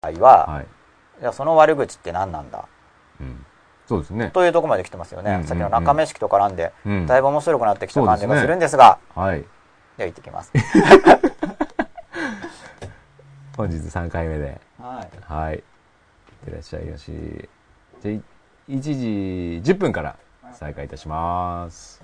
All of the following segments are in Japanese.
合は、はい。じゃあその悪口って何なんだ？うん。そうですね。というところまで来てますよね、うんうんうんさっきの中目式と絡んで、うんだいぶ面白くなってきた感じがするんですがはい。では行ってきます 本日3回目で。はいはい。いってらっしゃいよし。じゃあ、い1時10分から再開いたします。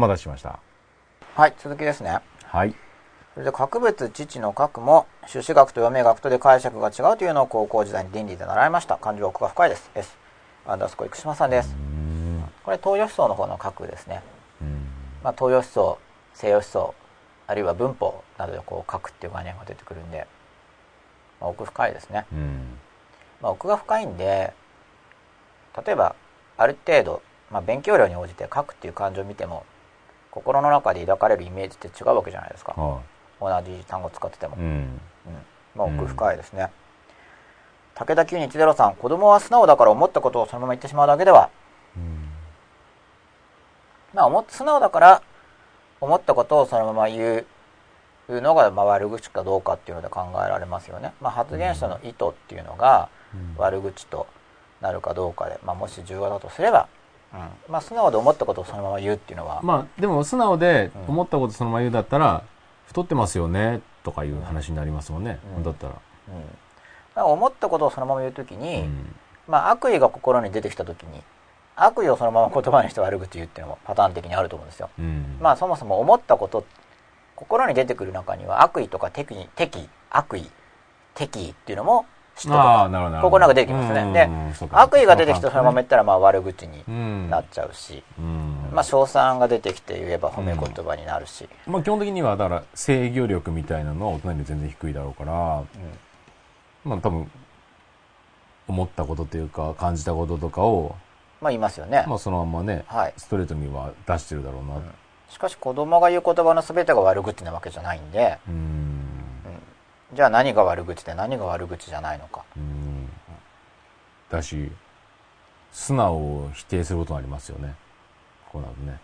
お待たせしました。はい続きですね。はい。それで格物父の格も朱子学と読名学とで解釈が違うというのを高校時代に倫理で習いました。漢字は奥が深いです。S アンダースコ生島さんです。これ東洋思想の方の格ですね、うん。まあ、東洋思想西洋思想あるいは文法などでこう書くっていう概念が出てくるんで、まあ、奥深いですね、うん。まあ、奥が深いんで例えばある程度、まあ、勉強量に応じて書くっていう感情を見ても心の中で抱かれるイメージって違うわけじゃないですか。は同じ単語使ってても。い、うん。うん。まあ、奥深いですね、武田910さん子供は素直だから思ったことをそのまま言ってしまうだけでは。うん。まあ素直だから思ったことをそのまま言うのがまあ悪口かどうかっていうので考えられますよね、まあ、発言者の意図っていうのが悪口となるかどうかで、まあ、もし重要だとすれば、うんまあ、素直で思ったことをそのまま言うっていうのは、まあでも素直でうん。思ったことそのまま言うだったら、太ってますよねとかいう話になりますもんね、うん。だったら、うん、思ったことをそのまま言うときに、うん。まあ、悪意が心に出てきたときに悪意をそのまま言葉にして悪口言うっていうのもパターン的にあると思うんですよ。うん。まあそもそも思ったこと心に出てくる中には悪意とか敵意敵意悪意敵意っていうのも嫉妬とかここなんか出てきますね。うんで悪意が出てきてそのまま言ったらまあ悪口にうん。なっちゃうし、うん。まあ称賛が出てきて言えば褒め言葉になるし、まあ基本的にはだから制御力みたいなのは大人より全然低いだろうからまあ多分思ったことというか感じたこととかをまあ言いますよね、まあそのままねはい。ストレートには出してるだろうな。うん。しかし子供が言う言葉の全てが悪口なわけじゃないんで、うんうんじゃあ何が悪口で何が悪口じゃないのか。うん。だし素直を否定することになりますよね。こうなるとね。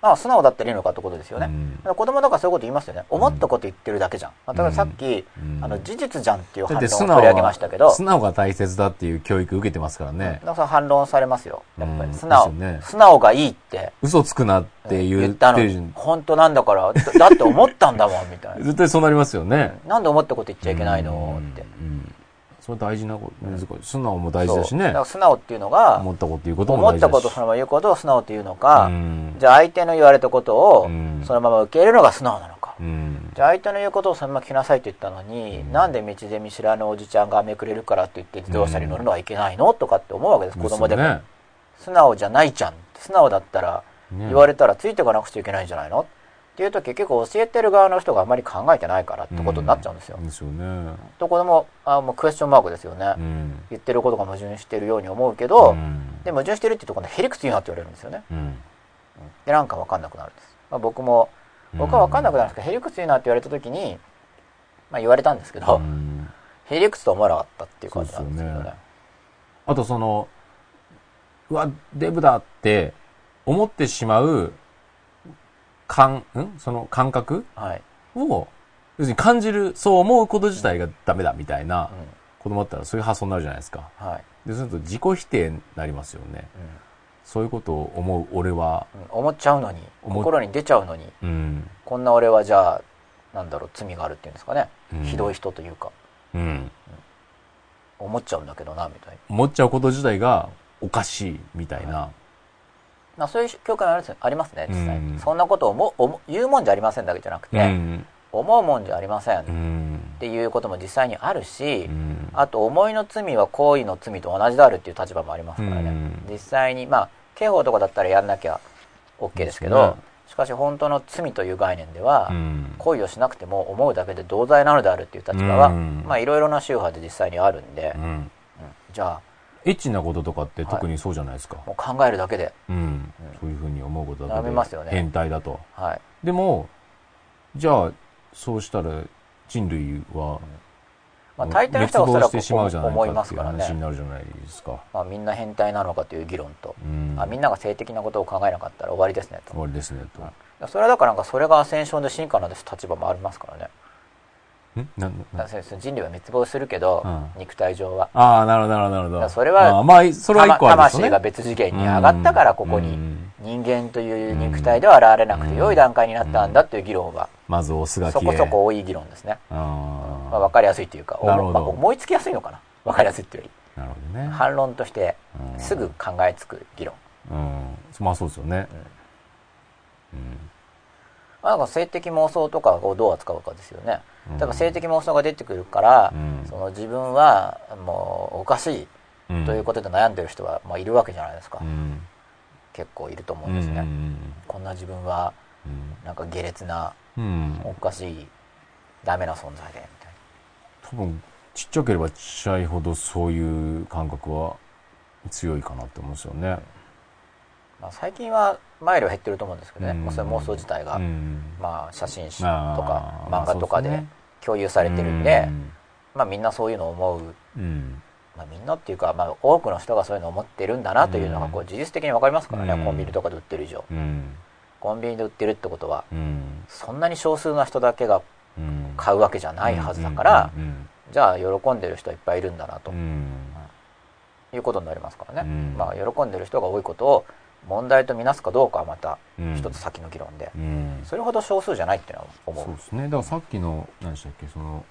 まあ素直だったらいいのかってことですよね、うん。子供だからそういうこと言いますよね。思ったこと言ってるだけじゃん、まあ、だからさっき、うん。あの事実じゃんっていうだ反論を取り上げましたけど。は素直が大切だっていう教育受けてますからね。だからそれ反論されますよ。やっぱうん。り素直、ね。素直がいいって。嘘つくなって言っ言ったの本当なんだからだだって思ったんだもんみたいな。絶対そうなりますよね。なんで思ったこと言っちゃいけないのって。うん。うんそれ大事なこと難しい。素直も大事だしね。素直っていうのが思ったこと言うことも思ったことをそのまま言うことを素直というのか、うん。じゃあ相手の言われたことをうん。そのまま受け入れるのが素直なのか、うん。じゃあ相手の言うことをそのまま聞きなさいと言ったのに、なんで道で見知らぬおじちゃんがめくれるからって言って自動車に乗るのはいけないのとかって思うわけです子供でも、ね。素直じゃないじゃん。素直だったらね言われたらついていかなくちゃいけないんじゃないのっていうと結局教えてる側の人があまり考えてないからってことになっちゃうんですよ、ですよね。と子供あもうクエスチョンマークですよね、うん。言ってることが矛盾してるように思うけど、うん。で矛盾してるってと今度へりくつ言うなって言われるんですよね。うん。でなんか分かんなくなるんです、まあ、僕も僕は分かんなくなるんですけどへりくつ言うなって言われた時に、まあ、言われたんですけど、うん。へりくつと思わなかったっていう感じなんですけどね。あとそのうわデブだって思ってしまう感ん？その感覚？はい、を要するに感じるそう思うこと自体がダメだみたいなう子供だったらそういう発想になるじゃないですか。んはい。でそうすると自己否定になりますよね。そういうことを思う俺はうん。うん思っちゃうのに思っ心に出ちゃうのにうん。こんな俺はじゃあなんだろう罪があるっていうんですかね、うん。ひどい人というか。うん。思っちゃうんだけどなみたいな、思っちゃうこと自体がおかしいみたいな、まあ、そういう教会ありますありますね実際、うんそんなことを思思言うもんじゃありませんだけじゃなくて、うん。思うもんじゃありません。っうん。ていうことも実際にあるし、うん。あと思いの罪は行為の罪と同じであるっていう立場もありますからね、うん。実際にまあ刑法とかだったらやんなきゃ OK ですけどしかし本当の罪という概念では、うん。行為をしなくても思うだけで同罪なのであるっていう立場は、うん。まあいろいろな宗派で実際にあるんで、じゃあエッチなこととかって特にそうじゃないですか、もう考えるだけで、うん。そういうふうに思うことだけダでメますよね。変態だと。はい、でもじゃあそうしたら人類はまあ、大抵の人はおそらく滅亡してしまうじゃない思いかっていうますからね、話になるじゃないですか、まあ、みんな変態なのかという議論と、うん、あみんなが性的なことを考えなかったら終わりですねと。終わりですねと、それはだからなんかそれがアセンションで進化なんです立場もありますからね人類は滅亡するけど、うん。肉体上は。ああなるほどなるほどそれはまあそれは一個あるね。魂が別次元に上がったからここにうん。人間という肉体では現れなくて良い段階になったんだっていう議論はまずオスがそこそこ多い議論ですね、あまあ、分かりやすいというかまあ思いつきやすいのかな？分かりやすいっていうよあなるほどね。り反論としてうん。すぐ考えつく議論。うん。まあそうですよね、まあ、なんか性的妄想とかをどう扱うかですよねうん。例えば性的妄想が出てくるから、うん。その自分はもうおかしいうん。ということで悩んでる人は、まあ、いるわけじゃないですか、うん。結構いると思ううんんですね、うんこんな自分はなんか下劣なおかしいダメな存在でみたい多分ちっちゃければちっちゃいほどそういう感覚は強いかなって思うんですよね。な、まあ、最近は前よりは減ってると思うんですけどね、うん。もうそれ妄想自体が、うん。まあ、写真誌とあかー漫画とかで共有されてるんで、うん。まあ、みんなそういうのを思う、うん。まあ、みんなっていうか、まあ、多くの人がそういうのを思ってるんだなというのがこう事実的に分かりますからね、うん。コンビニとかで売ってる以上。うん。コンビニで売ってるってことはうん。そんなに少数な人だけがうん。買うわけじゃないはずだから、うん。じゃあ喜んでる人はいっぱいいるんだなと。うん。いうことになりますからね、うん。まあ、喜んでる人が多いことを問題とみなすかどうかはまたうん。一つ先の議論で、うん。それほど少数じゃないっていうのは思う。そうですね。だからさっきの何でしたっけその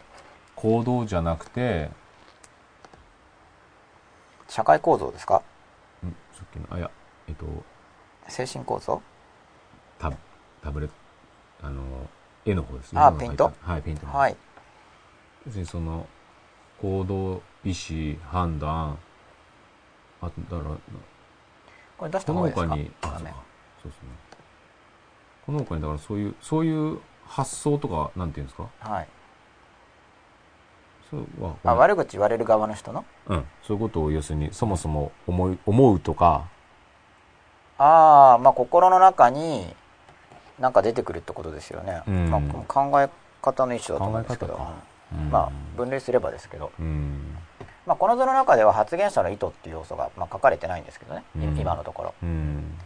行動じゃなくて社会構造ですか？んさっきのあいやえっと精神構造？タタブレットあの絵の方ですね。あ今の書いた。ペイント？はいペイントのはい。要するにその行動意思判断あとだからこれ出した方がいいですか？他にあ画面そうですね。この他にだからそういうそういう発想とかなんていうんですか？はい。そうはあ悪口言われる側の人の？うん、そういうことを要するにそもそも思い思うとか。ああまあ心の中になんか出てくるってことですよね、うん。まあ、考え方の一種だと思うんですけど。まあ分類すればですけど、うんまあ、この図の中では発言者の意図っていう要素が、まあ、書かれてないんですけどね、いうん。今のところ、うん。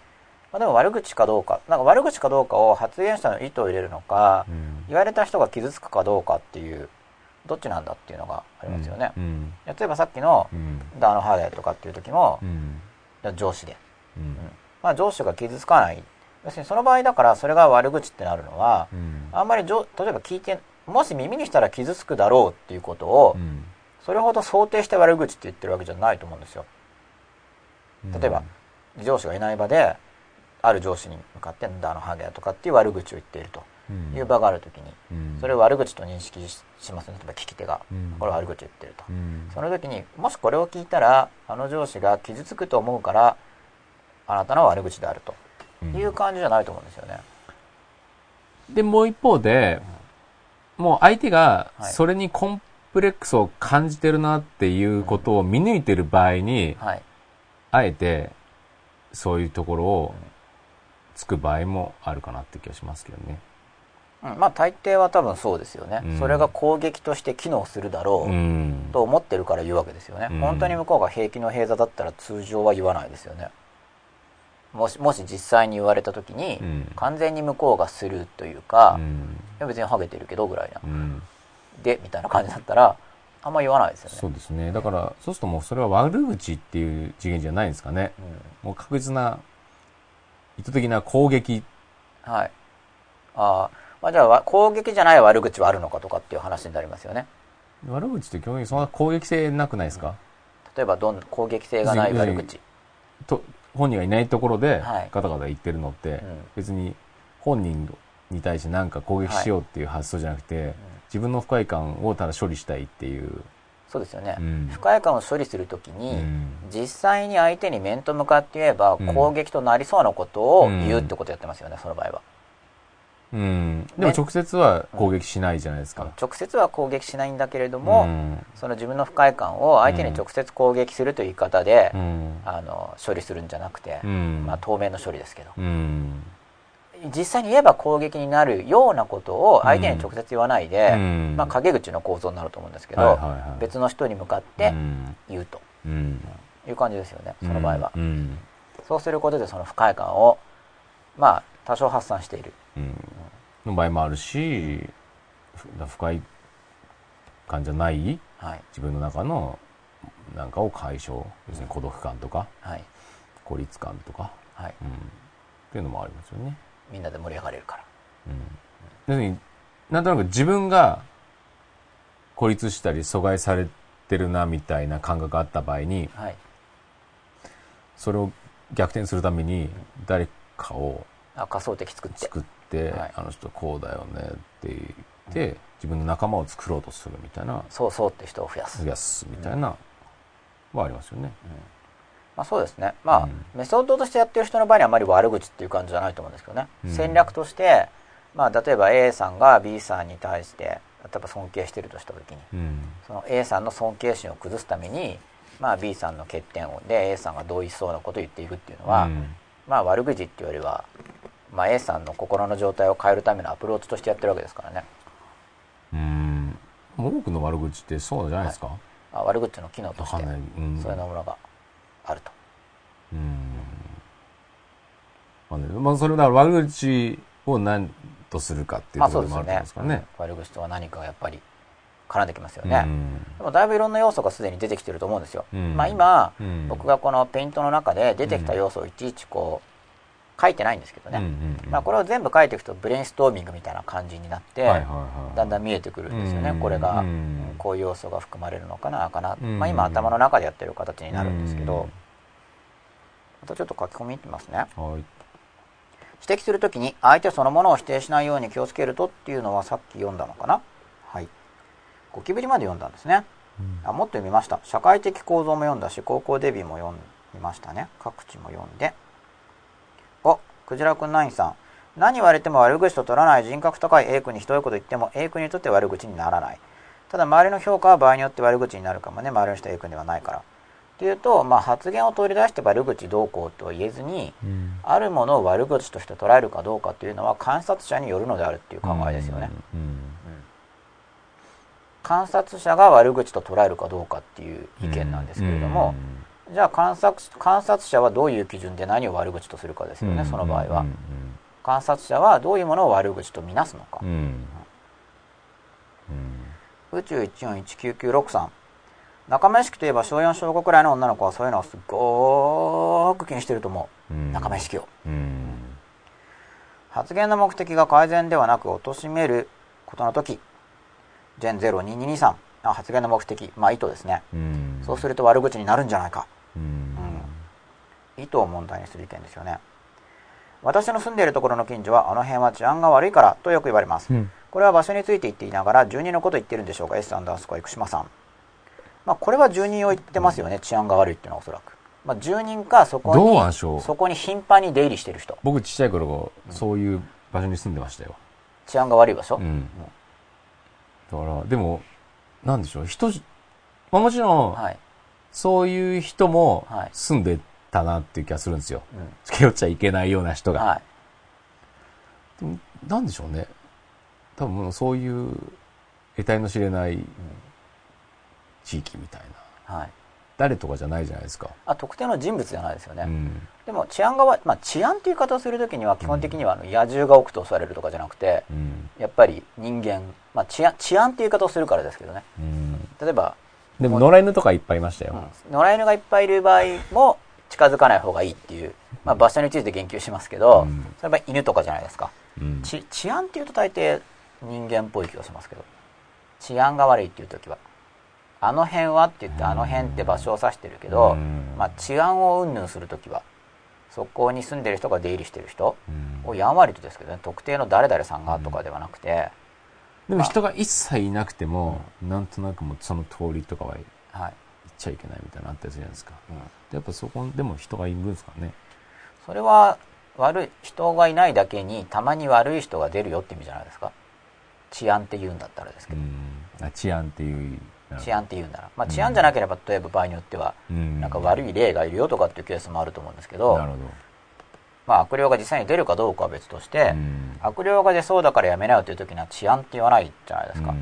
まあ、でも悪口かどうか。なんか悪口かどうかを発言者の意図を入れるのか、うん。言われた人が傷つくかどうかっていうどっちなんだっていうのがありますよね、うん。例えばさっきのうん。ダーノハーゲとかっていう時もう、ん。上司で、うん。まあ、上司が傷つかない。要するにその場合だからそれが悪口ってなるのはうん。あんまり上例えば聞いてもし耳にしたら傷つくだろうっていうことをうんそれほど想定して悪口って言ってるわけじゃないと思うんですよ。例えば上司がいない場である上司に向かって「ダーノハーゲとかっていう悪口を言っていると。うん。いう場がある時にうん。それを悪口と認識ししますね。例えば聞き手が。うん。これは悪口言ってると。うん。その時にもしこれを聞いたらあの上司が傷つくと思うからあなたの悪口であると。うん。いう感じじゃないと思うんですよね。でもう一方でもう相手がはい。それにコンプレックスを感じてるなっていうことを見抜いてる場合にはい、あえてそういうところをつく場合もあるかなって気がしますけどね。うんまあ大抵は多分そうですよね、うん。それが攻撃として機能するだろううん。と思ってるから言うわけですよね、うん。本当に向こうが平気の平座だったら通常は言わないですよね。もしもし実際に言われた時に、うん。完全に向こうがスルーというか、いうん。や別にハゲてるけどぐらいな、うんでみたいな感じだったらあんま言わないですよね。そうですね。だから、そうするともうそれは悪口っていう次元じゃないんですかね。うん。もう確実な、意図的な攻撃。はい。あー、まあ、じゃあわ攻撃じゃない悪口はあるのかとかっていう話になりますよね。悪口って基本的にそんな攻撃性なくないですか、例えばどん攻撃性がない悪口。と本人がいないところではい。ガタガタ言ってるのって、うん。別に本人に対して何か攻撃しようっていう発想じゃなくて、自分の不快感をただ処理したいっていう。そうですよね、うん不快感を処理するときに、うん実際に相手に面と向かって言えばうん攻撃となりそうなことを言うってことやってますよね、その場合はうん。でも直接は攻撃しないじゃないですか。直接は攻撃しないんだけれども、うんその自分の不快感を相手に直接攻撃するという言い方で、うん。あの処理するんじゃなくて、うん。まあ、当面の処理ですけど、うん。実際に言えば攻撃になるようなことを相手に直接言わないで、うんまあ、陰口の構造になると思うんですけど、はいはいはい別の人に向かってうん言うとうん。いう感じですよね、その場合は、うん。そうすることでその不快感をまあ多少発散しているうん。の場合もあるし、ふ不快感じゃないはい自分の中のなんかを解消、要するに孤独感とかはい孤立感とか、はいうん。っていうのもありますよね。みんなで盛り上がれるから。うん。要するに、なんとなく自分が孤立したり阻害されてるなみたいな感覚があった場合に、はい。それを逆転するために誰かをあ仮想敵作って。作って、はい。あの人こうだよねって言って、自分の仲間を作ろうとするみたいな、そうそうって人を増やす、増やすみたいな、はありますよね。まあ、そうですね。まあ、うん。メソッドとしてやってる人の場合にはあまり悪口っていう感じじゃないと思うんですけどね、うん。戦略として、まあ、例えば A さんが B さんに対して例えば尊敬してるとした時にうん。その A さんの尊敬心を崩すために、まあ、B さんの欠点をで A さんが同意しそうなことを言っていくっていうのは、うん。まあ悪口っていうよりは、まあ、A さんの心の状態を変えるためのアプローチとしてやってるわけですからね、うん。多くの悪口ってそうじゃないですか、まあ、悪口の機能としてそういうものがあると。うん。まあそれだから悪口を何とするかっていうまあところでもあるんですよね。ですかね。悪口とは何かがやっぱり絡んできますよね、うん。でもだいぶいろんな要素がすでに出てきてると思うんですよ、うん。まあ今、うん。僕がこのペイントの中で出てきた要素をいちいちこう書いてないんですけどね、まあ、これを全部書いていくとブレインストーミングみたいな感じになって、だんだん見えてくるんですよね、うん。これが、こういう要素が含まれるのかなかな、うん。まあ、今頭の中でやってる形になるんですけど、うんまたちょっと書き込みいってみますね。はい。指摘するときに相手そのものを否定しないように気をつけるとっていうのはさっき読んだのかな？はい。ゴキブリまで読んだんですね。あもっと読みました。社会的構造も読んだし高校デビューも読みましたね。各地も読んで。おクジラくんナインさん。何言われても悪口と取らない。人格高い。A 君にひどいこと言っても A 君にとって悪口にならない。ただ周りの評価は場合によって悪口になるかもね。周りの人は A 君ではないからっていうと、まあ、発言を取り出して悪口どうこうとは言えずにうん。あるものを悪口として捉えるかどうかというのは観察者によるのであるっていう考えですよね、うん。観察者が悪口と捉えるかどうかっていう意見なんですけれども、じゃあ観察観察者はどういう基準で何を悪口とするかですよね、その場合は、うん。観察者はどういうものを悪口とみなすのか、宇宙1419963仲間意識といえば小4小5くらいの女の子はそういうのをすっごーく気にしてると思う、うん。仲間意識を。うん。発言の目的が改善ではなく貶めることの時ジェン02223あ発言の目的。まあ意図ですね、うん。そうすると悪口になるんじゃないか。うん。意図を問題にする意見ですよね。私の住んでいるところの近所はあの辺は治安が悪いからとよく言われます、うん。これは場所について言っていながら住人のこと言ってるんでしょうか？S アンダースコア生島さんまあこれは住人を言ってますよね治安が悪いっていうのはおそらく。まあ住人かそこどうなんでしょうにそこに頻繁に出入りしてる人。僕ちっちゃい頃そういう場所に住んでましたよ、治安が悪い場所、うん、だからでもなんでしょう？人じ、まあ、もちろんはい、そういう人もはい。住んでたなっていう気がするんですよ。うん。付き合っちゃいけないような人が、はい。でもなんでしょうね。多分もうそういう得体の知れない地域みたいな。はい、誰とかじゃないじゃないですか、あ特定の人物じゃないですよね、うん。でも治安がわ、まあ、治安っていう言い方をするときには基本的にはあの野獣が多くと襲われるとかじゃなくてうん。やっぱり人間、まあ、治安治安っていう言い方をするからですけどね。うん、例えば、でも野良犬とかいっぱいいましたよ、うん。野良犬がいっぱいいる場合も近づかない方がいいっていう、まあ、場所について言及しますけど、うん。それは犬とかじゃないですか。うん。ち治安っていうと大抵人間っぽい気がしますけど。治安が悪いっていう時はあの辺はって言ってあの辺って場所を指してるけど、うんまあ、治安を云々する時はそこに住んでる人が出入りしてる人うんをやんわりとですけどね特定の誰々さんがとかではなくて、でも人が一切いなくても、なんとなくもうその通りとかは行っはいちゃいけないみたいなのあったりするじゃないですか。うん、やっぱそこでも人がいるんですかね。それは悪い人がいないだけにたまに悪い人が出るよって意味じゃないですか治安って言うんだったらですけど、うん。あ治安っていう。治安って言うんな。ら、まあ、治安じゃなければ例えば場合によってはうん。なんか悪い例がいるよとかっていうケースもあると思うんですけど、まあ、悪霊が実際に出るかどうかは別として。悪霊が出そうだからやめなよという時には治安って言わないじゃないですか、うん。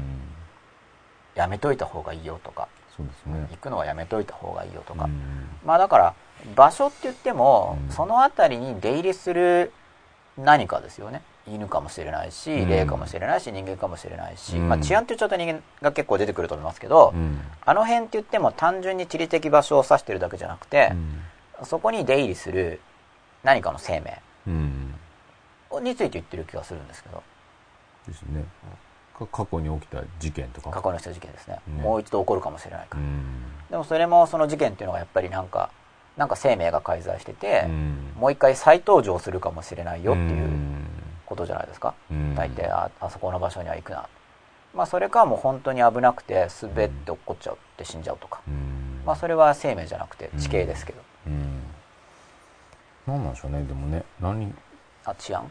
やめといた方がいいよとかそうですね。行くのはやめといた方がいいよとか、うん。まあだから場所って言っても、うん。その辺りに出入りする何かですよね犬かもしれないしうん。霊かもしれないし人間かもしれないし、うん。まあ、治安って言っちゃうと人間が結構出てくると思いますけど、うん。あの辺って言っても単純に地理的場所を指してるだけじゃなくてう、ん。そこに出入りする何かの生命うん。について言ってる気がするんですけど。ですね。か過去に起きた事件とか。過去の人事件ですね。ね。もう一度起こるかもしれないから、うん。でもそれもその事件っていうのがやっぱりなんかなんか生命が介在してて、うん。もう一回再登場するかもしれないよっていううんことじゃないですか、うん。大抵ああそこの場所には行くな。まあそれかもう本当に危なくて滑って落っこっちゃうって死んじゃうとか、うん。まあそれは生命じゃなくて地形ですけど、ううん何なんでしょうね。でもね何、あ治安？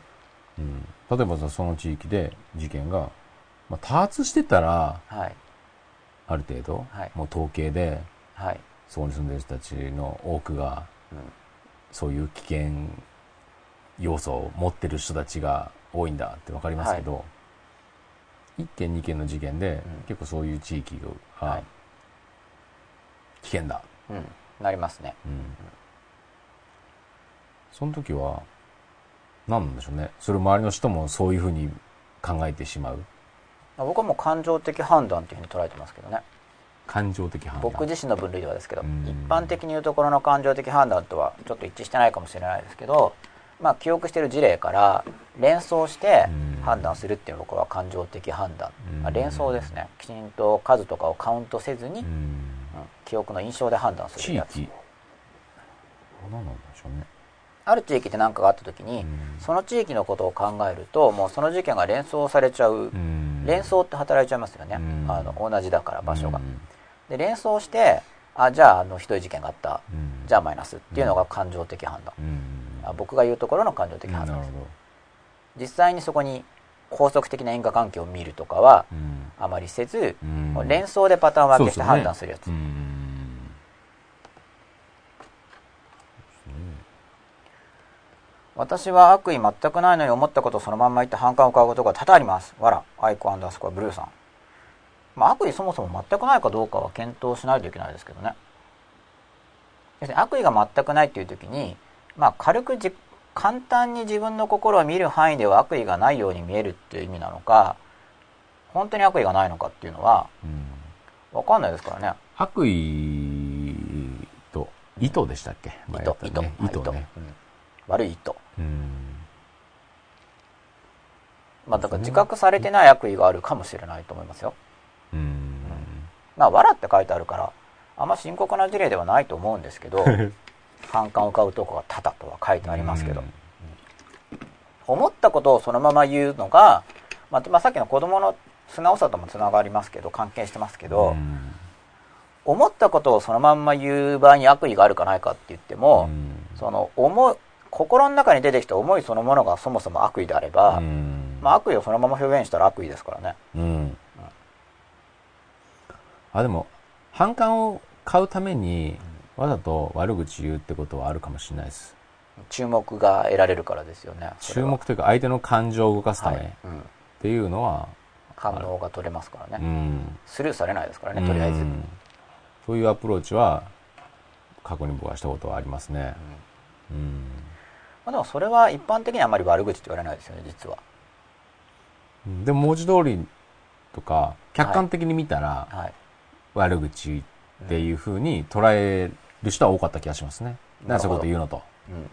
うん、例えばさその地域で事件が、まあ、多発してたらはい。ある程度、はい。もう統計ではい、そこに住んでる人たちの多くがうん。そういう危険要素を持ってる人たちが多いんだって分かりますけど、1件2件の事件で、うん。結構そういう地域が、はい。危険だ、うん、なりますね。うん、その時は何なんでしょうね。それ周りの人もそういうふうに考えてしまう。まあ僕はもう感情的判断というふうに捉えてますけどね。感情的判断。僕自身の分類ではですけどうん。一般的に言うところの感情的判断とはちょっと一致してないかもしれないですけどまあ記憶している事例から連想してうん。判断するっていう僕は感情的判断、うん。まあ、連想ですね。きちんと数とかをカウントせずに、ううんん記憶の印象で判断する地やつ。域。何なんでしょうね。ある地域で何かがあった時に、うん。その地域のことを考えるともうその事件が連想されちゃう、うん。連想って働いちゃいますよね、うん。あの同じだから場所が、うん。で連想してあじゃああのひどい事件があった。うん。じゃあマイナスっていうのが感情的判断、僕が言うところの感情的判断です実際にそこに高速的な因果関係を見るとかはうん。あまりせず、うん。連想でパターン分けして判断するやつ、うん。私は悪意全くないのに思ったことをそのまんま言って反感を買うことが多々あります。わらアイコアンダースコアブルーさん、まあ、悪意そもそも全くないかどうかは検討しないといけないですけどね。悪意が全くないっていう時に、まあ、軽くじ簡単に自分の心を見る範囲では悪意がないように見えるっていう意味なのか本当に悪意がないのかっていうのはうん。分かんないですからね。悪意と意図でしたっけ？意図、ね。意図意図ね。うん悪い意図。うん。まあだから自覚されてない悪意があるかもしれないと思いますよ。うん。まあ、わらって書いてあるから、あんま深刻な事例ではないと思うんですけど、反感を買うとこが多々とは書いてありますけど、思ったことをそのまま言うのが、まあ、まあさっきの子供の素直さともつながりますけど、関係してますけど、うん。思ったことをそのまんま言う場合に悪意があるかないかって言っても、うん。その思い、心の中に出てきた思いそのものがそもそも悪意であれば、うん。まあ悪意をそのまま表現したら悪意ですからね。うん。あでも反感を買うためにわざと悪口言うってことはあるかもしれないです注目が得られるからですよね。注目というか相手の感情を動かすためっはいうんていうのは、反応が取れますからうね。んスルーされないですからね、とりあえず。うんそういうアプローチは過去に僕はしたことはありますねうんまあ、でもそれは一般的にはあまり悪口って言われないですよね、実は。でも文字通りとか客観的に見たらはい。悪口っていうふうに捉える人は多かった気がしますね。うんなんでそういうこと言うのと。うん。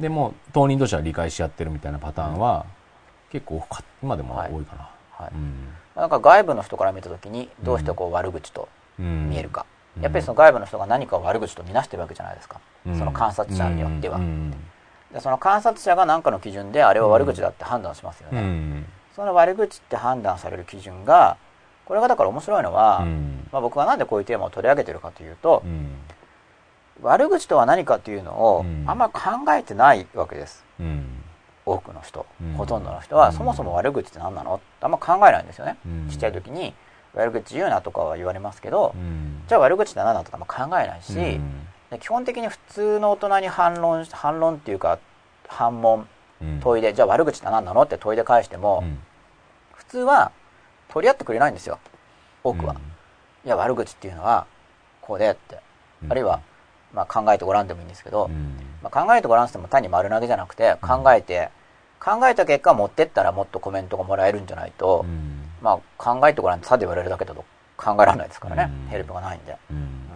でも当人同士は理解し合ってるみたいなパターンは結構今でも多いかな。なんか外部の人から見たときに、どうしてこう悪口とうん見えるか。うんやっぱりその外部の人が何かを悪口と見なしてるわけじゃないですか。うんその観察者によっては。うんでその観察者が何かの基準であれは悪口だって判断しますようね。んその悪口って判断される基準が、これがだから面白いのは、うんまあ、僕がなんでこういうテーマを取り上げてるかというと、うん悪口とは何かっていうのをうん。あんまり考えてないわけです。うん。多くの人、うん。ほとんどの人は、うん。そもそも悪口って何なのってあんま考えないんですよね、うん。ちっちゃい時に悪口言うなとかは言われますけど、うん。じゃあ悪口って何だとかあんま考えないし、うん。で基本的に普通の大人に反論反論っていうか反問うん。問いで、じゃあ悪口って何なのって問いで返しても、うん。普通は取り合ってくれないんですよ。多くは、うん。いや悪口っていうのはこうでって、うん。あるいは、まあ、考えてごらんでもいいんですけど、うん。まあ、考えてごらんっても単に丸投げじゃなくて考えて、考えた結果持ってったらもっとコメントがもらえるんじゃないと、うん。まあ、考えてごらんってさで言われるだけだと考えられないですからね、うん。ヘルプがないんで、うん。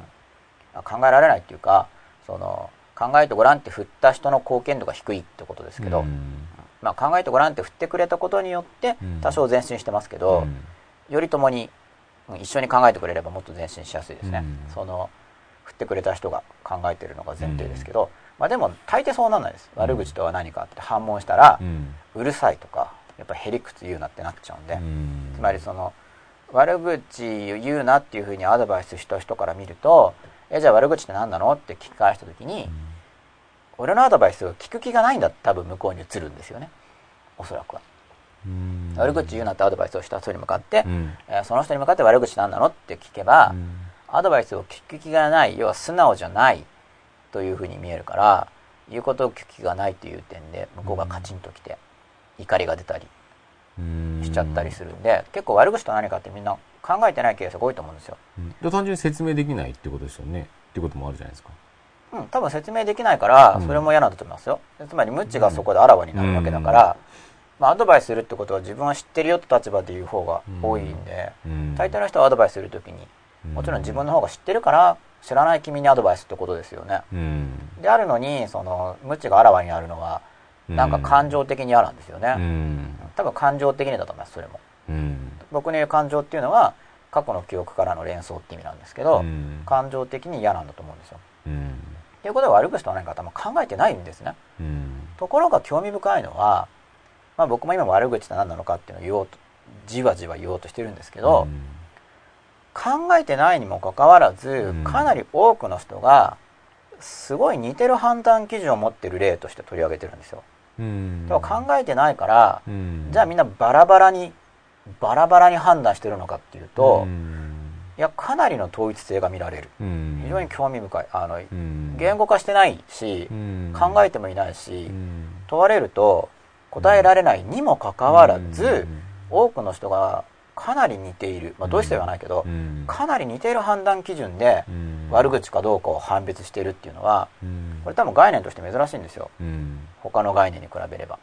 まあ考えられないっていうかその考えてごらんって振った人の貢献度が低いってことですけど、うん。まあ、考えてごらんって振ってくれたことによってうん。多少前進してますけど、うん。よりともにうん一緒に考えてくれればもっと前進しやすいですね、うん。その振ってくれた人が考えてるのが前提ですけど、まあ、でも大抵そうなんないです。悪口とは何かって反問したらう、ん。うるさいとかやっぱへりくつ言うなってなっちゃうんで、うん。つまりその悪口を言うなっていうふうにアドバイスした人から見るとえじゃあ悪口って何なのって聞き返した時に、俺のアドバイスを聞く気がないんだ多分向こうに移るんですよね。おそらくは。うん。悪口言うなってアドバイスをした人に向かって、うん。えーその人に向かって悪口何なのって聞けば、うんアドバイスを聞く気がない要は素直じゃないというふうに見えるから言うことを聞く気がないという点で向こうがカチンときて怒りが出たりうん。しちゃったりするんで結構悪口と何かってみんな考えてないケースが多いと思うんですよ。うん。で単純に説明できないってことですよね。ってこともあるじゃないですか。うん、多分説明できないからうん。それも嫌なんだと思いますよ。つまり無知がそこであらわになるわけだから、まあ、アドバイスするってことは自分は知ってるよって立場で言う方が多いんで、うん。大抵の人はアドバイスするときにもちろん自分の方が知ってるから知らない君にアドバイスってことですよね。うん。であるのにその無知があらわにあるのはなんか感情的に嫌なんですよね、うん。多分感情的にだと思いますそれも。うん。僕の言う感情っていうのは過去の記憶からの連想って意味なんですけど、うん。感情的に嫌なんだと思うんですよ。うん。ということは悪口とは何か多分考えてないんですね。うん。ところが興味深いのは、まあ、僕も今悪口って何なのかっていうのを言おうとじわじわ言おうとしてるんですけど、考えてないにもかかわらず、うん。かなり多くの人がすごい似てる判断基準を持ってる例として取り上げてるんですよ。うん。でも考えてないから、うん。じゃあみんなバラバラにバラバラに判断してるのかっていうと、うん。いやかなりの統一性が見られる。うん。非常に興味深い。あの、うん。言語化してないし、うん。考えてもいないし、うん。問われると答えられないにもかかわらず、うん。多くの人がかなり似ている、まあ、どうしてはないけど、うん。かなり似ている判断基準でうん。悪口かどうかを判別しているっていうのはうん。これ多分概念として珍しいんですよ。うん。他の概念に比べれば。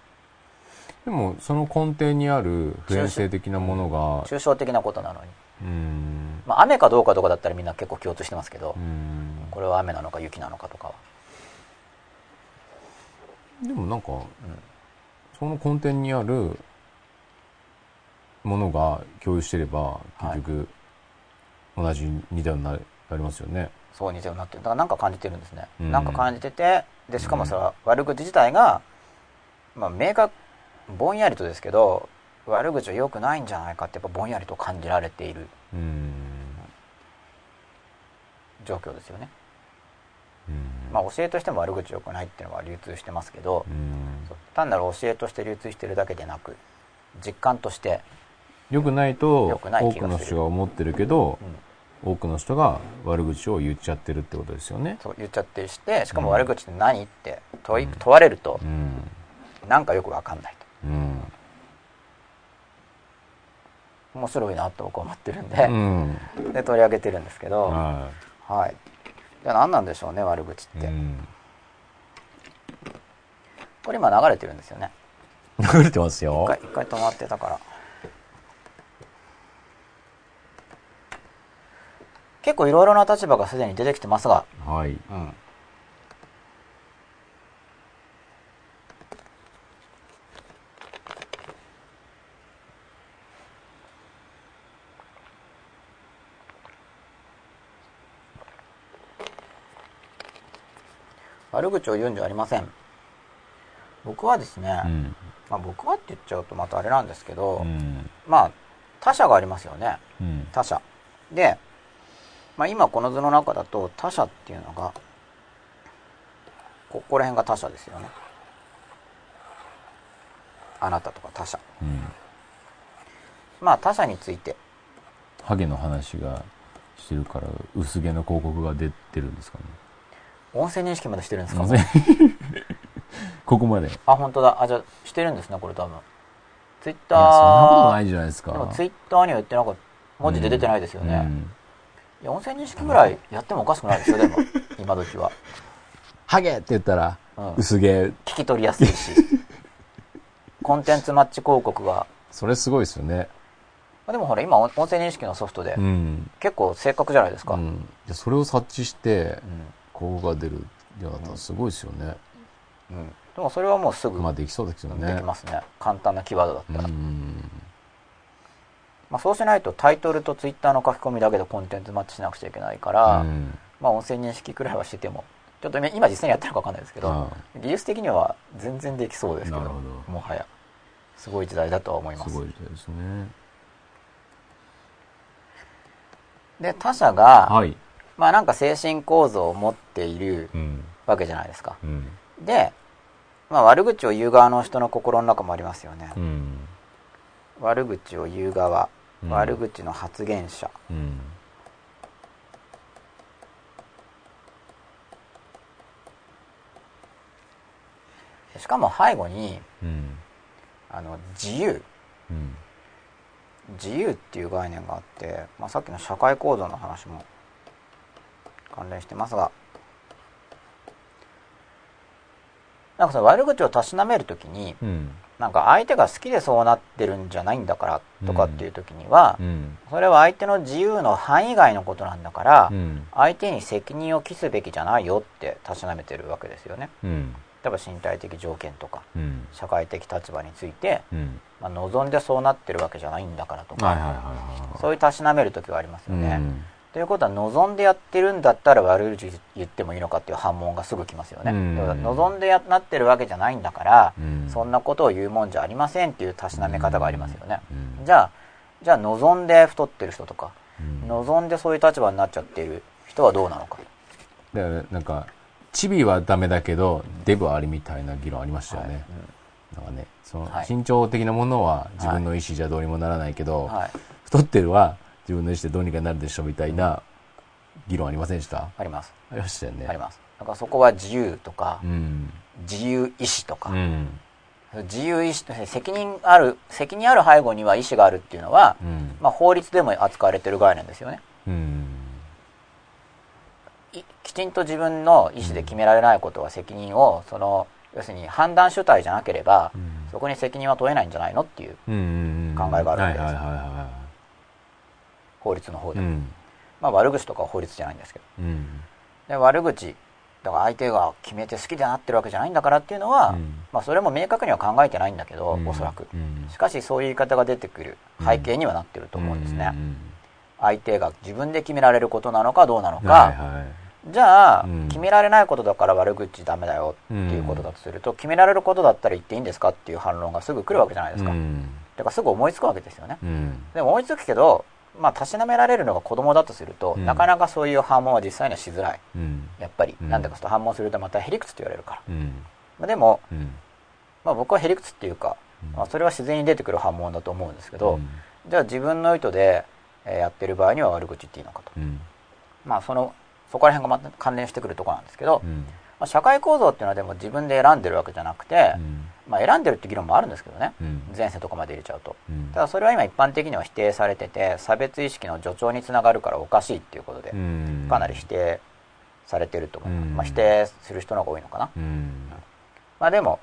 でもその根底にある普遍性的なものが抽象的なことなのに、うん。まあ、雨かどうかとかだったらみんな結構共通してますけど、うん。これは雨なのか雪なのかとかは、でもなんかうん。その根底にあるものが共有してれば結局同じ似たようになりますよね。そう似たようになってる。だからなんか感じてるんですね、うん。なんか感じててでしかもそれは悪口自体が、まあ、明確ぼんやりとですけど悪口は良くないんじゃないかってやっぱぼんやりと感じられているうん。状況ですよね、うん。まあ、教えとしても悪口良くないっていうのは流通してますけど、単なる教えとして流通してるだけでなく実感として、良くないと多くの人が思ってるけどうん。多くの人が悪口を言っちゃってるってことですよね。そう言っちゃってしてしかも悪口って何って問いうん。問われるとうん。なんかよくわかんないうん。と面白いなと僕は思ってるんで,、うん。で取り上げてるんですけど、ははい。じゃあ何なんでしょうね悪口って、これ今流れてるんですよね。流れてますよ。一回。一回止まってたから結構いろいろな立場がすでに出てきてますが、はい。うん、悪口を言うんじゃありません。僕はですね、うん。まあ、僕はって言っちゃうとまたあれなんですけど、うん。まあ他者がありますよね。うん。他者。で、まあ、今この図の中だと他者っていうのがここら辺が他者ですよね。あなたとか他者。うん、まあ他者について。ハゲの話がしてるから薄毛の広告が出てるんですかね。音声認識までしてるんですか？ここまで。あ、本当だ。あ、じゃしてるんですね、これ多分。ツイッター。そんなことないじゃないですか。でもツイッターには言ってなかった。文字で出てないですよね。うんうん4000人式ぐらいやってもおかしくないでしょ、でも、今時は。ハゲって言ったら、うん、薄毛。聞き取りやすいし。コンテンツマッチ広告が。それすごいですよね。でもほら、今、音声認識のソフトで、結構正確じゃないですか。うん、それを察知して、こ果が出るってったらすごいですよね。うん。でもそれはもうすぐ。まあできそうですよね。できますね。簡単なキーワードだったら。うんまあ、そうしないとタイトルとツイッターの書き込みだけでコンテンツマッチしなくちゃいけないから、うんまあ音声認識くらいはしててもちょっと今今実際にやってるか分かんないですけど、あ技術的には全然できそうですけどもはやすごい時代だとは思いますすごいですね。で他者が、はい。まあなんか精神構造を持っているうん。わけじゃないですか。うん。で、まあ悪口を言う側の人の心の中もありますよね。うん。悪口を言う側、うん悪口の発言者。うん。しかも背後に、うん。あの、自由。うん。自由っていう概念があって、まあ、さっきの社会構造の話も関連してますがなんかその悪口をたしなめるときにうん。なんか相手が好きでそうなってるんじゃないんだからとかっていうときには、うん。それは相手の自由の範囲外のことなんだから、うん。相手に責任を期すべきじゃないよってたしなめてるわけですよねうん。例えば身体的条件とかうん。社会的立場について、うん。まあ、望んでそうなってるわけじゃないんだからとか。そういうたしなめる時はありますよね、うんということは望んでやってるんだったら悪口言ってもいいのかっていう反問がすぐ来ますよね、うん。望んでやなってるわけじゃないんだから、うん。そんなことを言うもんじゃありませんっていうたしなめ方がありますよね、うん。じゃあじゃあ望んで太ってる人とか、うん。望んでそういう立場になっちゃっている人はどうなのか。だからなんか、チビはダメだけど、デブはありみたいな議論ありましたよね。なんかね、そのはい。身長的なものは自分の意思じゃどうにもならないけど、はい。太ってるは自分の意思でどうにかなるでしょみたいな議論ありませんでした？ありますありましたよね。ありますだからそこは自由とか、うん。自由意志とか、うん。自由意志と責任ある責任ある背後には意志があるっていうのは、うん。まあ、法律でも扱われてる概念ですよねきちんと自分の意思で決められないことは責任をその要するに判断主体じゃなければ、うんそこに責任は問えないんじゃないのっていううん。考えがあるわけですはいはいはいは法律の方い。で、うん。まあ悪口とかは法律じゃないんですけど。うん。で悪口だから相手が決めて好きでなってるわけじゃないんだからっていうのは、うん。まあ、それも明確には考えてないんだけど、うん。おそらく。うん。しかしそういう言い方が出てくる背景にはなってると思うんですね、うん。相手が自分で決められることなのかどうなのか、はいはい。じゃあ、うん。決められないことだから悪口ダメだよっていうことだとすると、決められることだったら言っていいんですかっていう反論がすぐ来るわけじゃないですか、うん。だからすぐ思いつくわけですよね。うん。でも思いつくけどまあたしなめられるのが子供だとすると、うんなかなかそういう反問は実際にはしづらいうん。やっぱり、うんなんでかと反問するとまたへりくつって言われるから、うん。まあ、でも、うん。まあ、僕はへりくつっていうか、うんまあ、それは自然に出てくる反問だと思うんですけど、うんじゃあ自分の意図でえーやってる場合には悪口言っていいのかと、うん。まあそのそこら辺がまた関連してくるところなんですけど、うん。まあ、社会構造っていうのはでも自分で選んでるわけじゃなくて、うん。まあ、選んでるって議論もあるんですけどね。うん。前世とかまで入れちゃうと。うん。ただそれは今一般的には否定されてて差別意識の助長につながるからおかしいっていうことでうん。かなり否定されてると思いままあ、否定する人の方が多いのかな、うん。まあ、でも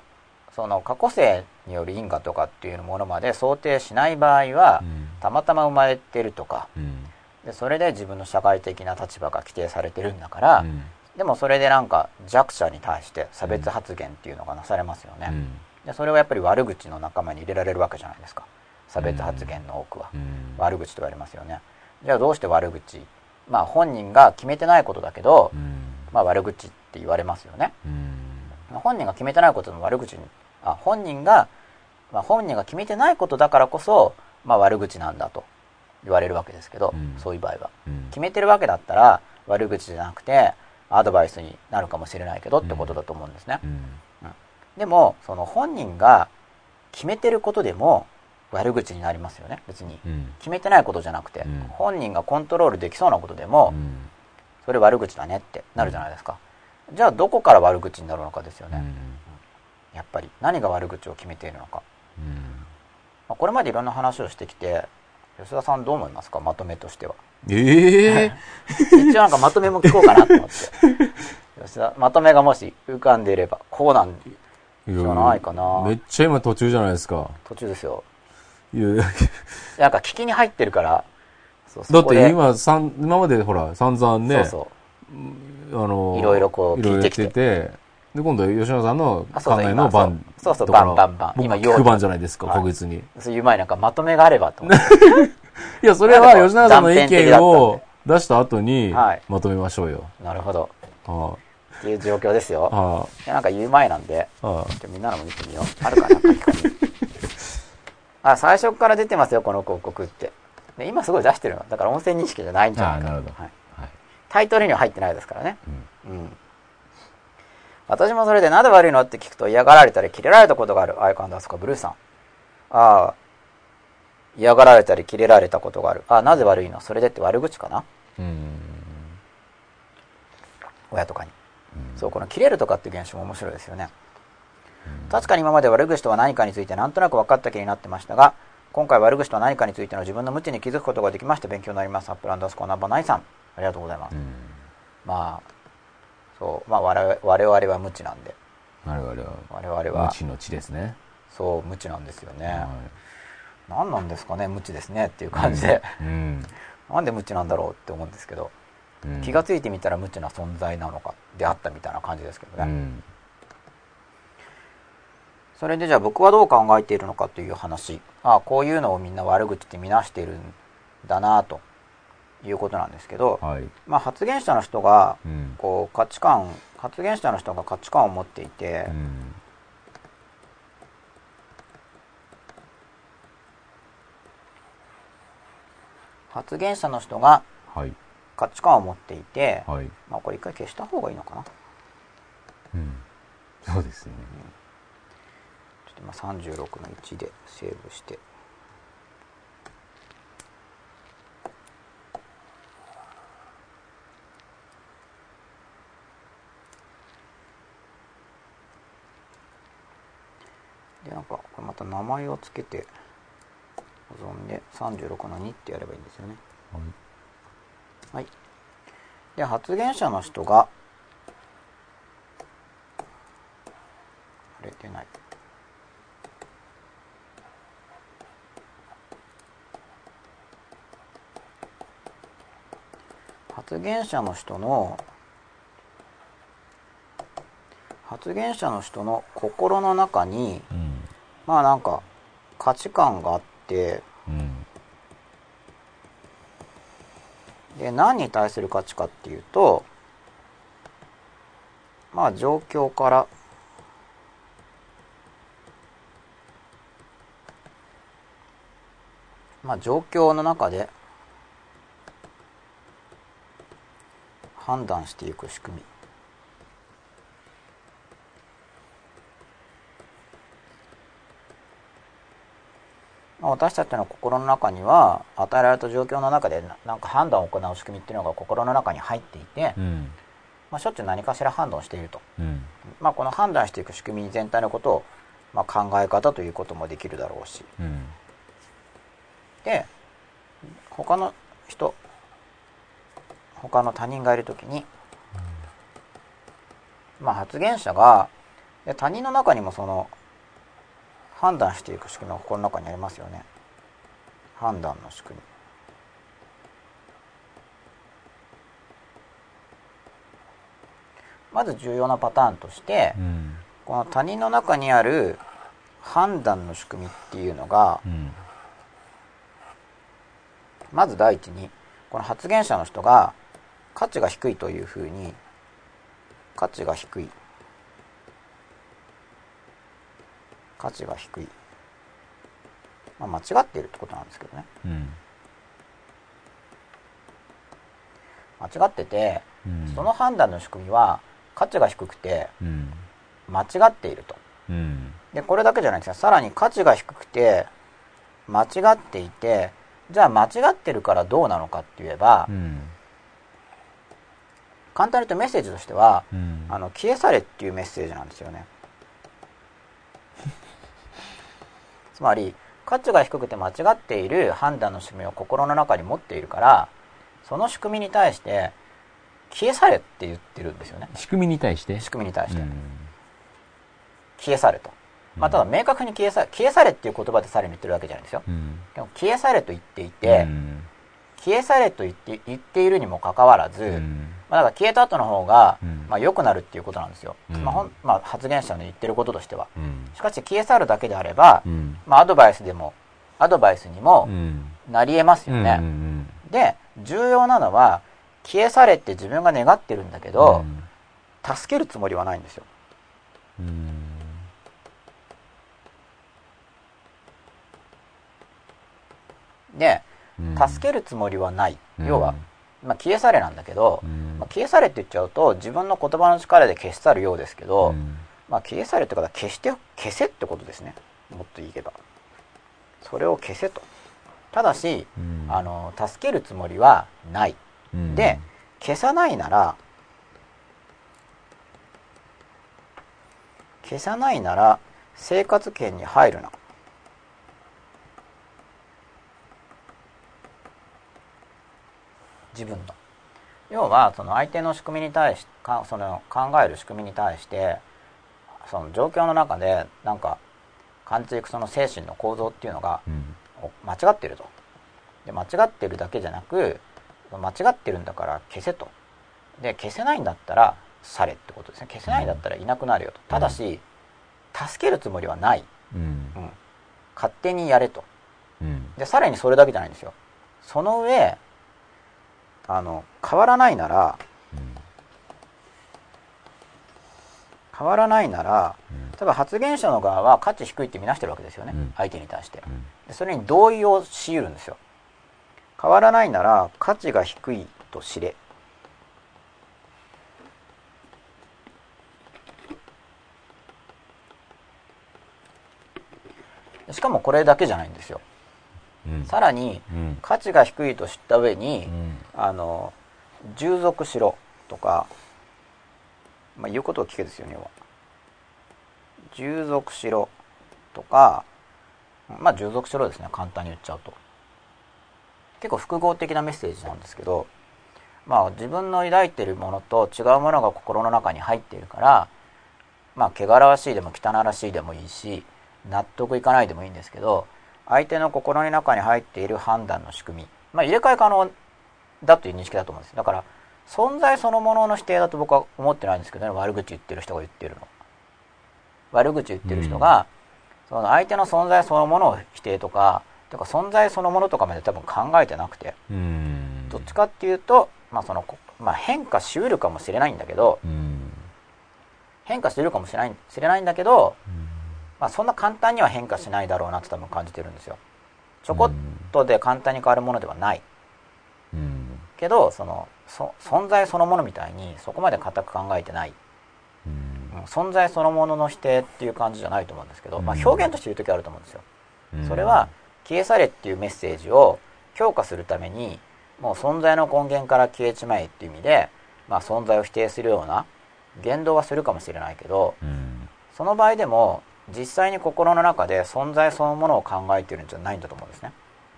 その過去性による因果とかっていうものまで想定しない場合はたまたま生まれてるとかうん。でそれで自分の社会的な立場が規定されてるんだから、うん。でもそれでなんか弱者に対して差別発言っていうのがなされますよね、うんでそれはやっぱり悪口の仲間に入れられるわけじゃないですか。差別発言の多くは、うん。悪口と言われますよね。じゃあどうして悪口まあ本人が決めてないことだけど、うん。まあ悪口って言われますよね。うん。本人が決めてないことの悪口にあ本人が、まあ、本人が決めてないことだからこそ、まあ、悪口なんだと言われるわけですけど、うん。そういう場合は。うん。決めてるわけだったら悪口じゃなくてアドバイスになるかもしれないけどってことだと思うんですね、うんでもその本人が決めてることでも悪口になりますよね。別に。うん。決めてないことじゃなくて、うん。本人がコントロールできそうなことでも、うん。それ悪口だねってなるじゃないですか、じゃあどこから悪口になるのかですよね、やっぱり何が悪口を決めているのか、うん。まあ、これまでいろんな話をしてきて吉田さんどう思いますか？まとめとしては。ええ一応なんかまとめも聞こうかなと思って。吉田まとめがもし浮かんでいればこうなんじゃないかな。めっちゃ今途中じゃないですか。途中ですよ。いや。なんか聞きに入ってるから。そうだって今、さん今までほら、散々ね、そうそあの、いろいろこういろいろやって聞いて。きて、で、今度は吉野さんの考えの番今そう。そう番番番僕今聞く番じゃないですか、はい。確実に。うそういう前なんかまとめがあればと思って。いや、それは吉野さんの意見をで。出した後にはい、まとめましょうよ。なるほど。あっていう状況ですよあ、あでなんか言う前なんであ、あみんなのも見てみようあるかな書き込みあ最初から出てますよこの広告ってで今すごい出してるのだから音声認識じゃないんじゃないかあーなるほどはい、タイトルには入ってないですからね。うん。私もそれでなんで悪いのって聞くと嫌がられたりキレられたことがある。アイコンダースカブルーさん。ああ。嫌がられたりキレられたことがある。ああ、なぜ悪いの？それでって悪口かな？うん。親とかに。そう、このキレるとかっていう現象も面白いですよね。確かに今まで悪口とは何かについてなんとなく分かった気になってましたが、今回悪口とは何かについての自分の無知に気づくことができまして勉強になります。アップランダースコーナーバナイさん。ありがとうございます。うん。まあ、そう、まあ我々我々は無知なんで。我々は、我々は無知の知ですね。そう無知なんですよね、は何なんですかね無知ですねっていう感じで、いうん。なんで無知なんだろうって思うんですけど、うん気がついてみたら無知な存在なのかであったみたいな感じですけどね、うん。それでじゃあ僕はどう考えているのかという話ああこういうのをみんな悪口って見なしているんだなということなんですけど、はい。まあ、発言者の人がうん。こう価値観発言者の人が価値観を持っていて、うん。発言者の人がはい。価値観を持っていて、はい。まあ、これ一回消した方がいいのかなうん。そうですね。ちょっと今36の1でセーブしてでなんかこれまた名前をつけて保存で36の2ってやればいいんですよねはい。はいで発言者の人があれ出ない発言者の人の発言者の人の心の中にうん。まあなんか価値観があってうん。で何に対する価値かっていうとまあ状況からまあ状況の中で判断していく仕組み。私たちの心の中には与えられた状況の中でななんか判断を行う仕組みっていうのが心の中に入っていて、うん。まあ、しょっちゅう何かしら判断をしていると、うん。まあ、この判断していく仕組み全体のことを、まあ、考え方ということもできるだろうしうん。で他の人他の他人がいる時に、まあ、発言者がで他人の中にもその判断していく仕組みが心の中にありますよね判断の仕組みまず重要なパターンとして、うん。この他人の中にある判断の仕組みっていうのがうん。まず第一にこの発言者の人が価値が低いというふうに価値が低い価値が低い、まあ、間違っているってことなんですけどねうん。間違っててうん。その判断の仕組みは価値が低くてうん。間違っているとうん。でこれだけじゃないんですよさらに価値が低くて間違っていてじゃあ間違ってるからどうなのかって言えば、うん。簡単に言うとメッセージとしてはうん。あの消え去れっていうメッセージなんですよねつまり価値が低くて間違っている判断の仕組みを心の中に持っているからその仕組みに対して消え去れって言ってるんですよね。仕組みに対して？仕組みに対して、うん。消え去れと、まあ、ただ明確に消え去消え去れっていう言葉でされに言ってるわけじゃないですよ。うん。でも消え去れと言っていて、うん。消え去れと言って言っているにもかかわらず、うんまあ、だから消えた後の方が、うん。まあ、良くなるっていうことなんですよ、うん。まあほんまあ、発言者の言ってることとしては。うん。しかし消え去るだけであれば、うん。まあ、アドバイスでもアドバイスにもうん。なり得ますようんね、で重要なのは消え去れって自分が願ってるんだけど、助けるつもりはないんですよ。うん。でうん。助けるつもりはない、うん。要はまあ、消え去れなんだけど、うん。まあ、消え去れって言っちゃうと自分の言葉の力で消し去るようですけど、うん。まあ、消え去れってことは消して消せってことですね。もっと言えば。それを消せと。ただし、うん。あの助けるつもりはない。うん。で消さないなら消さないなら生活圏に入るな自分の。要はその相手の仕組みに対しかその考える仕組みに対してその状況の中でなんか感じていくその精神の構造っていうのがうん。間違ってると。で間違ってるだけじゃなく間違ってるんだから消せと。で消せないんだったらされってことですね。消せないんだったらいなくなるよと。ただし助けるつもりはない、うん。うん、勝手にやれと。うん。でさらにそれだけじゃないんですよ。その上あの変わらないなら変わらないならうん。例えば発言者の側は価値低いって見なしてるわけですよね、うん。相手に対して。うん。でそれに同意をし得るんですよ。変わらないなら価値が低いと知れ。しかもこれだけじゃないんですよ。うんさらにうん。価値が低いと知った上に、うん。あの従属しろとか、まあ、言うことを聞けですよね要は。従属しろとかまあ従属しろですね簡単に言っちゃうと。結構複合的なメッセージなんですけどまあ自分の抱いているものと違うものが心の中に入っているからまあ汚らしいでも汚らしいでもいいし納得いかないでもいいんですけど相手の心の中に入っている判断の仕組み。まあ入れ替え可能だという認識だと思うんです。だから存在そのものの否定だと僕は思ってないんですけどね。悪口言ってる人が言ってるの。悪口言ってる人が、その相手の存在そのものを否定とかとか存在そのものとかまで多分考えてなくて。うん。どっちかっていうと、まあそのこまあ、変化しうるかもしれないんだけどうん。変化してるかもしれないしれないんだけど、まあ、そんな簡単には変化しないだろうなって多分感じてるんですよ。ちょこっとで簡単に変わるものではない。うんけどそのそ存在そのものみたいにそこまで固く考えてない、うん。うん存在そのものの否定っていう感じじゃないと思うんですけど、まあ、うん。表現として言う時あると思うんですよ。うん。それは消え去れっていうメッセージを強化するためにもう存在の根源から消えちまえっていう意味で、まあ、存在を否定するような言動はするかもしれないけどうん。その場合でも実際に心の中で存在そのものを考えてるんじゃないんだと思うんですね。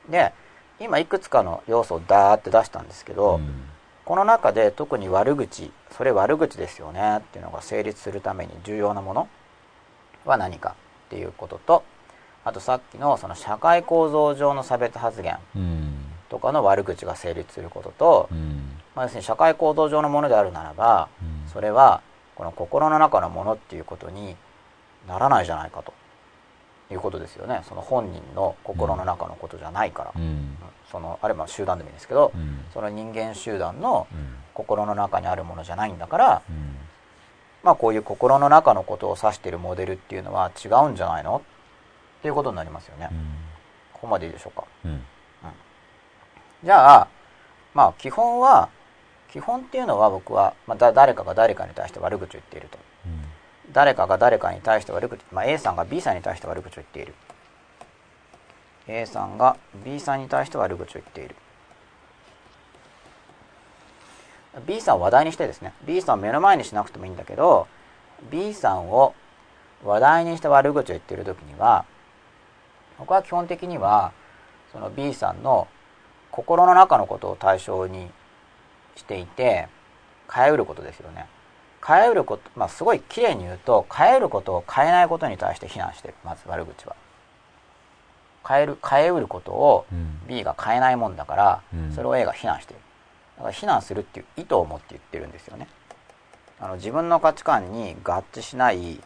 で今いくつかの要素をダーって出したんですけど、うん。この中で特に悪口それ悪口ですよねっていうのが成立するために重要なものは何かっていうこととあとさっきのその社会構造上の差別発言うん。とかの悪口が成立することと、うん。まあ、要するに社会構造上のものであるならばうん。それはこの心の中のものっていうことにならないじゃないかと。いうことですよね。その本人の心の中のことじゃないから、うん。うんそのあれば集団でもいいんですけど、うん。その人間集団のうん。心の中にあるものじゃないんだから、うん。まあこういう心の中のことを指しているモデルっていうのは違うんじゃないの？っていうことになりますよね。ここまでいいでしょうか？うん。じゃあ、まあ基本は、基本っていうのは僕は、まあ、だ誰かが誰かに対して悪口を言っていると。誰かが誰かに対して悪口、まあ、A さんが B さんに対して悪口を言っている。A さんが B さんに対して悪口を言っている。B さんを話題にしてですね、B さんを目の前にしなくてもいいんだけど、B さんを話題にして悪口を言っている時には、僕は基本的には、その B さんの心の中のことを対象にしていて、変えうることですよね。変えうること、まあすごい綺麗に言うと、変えうることを変えないことに対して非難してる。まず悪口は。変える、変えうることをうん B が変えないもんだから、うんそれを A が非難している。だから非難するっていう意図を持って言ってるんですよね。あの自分の価値観に合致しない、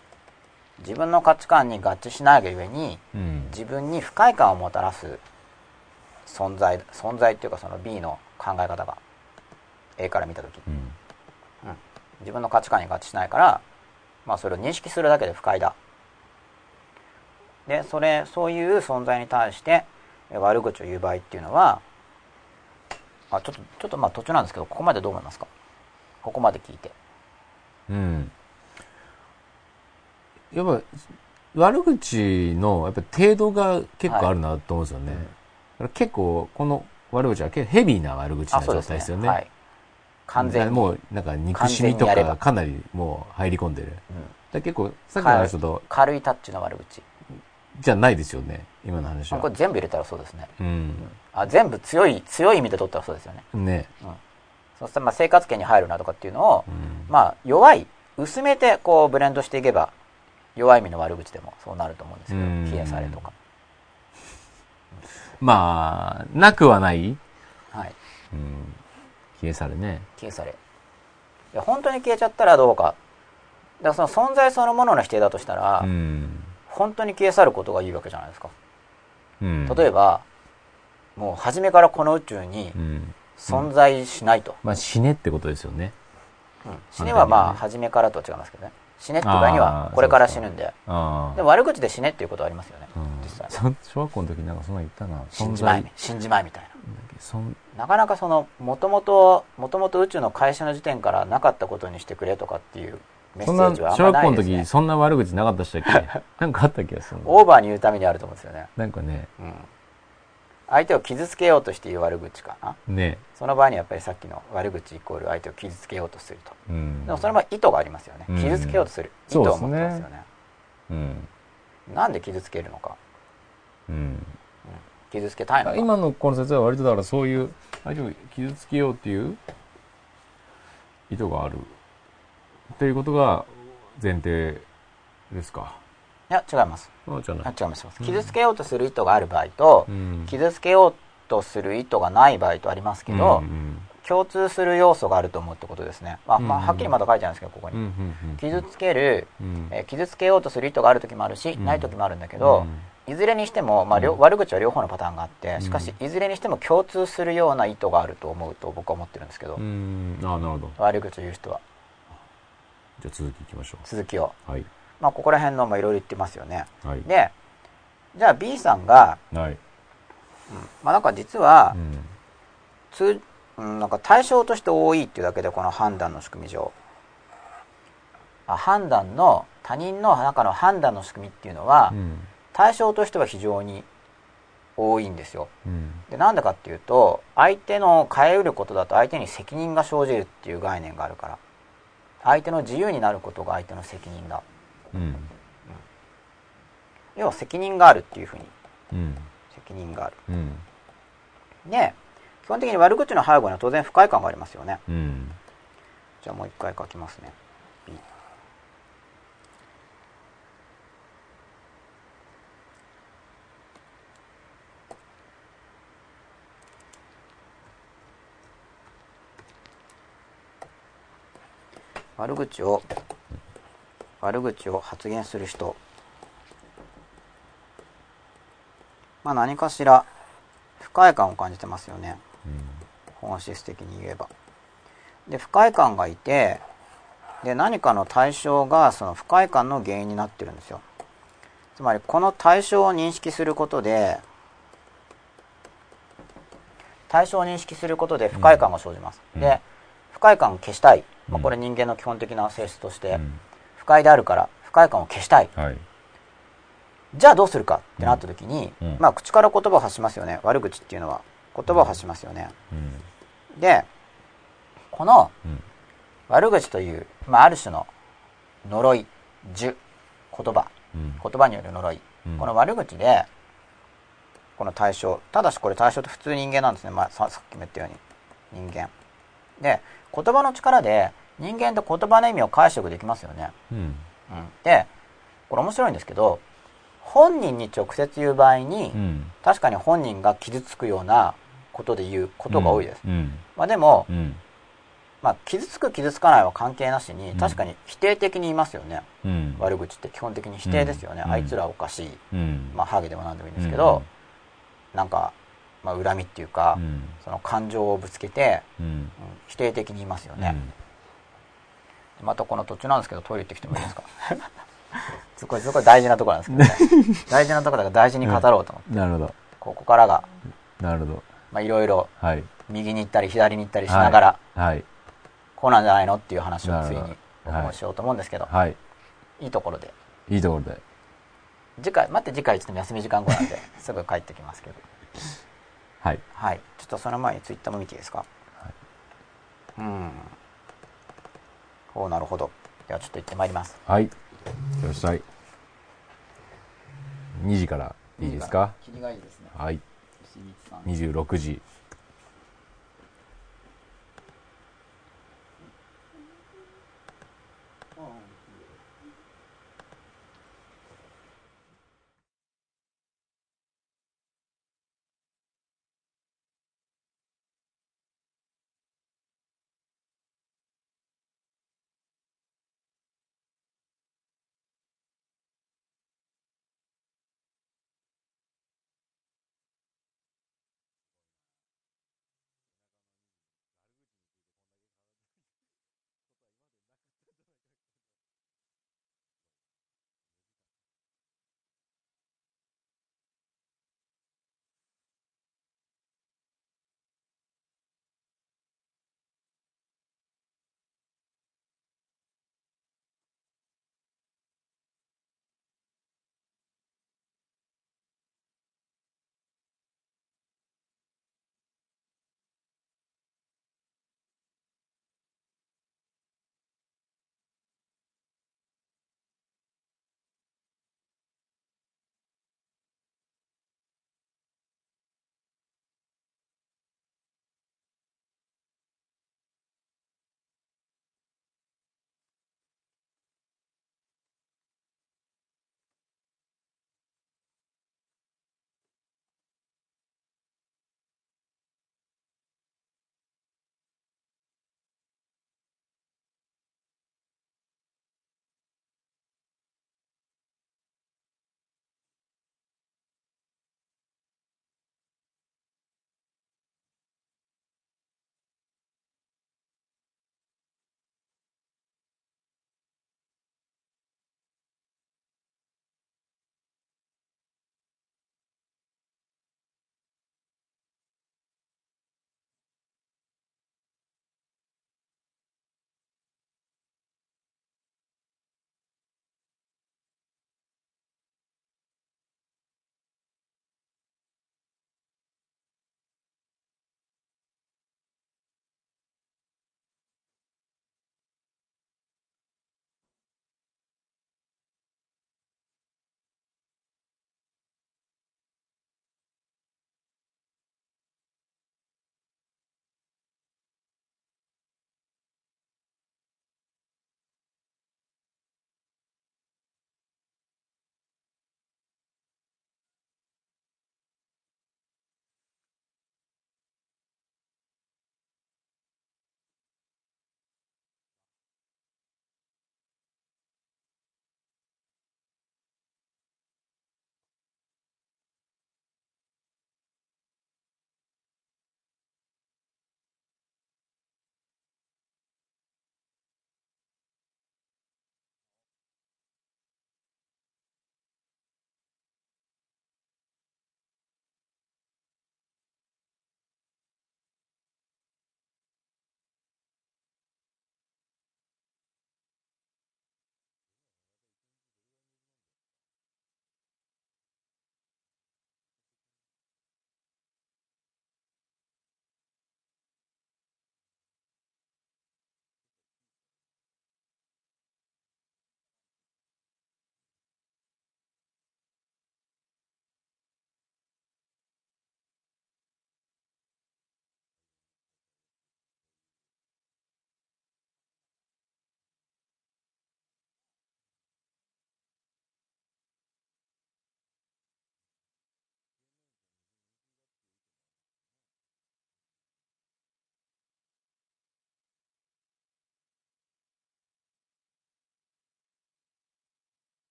自分の価値観に合致しないがゆえに、うん自分に不快感をもたらす存在存在っていうかその B の考え方が A から見た時、うんうん、自分の価値観に合致しないから、まあ、それを認識するだけで不快だでそれそういう存在に対してえ悪口を言う場合っていうのはあちょっとちょっとまあ途中なんですけどここまでどう思いますか？ここまで聞いてうん。やっぱ、悪口の、やっぱ程度が結構あるなと思うんですよね。だから結構、この悪口は結構ヘビーな悪口な状態ですよね。はい完全にもう、なんか憎しみとかかなりもう入り込んでる。だから結構、さっきの話だと、軽いタッチの悪口じゃないですよね。今の話はこれ。全部入れたらそうですねうん。あ全部強い強い意味で取ったらそうですよねね。そしたらまあ生活圏に入るなとかっていうのを、うんまあ弱い薄めてこうブレンドしていけば弱い意味の悪口でもそうなると思うんですけどうん消えされとかまあ、なくはない。はいうん。消え去るね。消えされ。いや本当に消えちゃったらどうか。だからその存在そのものの否定だとしたら、うん。本当に消え去ることがいいわけじゃないですか。うん。例えばもう初めからこの宇宙にうん。存在しないと、まあ、死ねってことですよね。うん。死ねはまあ初めからとは違いますけどね。死ねっていう場合にはこれから死ぬんで。でも悪口で死ねっていうことはありますよね、うん。実際。そ小学校の時なんかそんなの言ったな。死んじまえ。死んじまえみたいそんななかなかそのもともともともと宇宙の開始の時点からなかったことにしてくれとかっていうメッセージはあん小学校のまないですね。時、そんな悪口なかったっけ？なんかあった気がするな。オーバーに言うためにあると思うんですよね、なんかね、うん、相手を傷つけようとして言う悪口かな？ね。その場合にやっぱりさっきの悪口イコール相手を傷つけようとすると。うん。でもそれも意図がありますよね。うん。傷つけようとする意図そうですねを持ってますよね。うん。なんで傷つけるのか。うん。傷つけたいのか。今のこの説は割とだからそういう、相手を傷つけようっていう意図がある。っていうことが前提ですか。いや違います。あじゃない。あ違います。傷つけようとする意図がある場合と、うん。傷つけようとする意図がない場合とありますけど、うん共通する要素があると思うってことですね、まあまあ、うんはっきりまだ書いてあるんですけどここに、うんうんうん。傷つける、うん。えー傷つけようとする意図がある時もあるし、ん。ない時もあるんだけど、いずれにしても、まあ両悪口は両方のパターンがあってしかしいずれにしても共通するような意図があると思うと僕は思ってるんですけど、うん。ああ、なるほど。悪口を言う人はじゃあ続きいきましょ続きを、う。はい。まあ、ここら辺のまあいろいろ言ってますよねはい。でじゃあ B さんが、はい。まあ、なんか実はうん。通、うん、なんか対象として多いっていうだけでこの判断の仕組み上あ判断の他人の中の判断の仕組みっていうのは、うん。対象としては非常に多いんですようん。でなんでかっていうと相手の変えうることだと相手に責任が生じるっていう概念があるから相手の自由になることが相手の責任だうん。要は責任があるっていうふうにうん。責任があるうん。で基本的に悪口の背後には当然不快感がありますよねうん。じゃあもう一回書きますね悪口を悪口を発言する人。まあ何かしら不快感を感じてますよね。本質的に言えば。で不快感がいてで何かの対象がその不快感の原因になってるんですよ。つまりこの対象を認識することで対象を認識することで不快感が生じます、うん。で不快感を消したい、まあ、うん。これ人間の基本的な性質として、うん。不快であるから不快感を消したい。はい。じゃあどうするかってなった時に、うん。まあ口から言葉を発しますよね。悪口っていうのは。言葉を発しますよね、うん。でこのうん。悪口という、まあ、ある種の呪い呪言葉。うん。言葉による呪い、うん。この悪口でこの対象ただしこれ対象って普通人間なんですね、まあ、ささっきも言ったように。人間。で言葉の力で人間って言葉の意味を解釈できますよね、うん。うん、でこれ面白いんですけど本人に直接言う場合に、うん。確かに本人が傷つくようなことで言うことが多いです、うん。まあ、でも、うん。まあ、傷つく傷つかないは関係なしにうん確かに否定的に言いますよね、うん。悪口って基本的に否定ですよね、うんあいつらおかしい、うん。まあ、ハゲでも何でもいいんですけど、なんか、まあ、恨みっていうか、うん。その感情をぶつけて、うん。うん否定的に言いますよね、うん。またこの途中なんですけどトイレ行ってきてもいいですか？そこそこ大事なところなんですけどね 大事なところだから大事に語ろうと思って、なるほど。ここからがなるほど。まあいろいろはい。右に行ったり左に行ったりしながら、はい。こうなんじゃないの？っていう話をついにしようと思うんですけど、はい。い、いところでいいところで。次回待って次回ちょっと休み時間後なんで すぐ帰ってきますけどはい。はいちょっとその前にツイッターも見ていいですか、うんおうなるほどではちょっと行ってまいりますはい。いらっしゃい。2時からいいですか？切りがいいですねはい。牛光さん26時。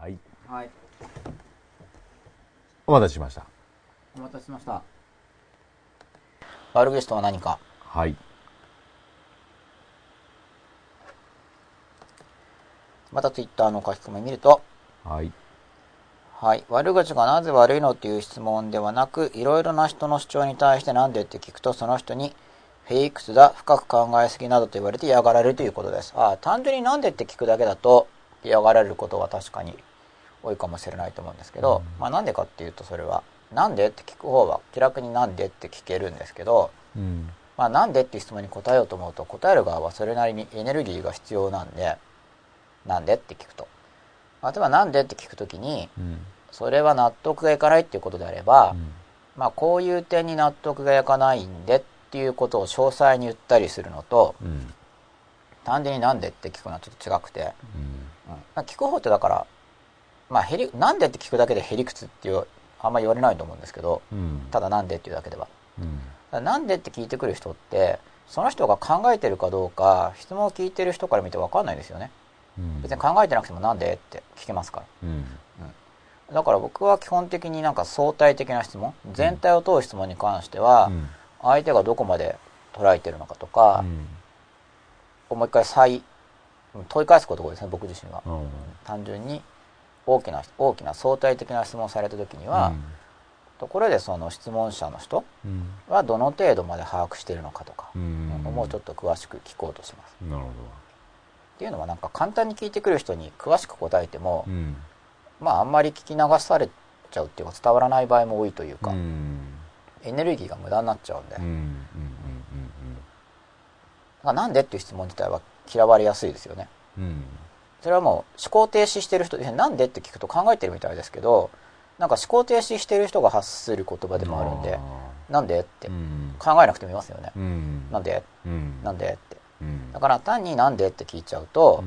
はい。はいお待たせしました。お待たせしました悪口とは何かはい。またツイッターの書き込み見るとはい。はい。悪口がなぜ悪いのっていう質問ではなく、いろいろな人の主張に対してなんでって聞くと、その人に、フェイクスだ、深く考えすぎなどと言われて嫌がられるということです。ああ、単純になんでって聞くだけだと嫌がられることは確かに多いかもしれないと思うんですけど、まあなんでかっていうとそれは、なんでって聞く方は気楽になんでって聞けるんですけど、うん。まあなんでっていう質問に答えようと思うと、答える側はそれなりにエネルギーが必要なんで、なんでって聞くと。例えばなんでって聞くときに、うん。それは納得がいかないっていうことであれば、うんまあこういう点に納得がいかないんでっていうことを詳細に言ったりするのと、うん。単純になんでって聞くのはちょっと違くて、うん。うんまあ聞く方ってだから、まあへり、なんでって聞くだけでへりくつっていう、あんま言われないと思うんですけど、うん。ただなんでっていうだけでは。うん。なんでって聞いてくる人って、その人が考えてるかどうか、質問を聞いてる人から見てわかんないですよね。うん。別に考えてなくてもなんでって聞けますから。うん。だから僕は基本的になんか相対的な質問、全体を問う質問に関しては、うん。相手がどこまで捉えてるのかとかう、ん。もう一回再問い返すことですね僕自身は、うん。単純に大きな大きな相対的な質問をされた時には、ところでその質問者の人うん。はどの程度まで把握しているのかとか、うん。もうちょっと詳しく聞こうとしますなるほっていうのはなんか簡単に聞いてくる人に詳しく答えても、ど。うん。まああんまり聞き流されちゃうっていうか伝わらない場合も多いというか、うん。エネルギーが無駄になっちゃうんで、なんでっていう質問自体は嫌われやすいですよねうん。うん。それはもう思考停止してる人なんでって聞くと考えてるみたいですけどなんか思考停止してる人が発する言葉でもあるんでなんでってうん。考えなくてもいますよね、うん。なんで？うん。なんでってうん。だから単になんでって聞いちゃうと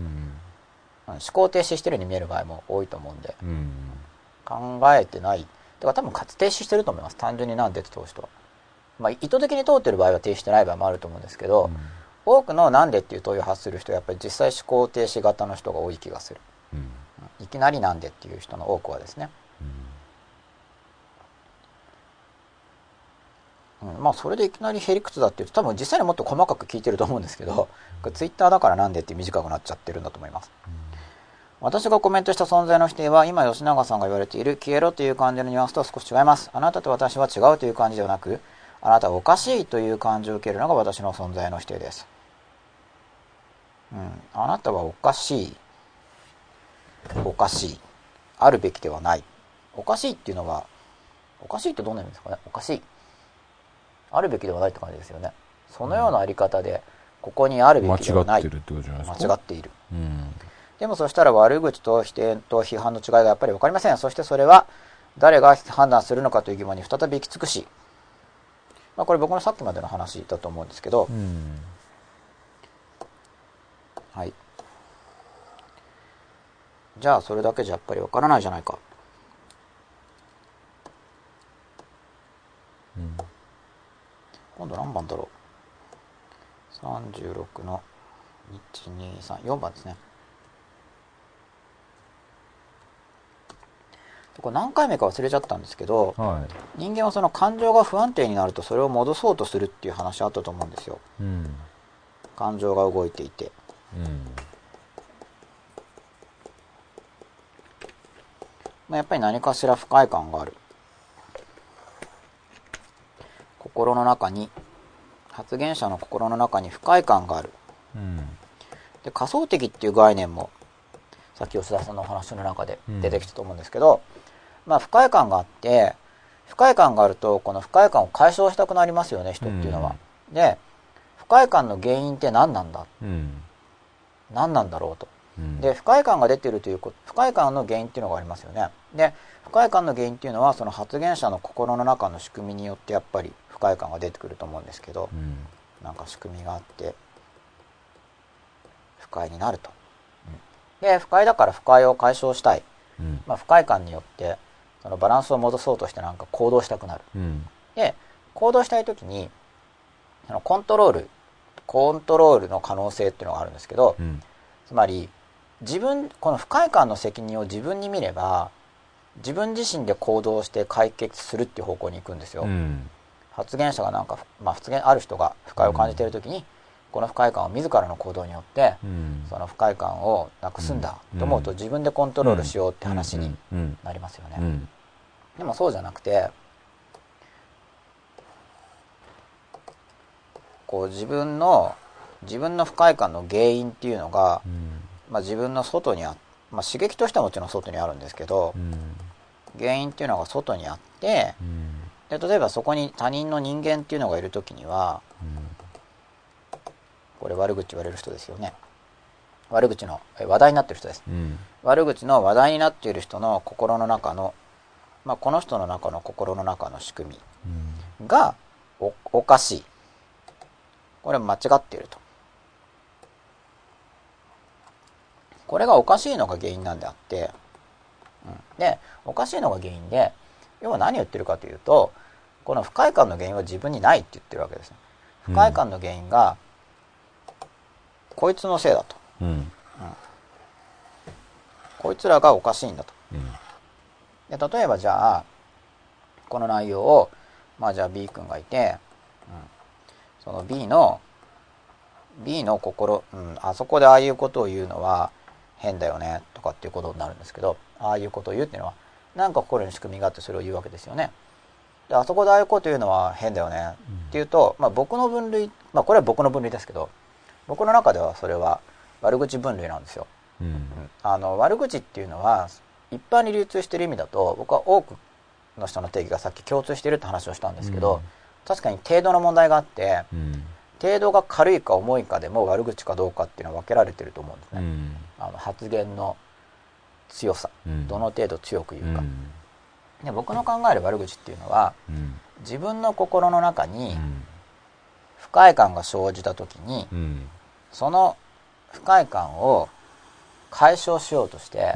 思考停止してるように見える場合も多いと思うんでうん。考えてないだから多分活停止してると思います単純になんでって通る人はまあ意図的に通ってる場合は停止してない場合もあると思うんですけど、多くのなんでっていう問いを発する人はやっぱり実際思考停止型の人が多い気がする。うん。いきなりなんでっていう人の多くはですね、うん、まあそれでいきなりへりくつだっていうと多分実際にもっと細かく聞いてると思うんですけどツイッターだからなんでって短くなっちゃってるんだと思います。私がコメントした存在の否定は今吉永さんが言われている消えろという感じのニュアンスとは少し違います。あなたと私は違うという感じではなくあなたはおかしいという感じを受けるのが私の存在の否定ですうん。あなたはおかしい。おかしい。あるべきではない。おかしいっていうのはおかしいってどんな意味ですかね？おかしい。あるべきではないって感じですよね。そのようなあり方でここにあるべ間きではない。違ってるってことじゃないですか？間違っている。うん。でもそしたら悪口と否定と批判の違いがやっぱり分かりません。そしてそれは誰が判断するのかという疑問に再び行き着くし、まあ、これ僕のさっきまでの話だと思うんですけど、うん。はいじゃあそれだけじゃやっぱり分からないじゃないかうん。今度何番だろう？36の1234番ですねこれ何回目か忘れちゃったんですけどは人間はその感情が不安定になるとそれを戻そうとするっていう話あったと思うんですよい。うん。感情が動いていてうん。まあ、やっぱり何かしら不快感がある。心の中に発言者の心の中に不快感がある。うん。で仮想的っていう概念もさっき吉田さんのお話の中で出てきたと思うんですけど、まあ不快感があって不快感があるとこの不快感を解消したくなりますよね人っていうのは、で不快感の原因って何なんだ？うん。何なんだろうとうん。で不快感が出てるということ不快感の原因っていうのがありますよねで不快感の原因っていうのはその発言者の心の中の仕組みによってやっぱり不快感が出てくると思うんですけどうん。なんか仕組みがあって不快になると、うんで不快だから不快を解消したい、うん。まあ、不快感によってそのバランスを戻そうとしてなんか行動したくなるうん。で行動したい時にそのコントロールコントロールの可能性っていうのがあるんですけど、うん。つまり自分この不快感の責任を自分に見れば自分自身で行動して解決するっていう方向に行くんですよ、うん。発言者がなんか、まあ、発言ある人が不快を感じている時に、この不快感を自らの行動によって、うん。その不快感をなくすんだと思うと自分でコントロールしようって話にうん。なりますよね、うん。でもそうじゃなくてこう自分の自分の不快感の原因っていうのが、うん。まあ、自分の外にあまあ、刺激としてはもちろん外にあるんですけどうん。原因っていうのが外にあってうん。で例えばそこに他人の人間っていうのがいる時にはこれ悪口言われる人ですよね。悪口のえ話題になってる人です。うん。悪口の話題になっている人の心の中の、まあ、この人の中の心の中の仕組みがおおかしいこれは間違っていると。これがおかしいのが原因なんであって、うん、でおかしいのが原因で要は何を言ってるかというとこの不快感の原因は自分にないって言ってるわけですね。不快感の原因が、こいつのせいだと。うん。こいつらがおかしいんだと。うん。で例えばじゃあこの内容をまあじゃあ B 君がいて、うん、その B の B の心、うん、あそこでああいうことを言うのは変だよねとかっていうことになるんですけどああいうことを言うっていうのはなんか心に仕組みがあってそれを言うわけですよね。であそこでああいうことを言うのは変だよねっていうと、まあ、僕の分類まあこれは僕の分類ですけど僕の中ではそれは悪口分類なんですよ。うん。あの悪口っていうのは一般に流通してる意味だと僕は多くの人の定義がさっき共通してるって話をしたんですけど、うん確かに程度の問題があってうん。程度が軽いか重いかでも悪口かどうかっていうのは分けられてると思うんですね、うん。あの発言の強さうん。どの程度強く言うか、うん。で僕の考える悪口っていうのはうん。自分の心の中にうん。不快感が生じた時にうん。その不快感を解消しようとして、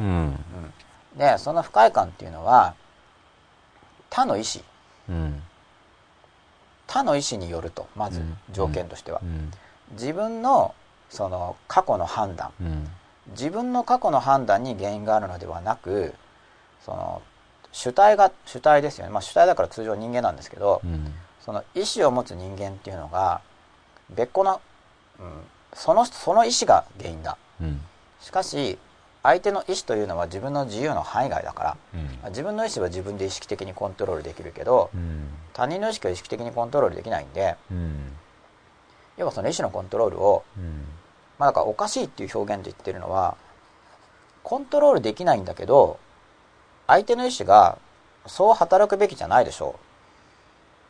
でその不快感っていうのは他の意思うん他の意思によるとまずうん。条件としては、うん。自分のその過去の判断。うん。自分の過去の判断に原因があるのではなくその主体が主体ですよね、まあ、主体だから通常人間なんですけど、うん。その意思を持つ人間っていうのが別個の、うん、そのその意思が原因だ。うん。しかし相手の意思というのは自分の自由の範囲外だからうん。自分の意思は自分で意識的にコントロールできるけどうん。他人の意識は意識的にコントロールできないんでうん。要はその意思のコントロールを、うん。まあ、だからおかしいっていう表現で言ってるのはコントロールできないんだけど相手の意思がそう働くべきじゃないでしょう。っ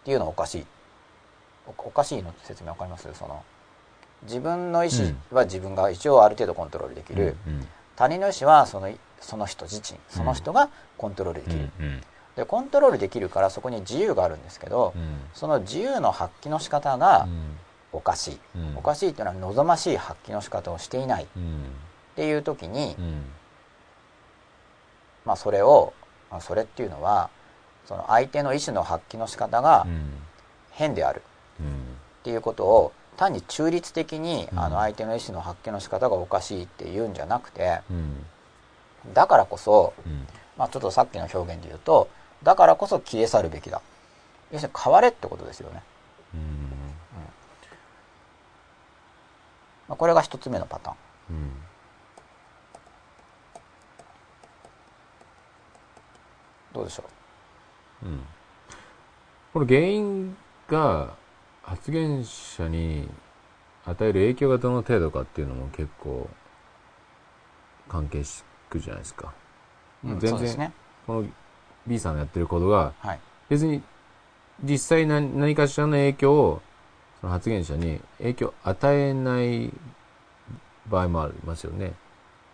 ていうのはおかしい。おおかしいの説明わかります？その自分の意思は自分が一応ある程度コントロールできる、うん他人の意思はそのその人自身その人がコントロールできる、うんでコントロールできるからそこに自由があるんですけど、うん。その自由の発揮の仕方がうん。おかしい、うん。おかしいっていうのは望ましい発揮の仕方をしていない。っうん。ていう時に、うん。まあ、それを、まあ、それっていうのはその相手の意思の発揮の仕方がうん。変である。うん。っていうことを単に中立的にうん。あの相手の意思の発揮の仕方がおかしいっていうんじゃなくてうん。だからこそ、うん。まあ、ちょっとさっきの表現で言うとだからこそ消え去るべきだ。要するに変われってことですよね、うん。まあ、これが一つ目のパターン。うん。どうでしょうん。この原因が発言者に与える影響がどの程度かっていうのも結構関係してくるじゃないですか。う、うん全然、ね。この B さんのやってることがはい。別に実際何何かしらの影響をその発言者に影響を与えない場合もありますよね。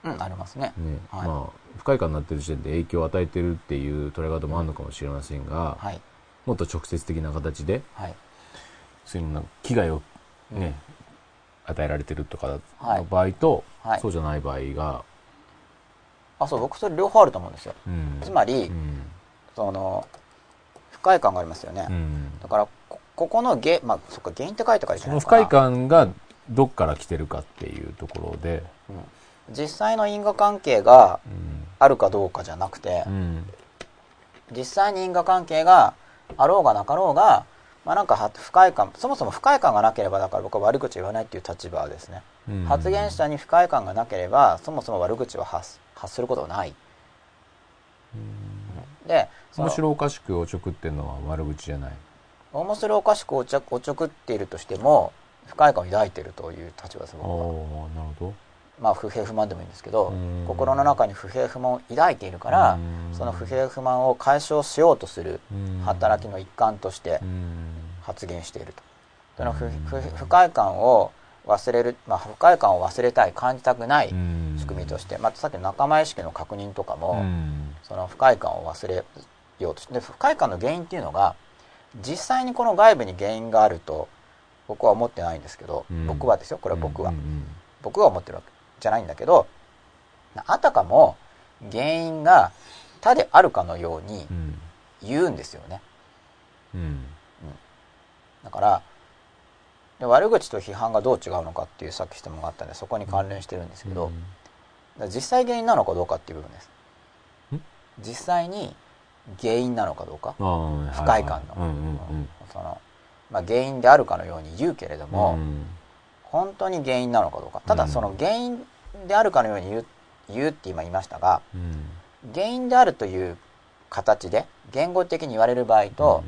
うんありますね。ね。はい。まあ不快感になってる時点で影響を与えてるっていう捉え方もあるのかもしれませんが、はい。もっと直接的な形ではいそういうの危害をね、与えられてるとかはい。の場合と、はい。そうじゃない場合が、あそう僕それ両方あると思うんですよ。うん。つまり、うん。その不快感がありますよね、うん。だからこここの原まあそっか原因って書いて書いてそないのかな。の不快感がどっから来てるかっていうところで、うん。実際の因果関係がうん。あるかどうかじゃなくてうん。実際に因果関係があろうがなかろうがまあなんかは不快感そもそも不快感がなければだから僕は悪口言わないっていう立場ですね。うん。発言者に不快感がなければそもそも悪口は発発することはない。でその面白おかしくおちょくってんのは悪口じゃない。面白おかしくおちょおちょくっているとしても不快感を抱いているという立場ですああ僕はなるほまあ不平不満でもいいんですけどうん。心の中に不平不満を抱いているからうん。その不平不満を解消しようとする働きの一環としてうん。発言していると。その不不不快感を忘れる、まあ、不快感を忘れたい感じたくないうん。仕組みとして、まあ、さっきの仲間意識の確認とかも、うん。その不快感を忘れようとしてで不快感の原因っていうのが実際にこの外部に原因があると僕は思ってないんですけど、うん。僕はですよこれは。僕は、僕が思ってるわけじゃないんだけどあたかも原因が他であるかのようにうん言うんですよね。うん。だからで悪口と批判がどう違うのかっていうさっき質問があったんでそこに関連してるんですけど、だから実際原因なのかどうかっていう部分です。ん？実際に原因なのかどうか？不快感の、うんうんうん。そのまあ、原因であるかのように言うけれども、うん。本当に原因なのかどうか。ただうんその原因であるかのように言う言うって今言いましたがうん。原因であるという形で言語的に言われる場合と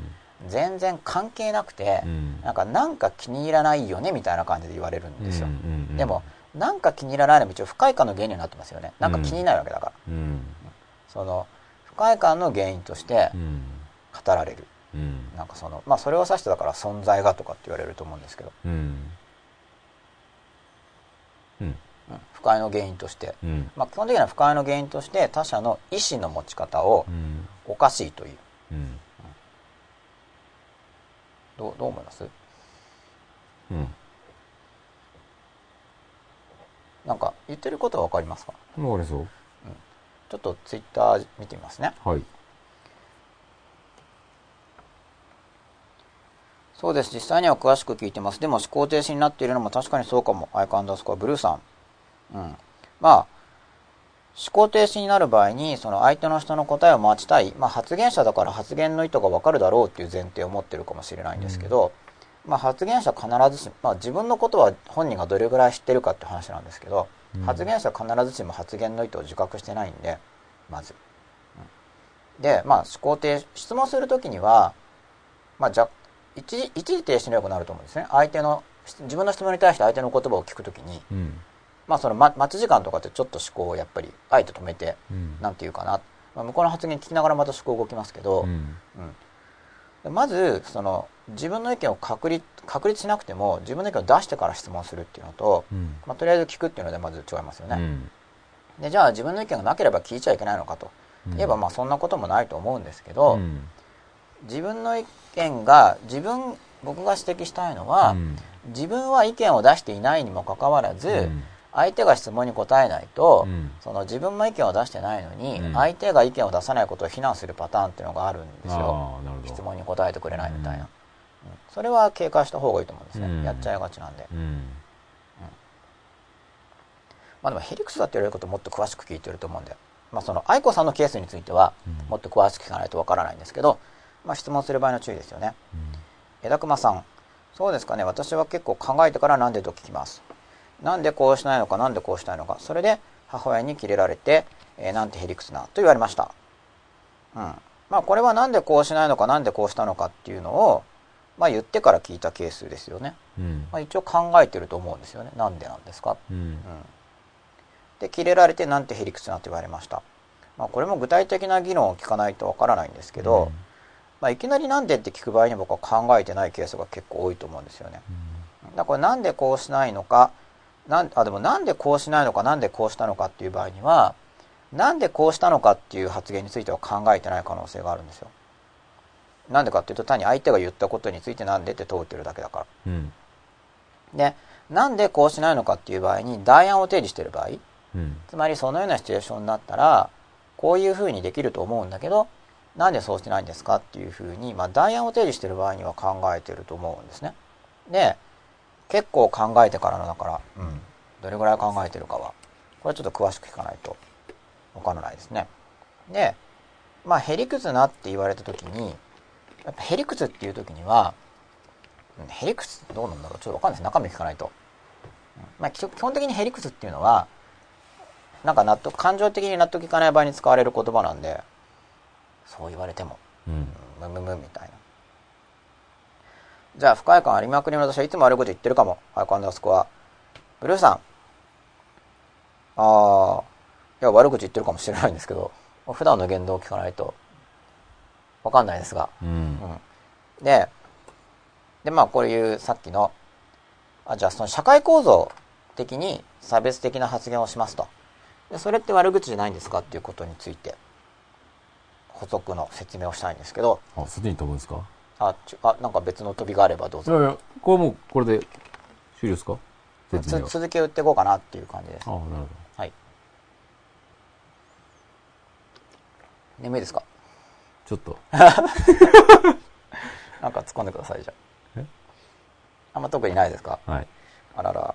全然関係なくてう、ん。なんかなんか気に入らないよねみたいな感じで言われるんですよ、うんうんうん。でもなんか気に入らないのも一応不快感の原因になってますよね。なんか気にないわけだから、うん。その不快感の原因としてうん。語られる。うん。なんかそのまあそれを指してだから存在がとかって言われると思うんですけど、うんうん。うん不快の原因として、うん。まあ、基本的には不快の原因として他者の意思の持ち方をうん。おかしいという。うん。どうどう思います？うん。なんか言ってることは分かりますか？わかりそうちょっとツイッター見てみますね。はい。そうです。実際には詳しく聞いてます。でも思考停止になっているのも確かにそうかも。アイカンダースコアブルーさんうん。まあ思考停止になる場合にその相手の人の答えを待ちたい、まあ、発言者だから発言の意図が分かるだろうっていう前提を持ってるかもしれないんですけど、まあ、発言者必ずしも、まあ、自分のことは本人がどれぐらい知ってるかって話なんですけど、うん。発言者は必ずしも発言の意図を自覚してないんでまず。うん。でまあ思考停止質問するときには、まあ、じゃ一時一時停止のよくなると思うんですね。相手の自分の質問に対して相手の言葉を聞くときに、うんまあ、そのま待ち時間とかってちょっと思考をやっぱりあえて止めてうん。なんていうかな、まあ、向こうの発言聞きながらまた思考動きますけど、うん。うん。でまずその自分の意見を確立確立しなくても自分の意見を出してから質問するっていうのと、うん。まあ、とりあえず聞くっていうのでまず違いますよね、うん。でじゃあ自分の意見がなければ聞いちゃいけないのかと言えばまあそんなこともないと思うんですけど、うん。自分の意見が自分僕が指摘したいのは、うん。自分は意見を出していないにもかかわらず、うん相手が質問に答えないと、うん。その自分も意見を出してないのに、うん。相手が意見を出さないことを非難するパターンっていうのがあるんですよ。質問に答えてくれないみたいな、うん。うん。それは警戒した方がいいと思うんですね、うん。やっちゃいがちなんで、うん。まあ、でもヘリクスだって言われることもっと詳しく聞いてると思うんで、まあ、その愛子さんのケースについてはうん。もっと詳しく聞かないとわからないんですけど、まあ、質問する場合の注意ですよね。枝熊さんそうですかね。私は結構考えてからなんでと聞きますなんでこうしないのかなんでこうしたいのか。それで母親にキレられて、えーなんてへりくつなと言われました。うん。まあこれはなんでこうしないのかなんでこうしたのかっていうのをまあ言ってから聞いたケースですよね、うん。まあ、一応考えてると思うんですよね。なんでなんですか。うん。うん。でキレられてなんてへりくつなと言われました。まあこれも具体的な議論を聞かないとわからないんですけど、まあ、いきなりなんでって聞く場合に僕は考えてないケースが結構多いと思うんですよね。だからこれなんでこうしないのか、なんあでもなんでこうしないのか、なんでこうしたのかっていう場合には、なんでこうしたのかっていう発言については考えてない可能性があるんですよ。なんでかっていうと単に相手が言ったことについてなんでって問うてるだけだかうんら。で、なんでこうしないのかっていう場合に代案を提示してる場合、うんつまりそのようなシチュエーションになったらこういうふうにできると思うんだけどなんでそうしないんですかっていうふうに、まあ、代案を提示してる場合には考えてると思うんですね。で結構考えてからのだから、うん、どれぐらい考えてるかはここれちょっと詳しく聞かないとわからないですね。で、まあ、へりくつなって言われた時に、やっぱへりくつっていう時には、うんへりくつどうなんだろう？ちょっとわかんないです。中身聞かないと。うんまあ、基基本的にへりくつっていうのは、なんか納得、感情的に納得いかない場合に使われる言葉なんで、そう言われても、うんムムムみたいな。じゃあ、不快感ありまくりの私はいつも悪口言ってるかも。はい、今度はそこは。ブルーさん。ああ、いや、悪口言ってるかもしれないんですけど、普段の言動を聞かないと、わかんないですが。うんうん。で、で、まあ、こういうさっきの、あ、じゃあその社会構造的に差別的な発言をしますと。で、それって悪口じゃないんですかっていうことについて、補足の説明をしたいんですけど、あそっちに飛ぶんですか？あ、ちょあなんか別の飛びがあればどうぞ。いやいやこれもうこれで終了ですか？つ続きを打っていこうかなっていう感じですあ。なるほどはい。眠いですか？ちょっと なんか突っ込んでください、じゃあえ？あんま特にないですか？はいあらら。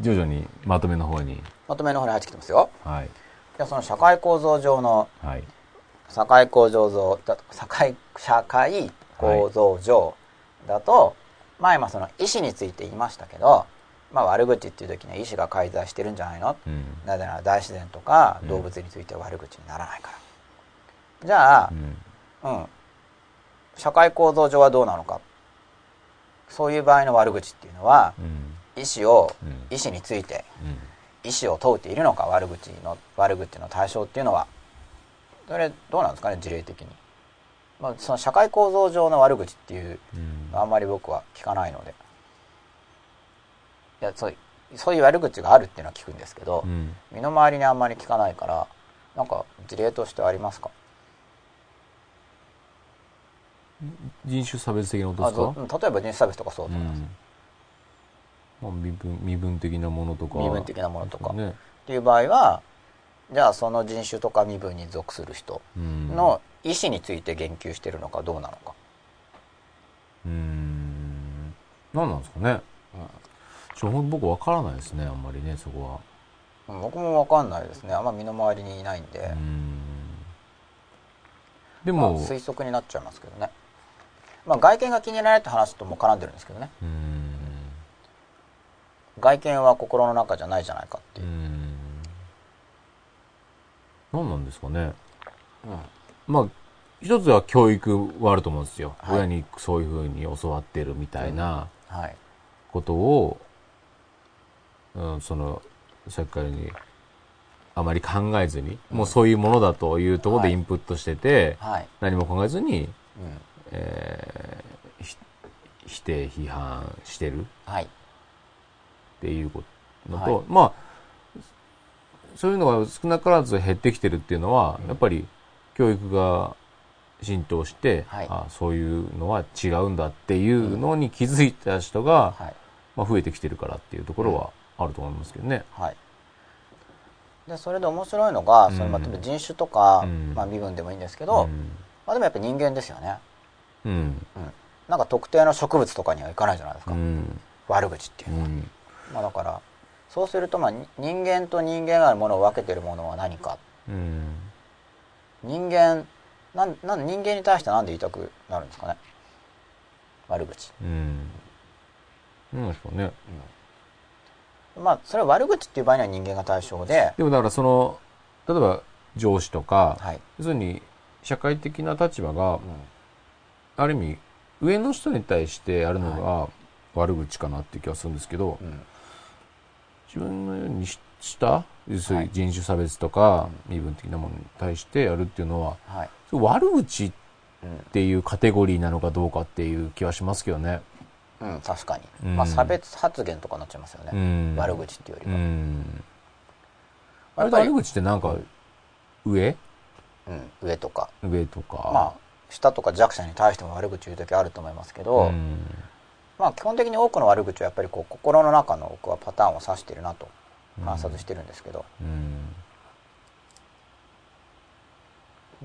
徐々にまとめの方にまとめの方に入ってきてますよ。はいじゃあその社会構造上の、はい。社会構造上だ社会、社会構造上だと、まあ今その意思について言いましたけど、まあ悪口っていう時には意思が介在してるんじゃないの？うん。なぜなら大自然とかうん。動物については悪口にならないから。じゃあう、ん。うん。社会構造上はどうなのか。そういう場合の悪口っていうのは、うん。意思を、うん。意思について、うん意思を問うているのか、悪口の、悪口の対象っていうのは。それ、どうなんですかね、事例的に。まあ、その社会構造上の悪口っていう、うんあんまり僕は聞かないので。いや、そう、そういう悪口があるっていうのは聞くんですけど、うん身の回りにあんまり聞かないから、なんか事例としてありますか？人種差別的なことですか？例えば人種差別とかそうだと思います。うんまあ、身分身分的なものとか。身分的なものとか。ね。っていう場合はじゃあその人種とか身分に属する人うん。の意思について言及してるのかどうなのか、うん。何なんですかね。ちょ僕わからないですねあんまりねそこは。うん僕も分かんないですね。あんま身の回りにいないんで、うん。でまあ、も、推測になっちゃいますけどね、まあ、外見が気に入らないって話とも絡んでるんですけどね。うん外見は心の中じゃないじゃないかっていう、うん。何なんですかね。うん。まあ一つは教育はあると思うんですよ、はい。親にそういうふうに教わってるみたいなはい。ことを、うん、そのさっきからにあまり考えずに、もうそういうものだというところではい。インプットしてて、はい、何も考えずに、うん、えーひ否定批判してる。はいっていうことのと、はい。まあそういうのが少なからず減ってきてるっていうのは、やっぱり教育が浸透して、はい。あそういうのは違うんだっていうのに気づいた人が、はい。まあ、増えてきてるからっていうところはあると思いますけどね。はい。でそれで面白いのが、うん。そのまあ例えば人種とか、うん。まあ、身分でもいいんですけど、まあ、でもやっぱ人間ですよね。うん。うん。うん、なんか特定の植物とかにはいかないじゃないですか、うん。悪口っていうのは、うん。まあ、だからそうするとまあに人間と人間があるものを分けてるものは何か。うん。人間なんなん人間に対してなんで言いたくなるんですかね。悪口、うん。なんでしょうね。まあそれは悪口っていう場合には人間が対象で、でもだからその、例えば上司とか、はい。要するに社会的な立場がうん、ある意味上の人に対してやるのが悪口かなっていう気がするんですけど、うん自分のようにしした要するはい。に人種差別とか身分的なものに対してやるっていうのははい。悪口っうんていうカテゴリーなのかどうかっていう気はしますけどね。うん、確かに、うん。まあ、差別発言とかになっちゃいますよね、うん、悪口っていうよりうは、ん。あれ悪口ってなんか上？うん、上とか。上とか。まあ下とか弱者に対しても悪口言う時あると思いますけど、うんまあ基本的に多くの悪口はやっぱりこう心の中の僕はパターンを指してるなと観察してるんですけど、うん。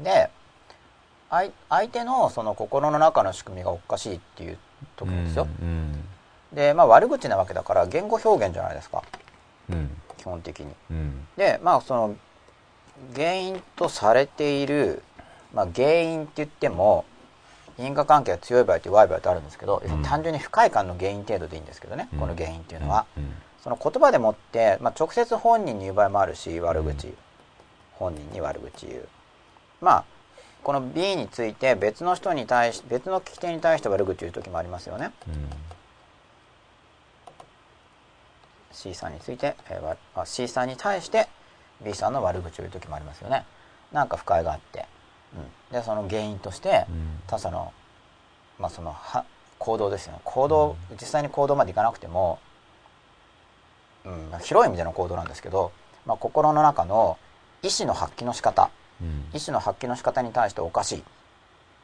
で相相手のその心の中の仕組みがおかしいっていう時にですよ、うん。で、まあ、悪口なわけだから言語表現じゃないですか。うん。基本的に。うん。でまあその原因とされている、まあ、原因って言っても因果関係が強い場合と弱い場合とあるんですけど、要するに単純に不快感の原因程度でいいんですけどね、うん。この原因っていうのは、うん。その言葉でもって、まあ、直接本人に言う場合もあるし悪口、本人に悪口言う。まあこの B について別の人に対し別の聞き手に対して悪口言う時もありますよね。うん。C さんについて、えー C さんに対して B さんの悪口を言う時もありますよね。なんか不快があって、うん、でその原因としてうん。他者の,、まあ、そのは行動ですよね。行動実際に行動までいかなくても、うんまあ、広い意味での行動なんですけど、まあ、心の中の意思の発揮の仕方。うん。意思の発揮の仕方に対しておかしい、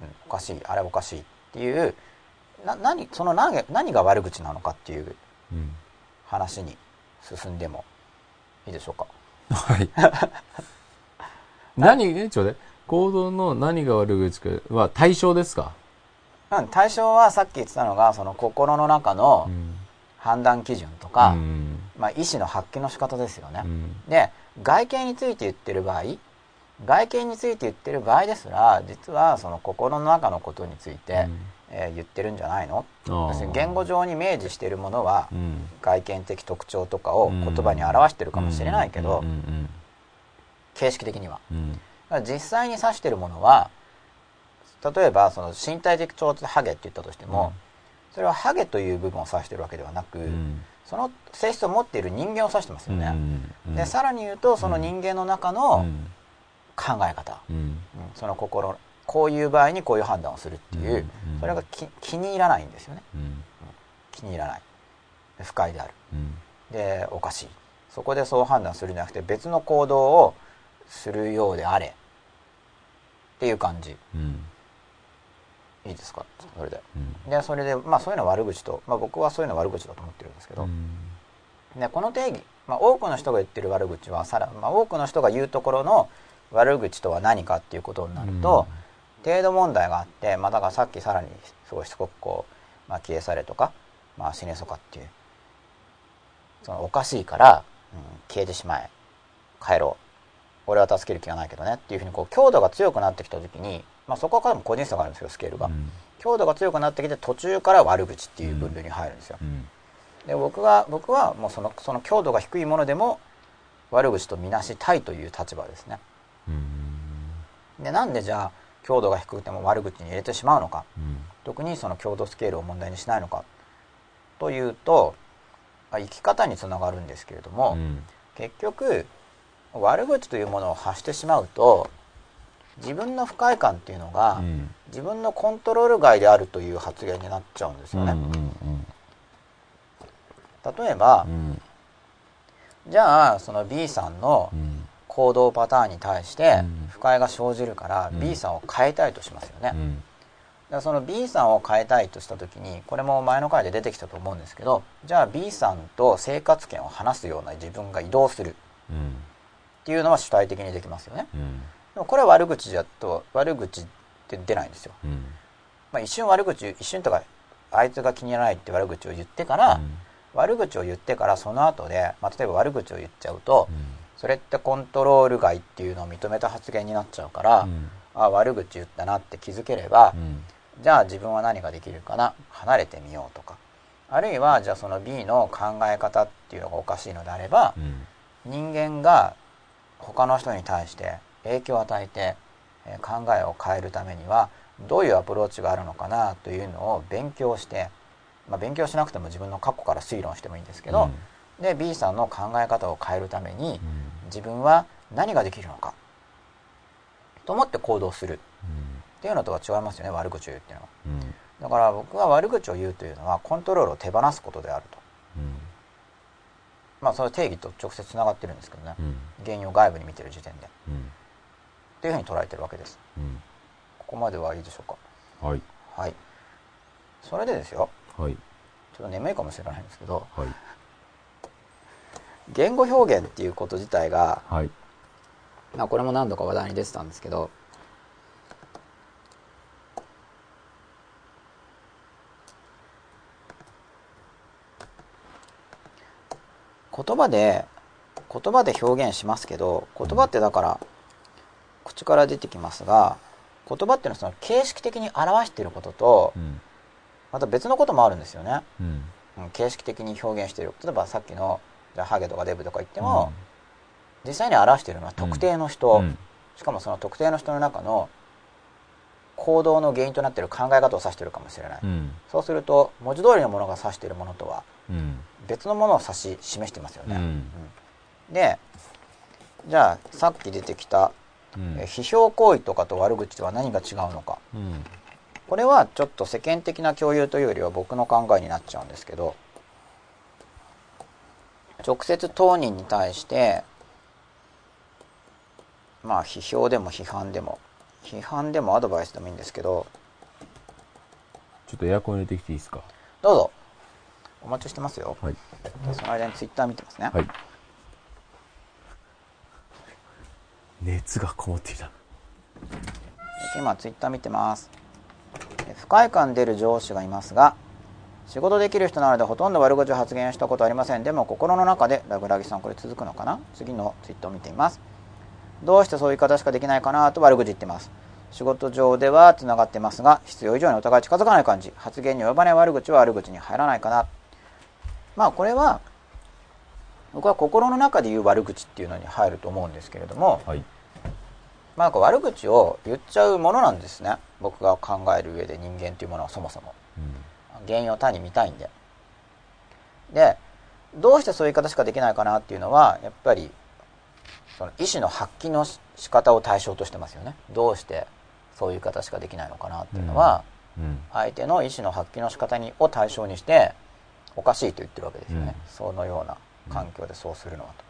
うん、おかしい。あれおかしい。っていうな何その何何が悪口なのかっていううん。話に進んでもいいでしょうか。はい。何、え、ちょうだい。行動の何が悪口かは対象ですか？うん対象はさっき言ってたのがその心の中のうん。判断基準とか、うん。まあ、意思の発揮の仕方ですよね、うん。で外見について言ってる場合外見について言ってる場合ですら実はその心の中のことについて、えー言ってるんじゃないの？言語上に明示しているものはうん。外見的特徴とかを言葉に表してるかもしれないけど、うんうん形式的には実際に指してるものは例えばその身体的長でハゲって言ったとしても、それはハゲという部分を指してるわけではなく、うん。その性質を持っている人間を指してますよね、うんでさらに言うとその人間の中の考え方、うん。うん。その心こういう場合にこういう判断をするっていう、うんそれがき気に入らないんですよね。うん。気に入らない。で不快である。うん。でおかしい。そこでそう判断するんじゃなくて別の行動をするようであれっていう感じ。うん。いいですか？それで。うん。でそれでまあそういうのは悪口と、まあ、僕はそういうのは悪口だと思ってるんですけど、でこの定義、まあ、多くの人が言ってる悪口はさら、まあ、多くの人が言うところの悪口とは何かっていうことになると、程度問題があって、まあ、だからさっきさらにすごいしつこくこう、まあ、消え去れとか、まあ、死ねそかっていうそのおかしいから、うん、消えてしまえ帰ろう俺は助ける気がないけどねっていうふうにこう強度が強くなってきた時に、まあ、そこからも個人差があるんですよスケールが、うん。強度が強くなってきて途中から悪口っていう分類に入るんですよ、うん。で僕が僕はもうそのその強度が低いものでも悪口とみなしたいという立場ですねうん。でなんでじゃあ強度が低くても悪口に入れてしまうのかうん。特にその強度スケールを問題にしないのかというとまあ生き方につながるんですけれども、うん。結局悪口というものを発してしまうと自分の不快感っていうのが、うん。自分のコントロール外であるという発言になっちゃうんですよね、うん。例えばう、ん。じゃあその B さんのうん。行動パターンに対してうん不快が生じるからうん B さんを変えたいとしますよね、だその B さんを変えたいとした時にこれも前の回で出てきたと思うんですけどじゃあ B さんと生活圏を話すような自分が移動するうん。っていうのは主体的にできますよね。うん。でもこれは悪口だと悪口って出ないんですよ、うん。まあ、一瞬悪口一瞬とかあいつが気に入らないって悪口を言ってから、悪口を言ってからその後で、まあ、例えば悪口を言っちゃうと、それってコントロール外っていうのを認めた発言になっちゃうから、あ悪口言ったなって気づければ、じゃあ自分は何ができるかな？離れてみようとか。あるいはじゃあその B の考え方っていうのがおかしいのであれば、人間が他の人に対して影響を与えてえー考えを変えるためにはどういうアプローチがあるのかなというのを勉強して、まあ、勉強しなくても自分の過去から推論してもいいんですけど、で B さんの考え方を変えるために自分は何ができるのかと思って行動する。っていうのとは違いますよね悪口を言うっていうのは。だから僕は悪口を言うというのはコントロールを手放すことであるとまあその定義と直接つながってるんですけどね。原因を外部に見てる時点で。っていうふうに捉えてるわけです。ここまではいいでしょうか？はい。はい。それでですよ。はい。ちょっと眠いかもしれないんですけど。はい。言語表現っていうこと自体が、はい。まあ、これも何度か話題に出てたんですけど言葉で言葉で表現しますけど言葉ってだから口から出てきますが言葉っていうのはその形式的に表していることとうん。また別のこともあるんですよね、うん。うん、形式的に表現している。例えばさっきのじゃあハゲとかデブとか言っても、実際に表しているのは特定の人、うん。しかもその特定の人の中の行動の原因となっている考え方を指しているかもしれない、うん。そうすると文字通りのものが指しているものとはうん別のものを指し示してますよね、うん。うん。でじゃあさっき出てきた、うん。え批評行為とかと悪口とは何が違うのか。うん。これはちょっと世間的な共有というよりは僕の考えになっちゃうんですけど直接当人に対してまあ批評でも批判でも批判でもアドバイスでもいいんですけどちょっとエアコン入れてきていいですか？どうぞお待ちしてますよ。はい。その間にツイッター見てますね、はい。熱がこもってきた。今ツイッター見てます。え不快感出る上司がいますが仕事できる人なのでほとんど悪口を発言したことありません。でも心の中でラグラギさんこれ続くのかな？次のツイッターを見ています。どうしてそういう言い方しかできないかなと悪口言ってます。仕事上ではつながってますが必要以上にお互い近づかない感じ。発言に及ばない悪口は悪口に入らないかなまあこれは僕は心の中で言う悪口っていうのに入ると思うんですけれども、はい。まあ、なんか悪口を言っちゃうものなんですね。僕が考える上で人間というものはそもそも。原因を単に見たいんで。でどうしてそういう言い方しかできないかなっていうのはやっぱりその意思の発揮のし仕方を対象としてますよね。どうしてそういう言い方しかできないのかなっていうのは、うん。相手の意思の発揮の仕方にを対象にしておかしいと言ってるわけですよね、そのような環境でそうするのはと。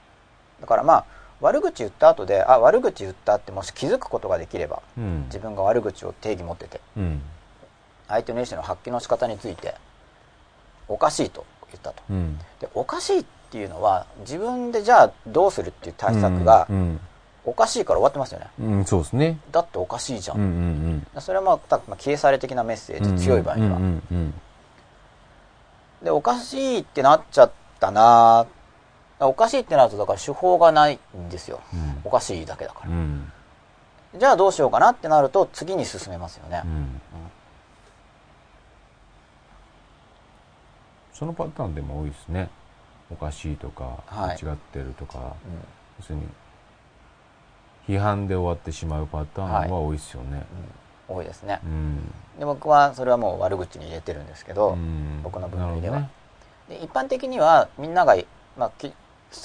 だからまあ悪口言った後であ悪口言ったってもし気づくことができればうん。自分が悪口を定義持っててうん。相手の意思の発揮の仕方についておかしいと言ったと。うん。でおかしいっていうのは自分でじゃあどうするっていう対策がうん。おかしいから終わってますよね。うんうんそうですね。だっておかしいじゃん、うんうんそれはまあまあ消えされ的なメッセーうんジ強い場合には、うんうんうんでおかしいってなっちゃったな。おかしいってなるとだから手法がないんですよ。うん。おかしいだけだから、うん。じゃあどうしようかなってなると次に進めますよね。う、ん。そのパターンでも多いですね。おかしいとかはい。間違ってるとか、うん。要するに批判で終わってしまうパターンは多いですよね、うん多いですね。うん。で僕はそれはもう悪口に入れてるんですけど、うん。僕の分類では。なるほで一般的にはみんなが、まあ、き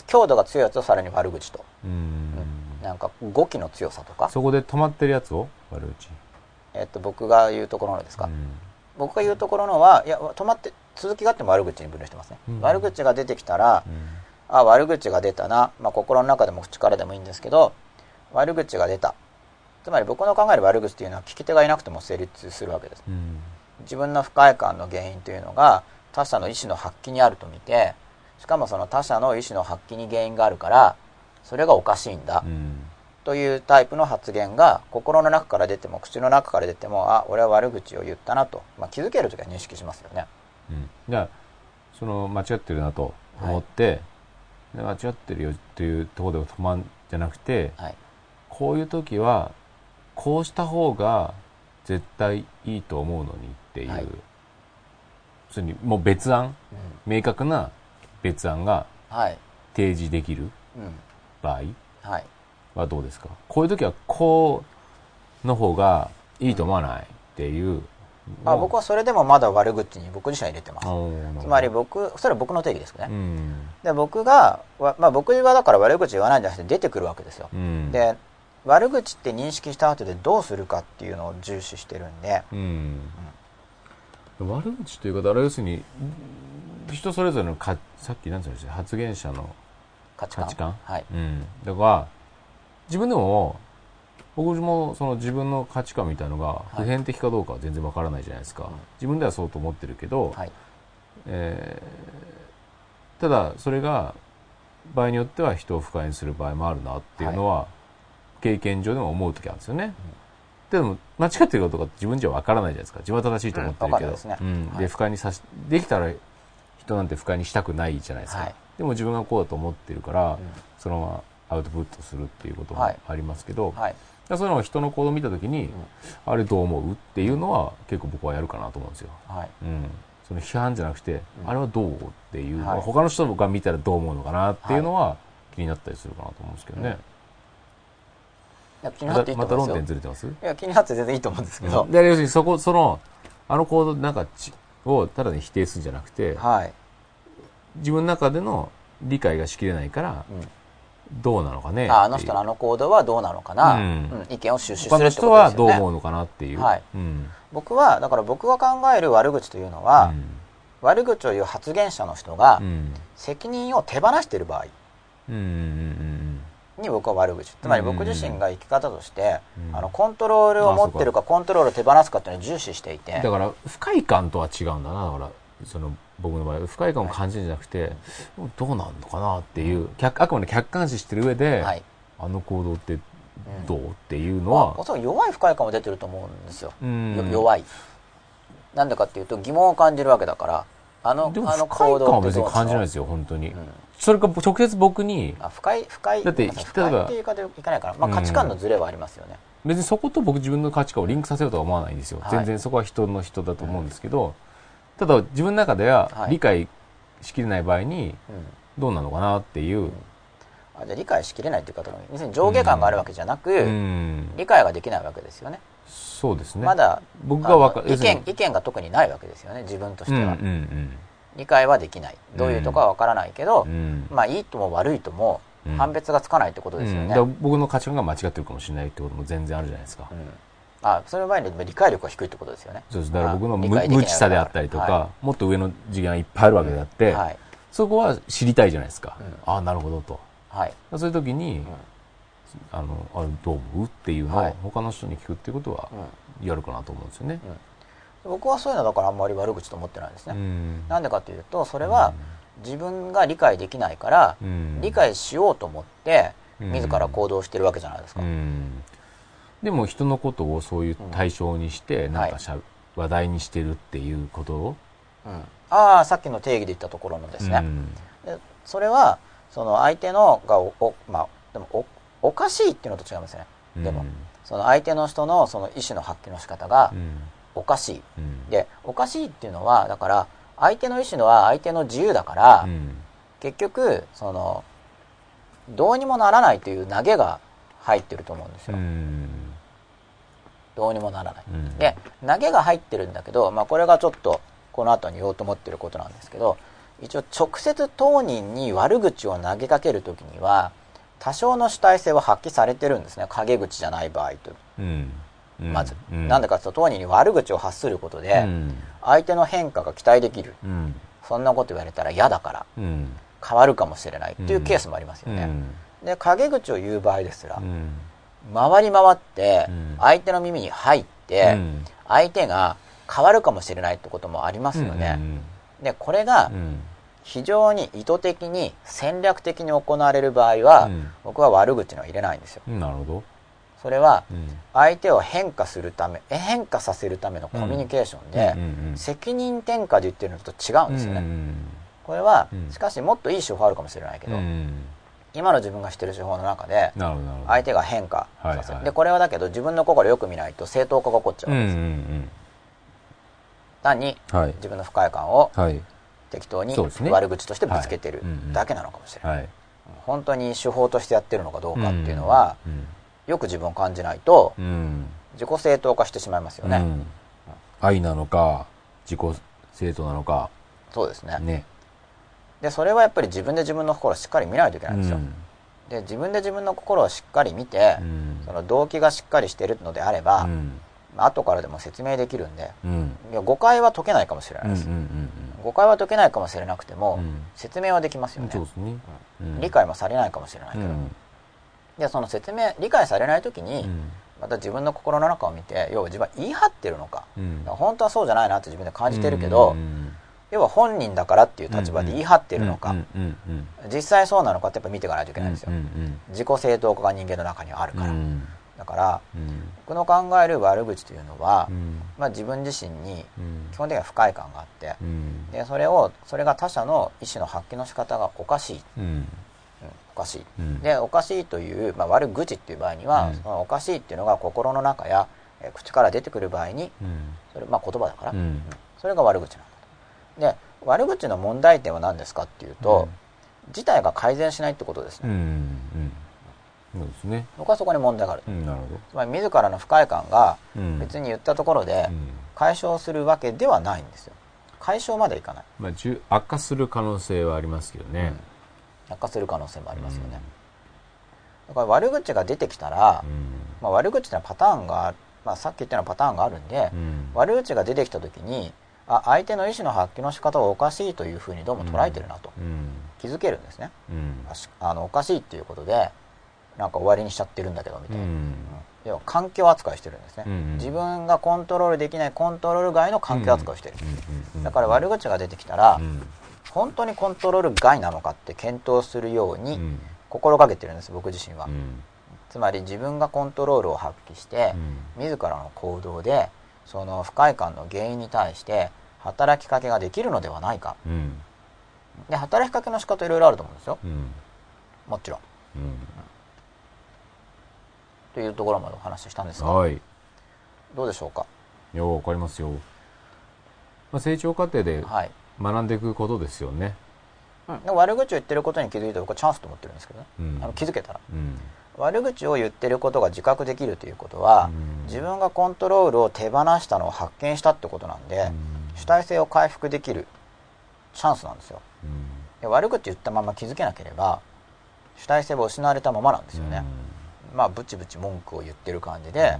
強度が強いやつをさらに悪口と、なんか語気の強さとか、そこで止まってるやつを？悪口。えっと、僕が言うところのですか、うん。僕が言うところのはいや止まって続きがあっても悪口に分類してますね、うん。悪口が出てきたら、うん。あ悪口が出たな、まあ、心の中でも口からでもいいんですけど悪口が出たつまり僕の考える悪口っていうのは聞き手がいなくても成立するわけです。うん。自分の不快感の原因というのが他者の意思の発揮にあると見てしかもその他者の意思の発揮に原因があるからそれがおかしいんだうん。というタイプの発言が心の中から出ても口の中から出てもあ俺は悪口を言ったなと、まあ、気づける時は認識しますよね。うん。じゃあその間違ってるなと思って、で間違ってるよっていうところで止まんじゃなくてはい。こういう時はこうした方が絶対いいと思うのにっていう、はい。にもう別案うん。明確な別案がはい。提示できるうん。場合はどうですか？こういう時はこうの方がいいと思わないっていうあ僕はそれでもまだ悪口に僕自身は入れてます。つつまり僕それは僕の定義ですね、うん。で僕が、わまあ、僕はだから悪口言わないんじゃなくて出てくるわけですよ、うん。で悪口って認識した後でどうするかっていうのを重視してるんで。うん、悪口というかあれ要するに人それぞれのかさっき何て言いました発言者の価値観？はい。うん、だから自分でも僕もその自分の価値観みたいのがい。普遍的かどうかは全然わからないじゃないですか、うん。自分ではそうと思ってるけど、はい。えーただそれが場合によっては人を不快にする場合もあるなっていうのは、経験上でも思う時あるんですよね、でも間違ってることが自分じゃわからないじゃないですか。自分は正しいと思ってるけど、うんね。うん。はい。で不快にさしできたら人なんて不快にしたくないじゃないですか、はい。でも自分がこうだと思ってるから、そのままアウトプットするっていうこともはい。ありますけど、はい。そういうのを人の行動を見た時に、あれどう思うっていうのは結構僕はやるかなと思うんですよ。はい。うん、その批判じゃなくて、あれはどうっていう、はい。他の人が見たらどう思うのかなっていうのは気になったりするかなと思うんですけどね。いや気になっていいと思うんですよ。点ずれてます？いや気になって全然いいと思うんですけど、で要するにそこそのあの行動なんかちをただに否定するんじゃなくてはい、自分の中での理解がしきれないからうん。どうなのかね。ああの人のあの行動はどうなのかな、うん。うん。意見を収集するってこ人はどうとですよね。思うのかなっていう、はい。うん。僕はだから僕が考える悪口というのは、うん。悪口を言う発言者の人がうん。責任を手放している場合。うんうんに僕は悪口つまり僕自身が生き方として、うん。あのコントロールを持ってるかコントロールを手放すかっていうのを重視していて。だから不快感とは違うんだなだからその僕の場合。は不快感を感じるんじゃなくて、どうなんのかなっていう客あくまで客観視してる上で、はい。あの行動ってどう、っていうのは、おそらく弱い不快感も出てると思うんですよ、弱い。なんでかっていうと疑問を感じるわけだからあのでもあの不快感は別にどう感じないですよ本当に、うんそれか直接僕に。あ不快不快だってごめんなさいっていう言い方でいかないから、まあ、価値観のズレはありますよね、別にそこと僕自分の価値観をリンクさせようとは思わないんですよ、はい。全然そこは人の人だと思うんですけど、ただ自分の中でははい。理解しきれない場合にうん。どうなのかなっていう、あじゃあ理解しきれないっていう方も要するに上下感があるわけじゃなく、うん。理解ができないわけですよね。そうですね。まだ僕がわか意見意見が特にないわけですよね自分としては、うんうん理解はできない。どういうとこはわからないけどうん、うん。まあいいとも悪いともうん。判別がつかないってことですよね、うん。僕の価値観が間違ってるかもしれないってことも全然あるじゃないですか、うん。あその場合に理解力が低いってことですよね。そうです。だから僕の無知さであったりとか、はもっと上の次元がいっぱいあるわけであって、はい。そこは知りたいじゃないですか、うん。ああなるほどと。はい。そういう時に、あのあれどう思うっていうのはい。を他の人に聞くっていうことはうん。やるかなと思うんですよね。僕はそういうのだからあんまり悪口と思ってないですね、うん。なんでかというとそれは自分が理解できないから、うん。理解しようと思ってうん。自ら行動してるわけじゃないですか、うん。でも人のことをそういう対象にして、なんかしゃ、話題にしてるっていうことを、うん。ああさっきの定義で言ったところのですね、うん。でそれはその相手のがおおまあでもおおかしいっていうのと違いますね。でも、その相手の人のその意思の発揮の仕方がうんおかしい、うん。でおかしいっていうのはだから相手の意思のは相手の自由だから、うん。結局そのどうにもならないという投げが入ってると思うんですよ、うん。どうにもならない、うん。で投げが入ってるんだけど、まあ、これがちょっとこの後に言おうと思ってることなんですけど一応直接当人に悪口を投げかける時には多少の主体性は発揮されてるんですね。陰口じゃない場合とまず、うん。なんでかというと当人に悪口を発することで、うん。相手の変化が期待できる。うん。そんなこと言われたら嫌だからうん。変わるかもしれないっていうケースもありますよね、うん。で陰口を言う場合ですら、うん。回り回ってうん。相手の耳に入って、うん。相手が変わるかもしれないってこともありますよね、でこれがうん。非常に意図的に戦略的に行われる場合は、うん。僕は悪口のは入れないんですよ。うんなるほどそれはうん。相手を変化するためえ変化させるためのコミュニケーションで、責任転嫁で言ってるのと違うんですよね、うんこれは、うん。しかしもっといい手法あるかもしれないけど、うん。今の自分が知ってる手法の中で相手が変化させる、はいはい。でこれはだけど自分の心をよく見ないと正当化が起こっちゃううんです、ん単に自分の不快感をはい。適当に悪口としてぶつけてるだけなのかもしれない、はい。本当に手法としてやってるのかどうかっていうのは、うんよく自分を感じないとうん。自己正当化してしまいますよね、うん。愛なのか自己正当なのか。そうですね。ね。でそれはやっぱり自分で自分の心をしっかり見ないといけないんですよ、うん。で自分で自分の心をしっかり見て、うん。その動機がしっかりしてるのであれば、うん。後からでも説明できるんでうん。いや誤解は解けないかもしれないです、うんうん誤解は解けないかもしれなくても、うん。説明はできますよね。ね。うん。理解もされないかもしれないけど、うんでその説明理解されない時に、うん。また自分の心の中を見て要は自分は言い張ってるのか,、うん。本当はそうじゃないなって自分で感じてるけど、うん。要は本人だからっていう立場で言い張ってるのか、実際そうなのかってやっぱ見ていかないといけないんですよ、自己正当化が人間の中にはあるから、うん。だからうん。僕の考える悪口というのは、うん。まあ、自分自身にうん。基本的には不快感があってうん。でそれをそれが他者の意思の発揮の仕方がおかしい、おかしい。うん。でおかしいという、まあ、悪口っていう場合には、うん。そのおかしいっていうのが心の中や、えー口から出てくる場合にうん。それ、まあ、言葉だから、うん。それが悪口なんだと。で悪口の問題点は何ですかっていうと、事態が改善しないってことですね、そうですね。僕はそこに問題がある、うんなるほつまり自らの不快感が別に言ったところでうん。解消するわけではないんですよ。解消までいかない、まあ悪化する可能性はありますけどね。うん悪化する可能性もありますよね、だから悪口が出てきたら、うん。まあ、悪口ってのはパターンが、まあ、さっき言ったようなパターンがあるんで、うん。悪口が出てきた時にあ相手の意思の発揮の仕方はおかしいというふうにどうも捉えてるなとうん。気づけるんですね。うん。あのおかしいっていうことでなんか終わりにしちゃってるんだけどみたいな、うん。要は環境扱いしてるんですね、うん自分がコントロールできないコントロール外の環境扱いをしてる、うん。だから悪口が出てきたら、うん本当にコントロール外なのかって検討するようにうん。心がけてるんです僕自身は、うん。つまり自分がコントロールを発揮してう、ん。自らの行動でその不快感の原因に対して働きかけができるのではないか。うん。で働きかけの仕方いろいろあると思うんですよ。うん。もちろん。うん。というところまでお話ししたんですがはい。どうでしょうか？ようわかりますよ、まあ、成長過程ではい、学んでいくことですよね。うん、で悪口を言ってることに気づいたら僕はチャンスと思ってるんですけどね、うん。あの気づけたら。うん。悪口を言ってることが自覚できるということは、うん。自分がコントロールを手放したのを発見したってことなんで、主体性を回復できるチャンスなんですよ。うん。で悪口言ったまま気づけなければ主体性は失われたままなんですよね、まあブチブチ文句を言ってる感じで、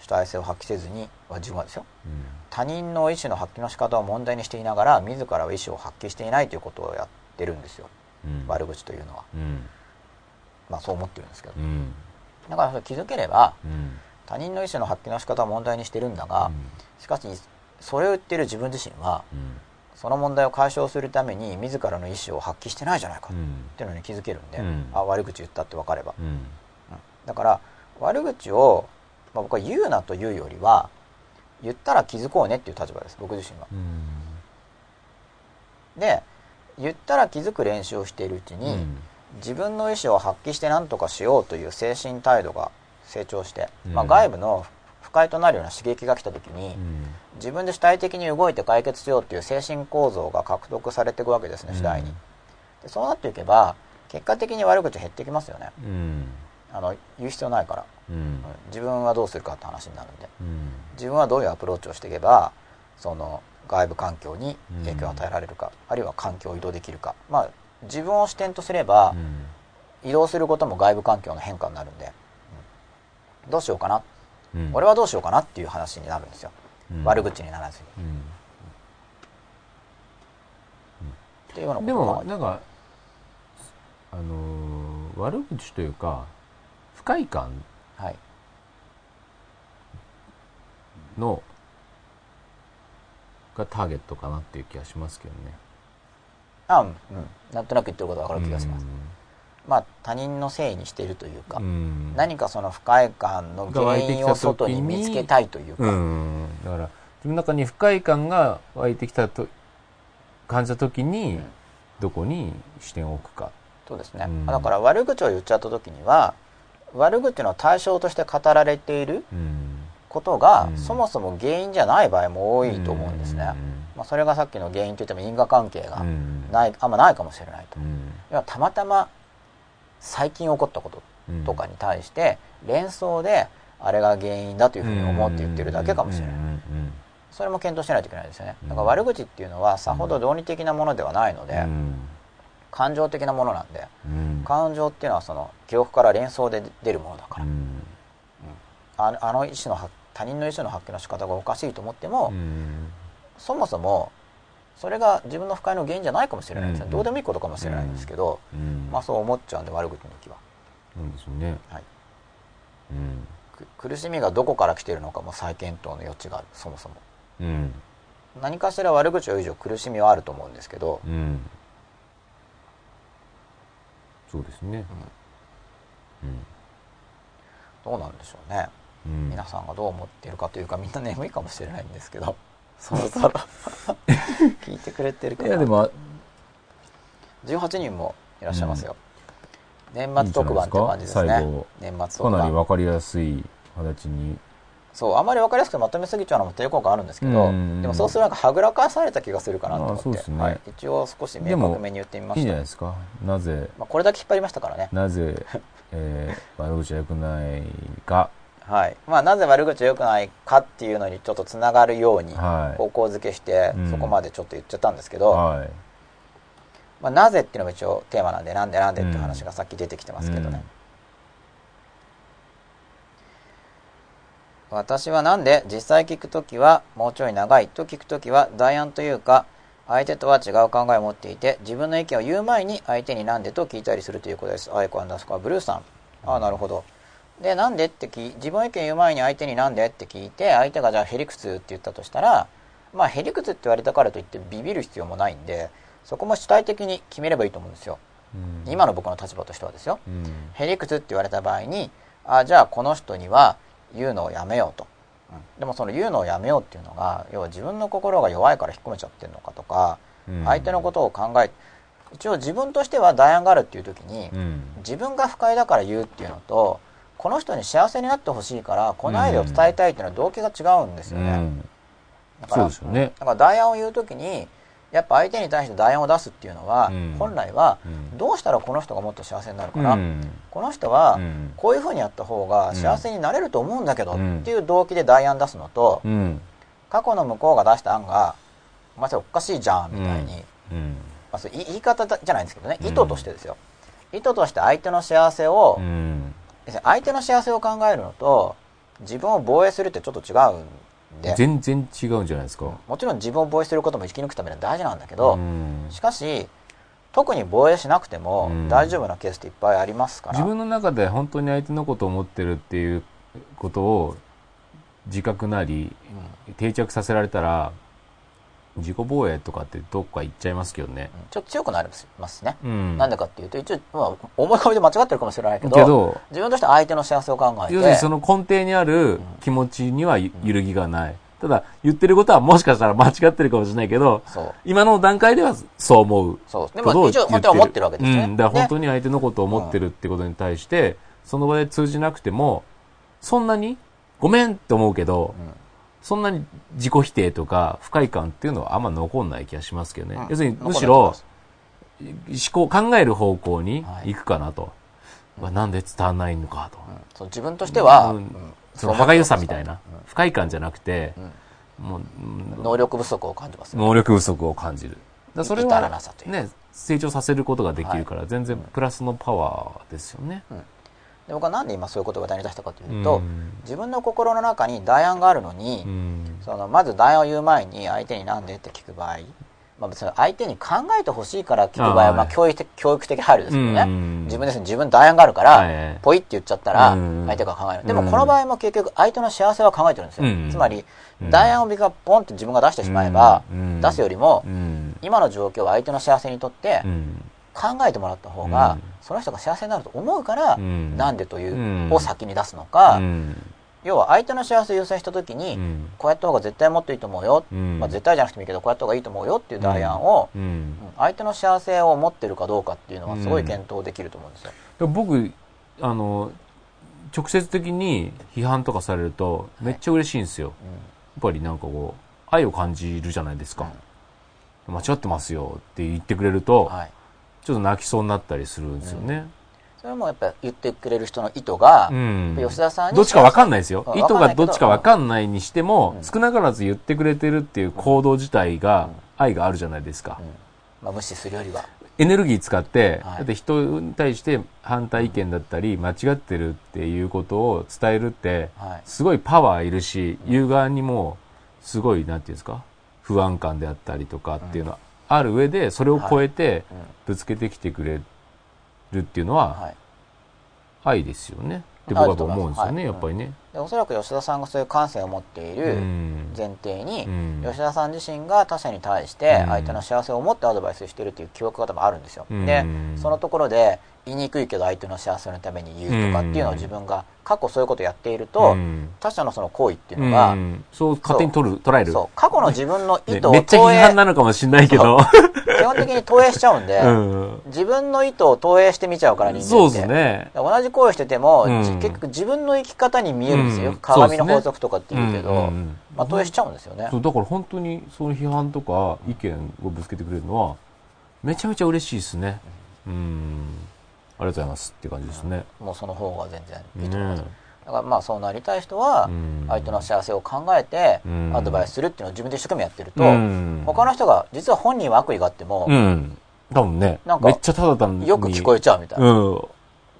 主体性を発揮せずには自分はですよ。うん他人の意思の発揮の仕方を問題にしていながら自らは意思を発揮していないということをやってるんですよ。うん。悪口というのは。うん。まあそう思ってるんですけど。うん。だから気づければうん。他人の意思の発揮の仕方を問題にしてるんだが、しかしそれを言ってる自分自身はうん。その問題を解消するために自らの意思を発揮してないじゃないか。っうん。ていうのに気づけるんで、うん。あ悪口言ったって分かれば、だから悪口を、まあ、僕は言うなというよりは言ったら気づこうねっていう立場です僕自身は。うん。で言ったら気づく練習をしているうちに、うん。自分の意思を発揮して何とかしようという精神態度が成長して、まあ、うん外部の不快となるような刺激が来た時に、うん。自分で主体的に動いて解決しようという精神構造が獲得されていくわけですね次第に、でそうなっていけば結果的に悪口減ってきますよね。うんあの言う必要ないから、うん。うん。自分はどうするかって話になるんで。うん。自分はどういうアプローチをしていけばその外部環境に影響を与えられるか、あるいは環境を移動できるか。まあ自分を視点とすれば、移動することも外部環境の変化になるんで、うん。どうしようかな、うん。俺はどうしようかなっていう話になるんですよ、うん。悪口にならずに、うん。っていうようなことでがもなんかあのー悪口というか不快感はい。のがターゲットかなっていう気がしますけどね。あうん、うん、なんとなく言ってることが分かる気がします、まあ他人のせいにしているというか、うん。何かその不快感の原因を外に見つけたいというか、うん。だから自分の中に不快感が湧いてきたと感じた時に、うん。どこに視点を置くか。そうですね、うん。だから悪口を言っちゃった時には悪口の対象として語られているうん。ことが、うん。そもそも原因じゃない場合も多いと思うんですね、まあ、それがさっきの原因といっても因果関係がうん。ない、あんまないかもしれないと、うん。要はたまたま最近起こったことうんとかに対して連想であれが原因だというふうに思って言ってるだけかもしれない、それも検討しないといけないですよね。うんだから悪口っていうのはさほど論理的なものではないので、うん感情的なものなんでうん。感情っていうのはその記憶から連想で出るものだから、うん。ああの意思の発他人の意思の発揮の仕方がおかしいと思っても、うん。そもそもそれが自分の不快の原因じゃないかもしれないですね、うん。どうでもいいことかもしれないんですけど、うん。まあそう思っちゃうんで悪口の時は、そうですね。はい、うん。く苦しみがどこから来ているのかも再検討の余地があるそもそも。うん。何かしら悪口を言う以上苦しみはあると思うんですけど、うんそうですね。どうなんでしょうね、うん。皆さんがどう思っているかというかみんな眠いかもしれないんですけど。そろそろ。聞いてくれてるかな。いやでも18人もいらっしゃいますよ、年末特番って感じですね。年末か特番。なり分かりやすい形にそうあまり分かりやすくてまとめすぎちゃうのも抵抗感あるんですけど、うんでもそうするとなんかはぐらかされた気がするかなと思って。ね。はい、一応少し明確めに言ってみまいいんしたじゃないですか？なぜ？まあ、これだけ引っ張りましたからね。なぜ、えー、悪口は良くないか？はい。まあ、なぜ悪口は良くないかっていうのにちょっとつながるようにはい。方向付けしてうん。そこまでちょっと言っちゃったんですけど、はい。まあ、なぜっていうのが一応テーマなんでなんでなんでっていう話がさっき出てきてますけどね、私はなんで実際聞くときはもうちょい長いと聞くときは代案というか相手とは違う考えを持っていて自分の意見を言う前に相手になんでと聞いたりするということです。アイコアンダースコアブルーさん。ああ、なるほど。で、なんでって聞い自分の意見言う前に相手になんでって聞いて相手がじゃあへりくつって言ったとしたらまあへりくつって言われたからといってビビる必要もないんでそこも主体的に決めればいいと思うんですよ。うん今の僕の立場としてはですよ。うんへりくつって言われた場合にあじゃあこの人には言うのをやめようと、うん。でもその言うのをやめようっていうのが要は自分の心が弱いから引っ込めちゃってるのかとかうん。相手のことを考え一応自分としては代案があるっていう時にうん。自分が不快だから言うっていうのとこの人に幸せになってほしいからこのアイデアを伝えたいっていうのは動機が違うんですよね、うん。だからだから代案を言う時にやっぱ相手に対して代案を出すっていうのは、うん。本来はうん。どうしたらこの人がもっと幸せになるかな、うん。この人はうん。こういうふうにやった方が幸せになれると思うんだけどうんっていう動機で代案出すのとうん。過去の向こうが出した案が「お前それおかしいじゃん」みたいに、うん。まあ、それ言い方じゃないんですけどね。うん。意図としてですよ。意図として相手の幸せを、相手の幸せを考えるのと自分を防衛するってちょっと違うんで全然違うんじゃないですか。もちろん自分を防衛することも生き抜くためには大事なんだけど、うん。しかし特に防衛しなくてもうん。大丈夫なケースっていっぱいありますから、自分の中で本当に相手のことを思ってるっていうことを自覚なり定着させられたら自己防衛とかってどっか行っちゃいますけどね、うん。ちょっと強くなりますね、うん、なんでかっていうと一応、まあ、思い込みで間違ってるかもしれないけどけど自分としては相手の幸せを考えて要するにその根底にある気持ちにはゆ揺るぎがない、ただ言ってることはもしかしたら間違ってるかもしれないけど今の段階ではそう思うそう。でも一応本当は思ってるわけですよね、うん、だから本当にに相手のことを思ってるってことに対して、その場で通じなくてもそんなにごめんって思うけど、そんなに自己否定とか不快感っていうのはあんま残んない気がしますけどね、うん。要するにむしろと思考考える方向にはい行くかなと、うわなんで伝わんないのかと、うん。そう自分としては、うん。うん。その歯がゆさみたいな、うん。不快感じゃなくて、ん。もううん能力不足を感じますよ能力不足を感じる。だそれはね成長させることができるから、全然プラスのパワーですよね、で僕はなんで今そういうことを話題に出したかというと、うん。自分の心の中に代案があるのに、うん。そのまず代案を言う前に相手になんでって聞く場合、まあ、別に相手に考えてほしいから聞く場合はまあ教育的教育的配慮ですけどね、うん。自分ですね自分代案があるから、はい。ポイって言っちゃったらうん。相手が考える、でもこの場合も結局相手の幸せは考えてるんですよ、うん。つまりうん。代案を僕がポンって自分が出してしまえば、うん。出すよりも、うん。今の状況を相手の幸せにとってうん。考えてもらった方が、うんその人が幸せになると思うから、うん。なんでという、うん。を先に出すのか、うん。要は相手の幸せを優先した時に、うん。こうやった方が絶対もっといいと思うよ、うん。まあ、絶対じゃなくてもいいけどこうやった方がいいと思うよっていう代案を、相手の幸せを持ってるかどうかっていうのはすごい検討できると思うんですよ。でも僕あの直接的に批判とかされるとめっちゃ嬉しいんですよ、やっぱりなんかこう愛を感じるじゃないですか、間違ってますよって言ってくれると、はい、ちょっと泣きそうになったりするんですよね、それもやっぱり言ってくれる人の意図が、うん。吉田さんにどっちかわかんないですよ。うん。意図がど。っちかわかんないにしても、うん。少なからず言ってくれてるっていう行動自体が愛があるじゃないですか、うん。まあ、無視するよりは、エネルギー使って、はい。だって人に対して反対意見だったり間違ってるっていうことを伝えるってはい。すごいパワーいるし言う側にもすごいなんていうんですか不安感であったりとかっていうのはある上でそれを超えてうん。ぶつけてきてくれるっていうのははい。愛ですよね。僕は思うんですよね、はい。やっぱりね。でおそらく吉田さんがそういう感性を持っているうん。前提に、うん。吉田さん自身が他者に対してうん。相手の幸せを持ってアドバイスしてるっていう記憶が多分あるんですよ、うん。でそのところで言いにくいけど相手の幸せのために言うとかっていうのを自分が過去そういうことをやっていると、うん。他者のその行為っていうのが、うん。そう勝手に取る捉える。そう過去の自分の意ね図をめっちゃ批判なのかもしれないけど。基本的に投影しちゃうんで、うん。自分の意図を投影してみちゃうから人間って。そうですね。同じ行為してても、うん。じ結局自分の生き方に見えるんですよ、うん。鏡の法則とかって言うけど、まあ、投影しちゃうんですよね、そうだから本当にその批判とか意見をぶつけてくれるのはめちゃめちゃ嬉しいですね。うん。ありがとうございますって感じですね。もうその方が全然いいと思います、ねだからまあそうなりたい人はうん相手の幸せを考えてうんアドバイスするっていうのを自分で一生懸命やってると、うん他の人が実は本人は悪意があっても、うん。多分ね、なんかめっちゃただ単に。よく聞こえちゃうみたいな、うん。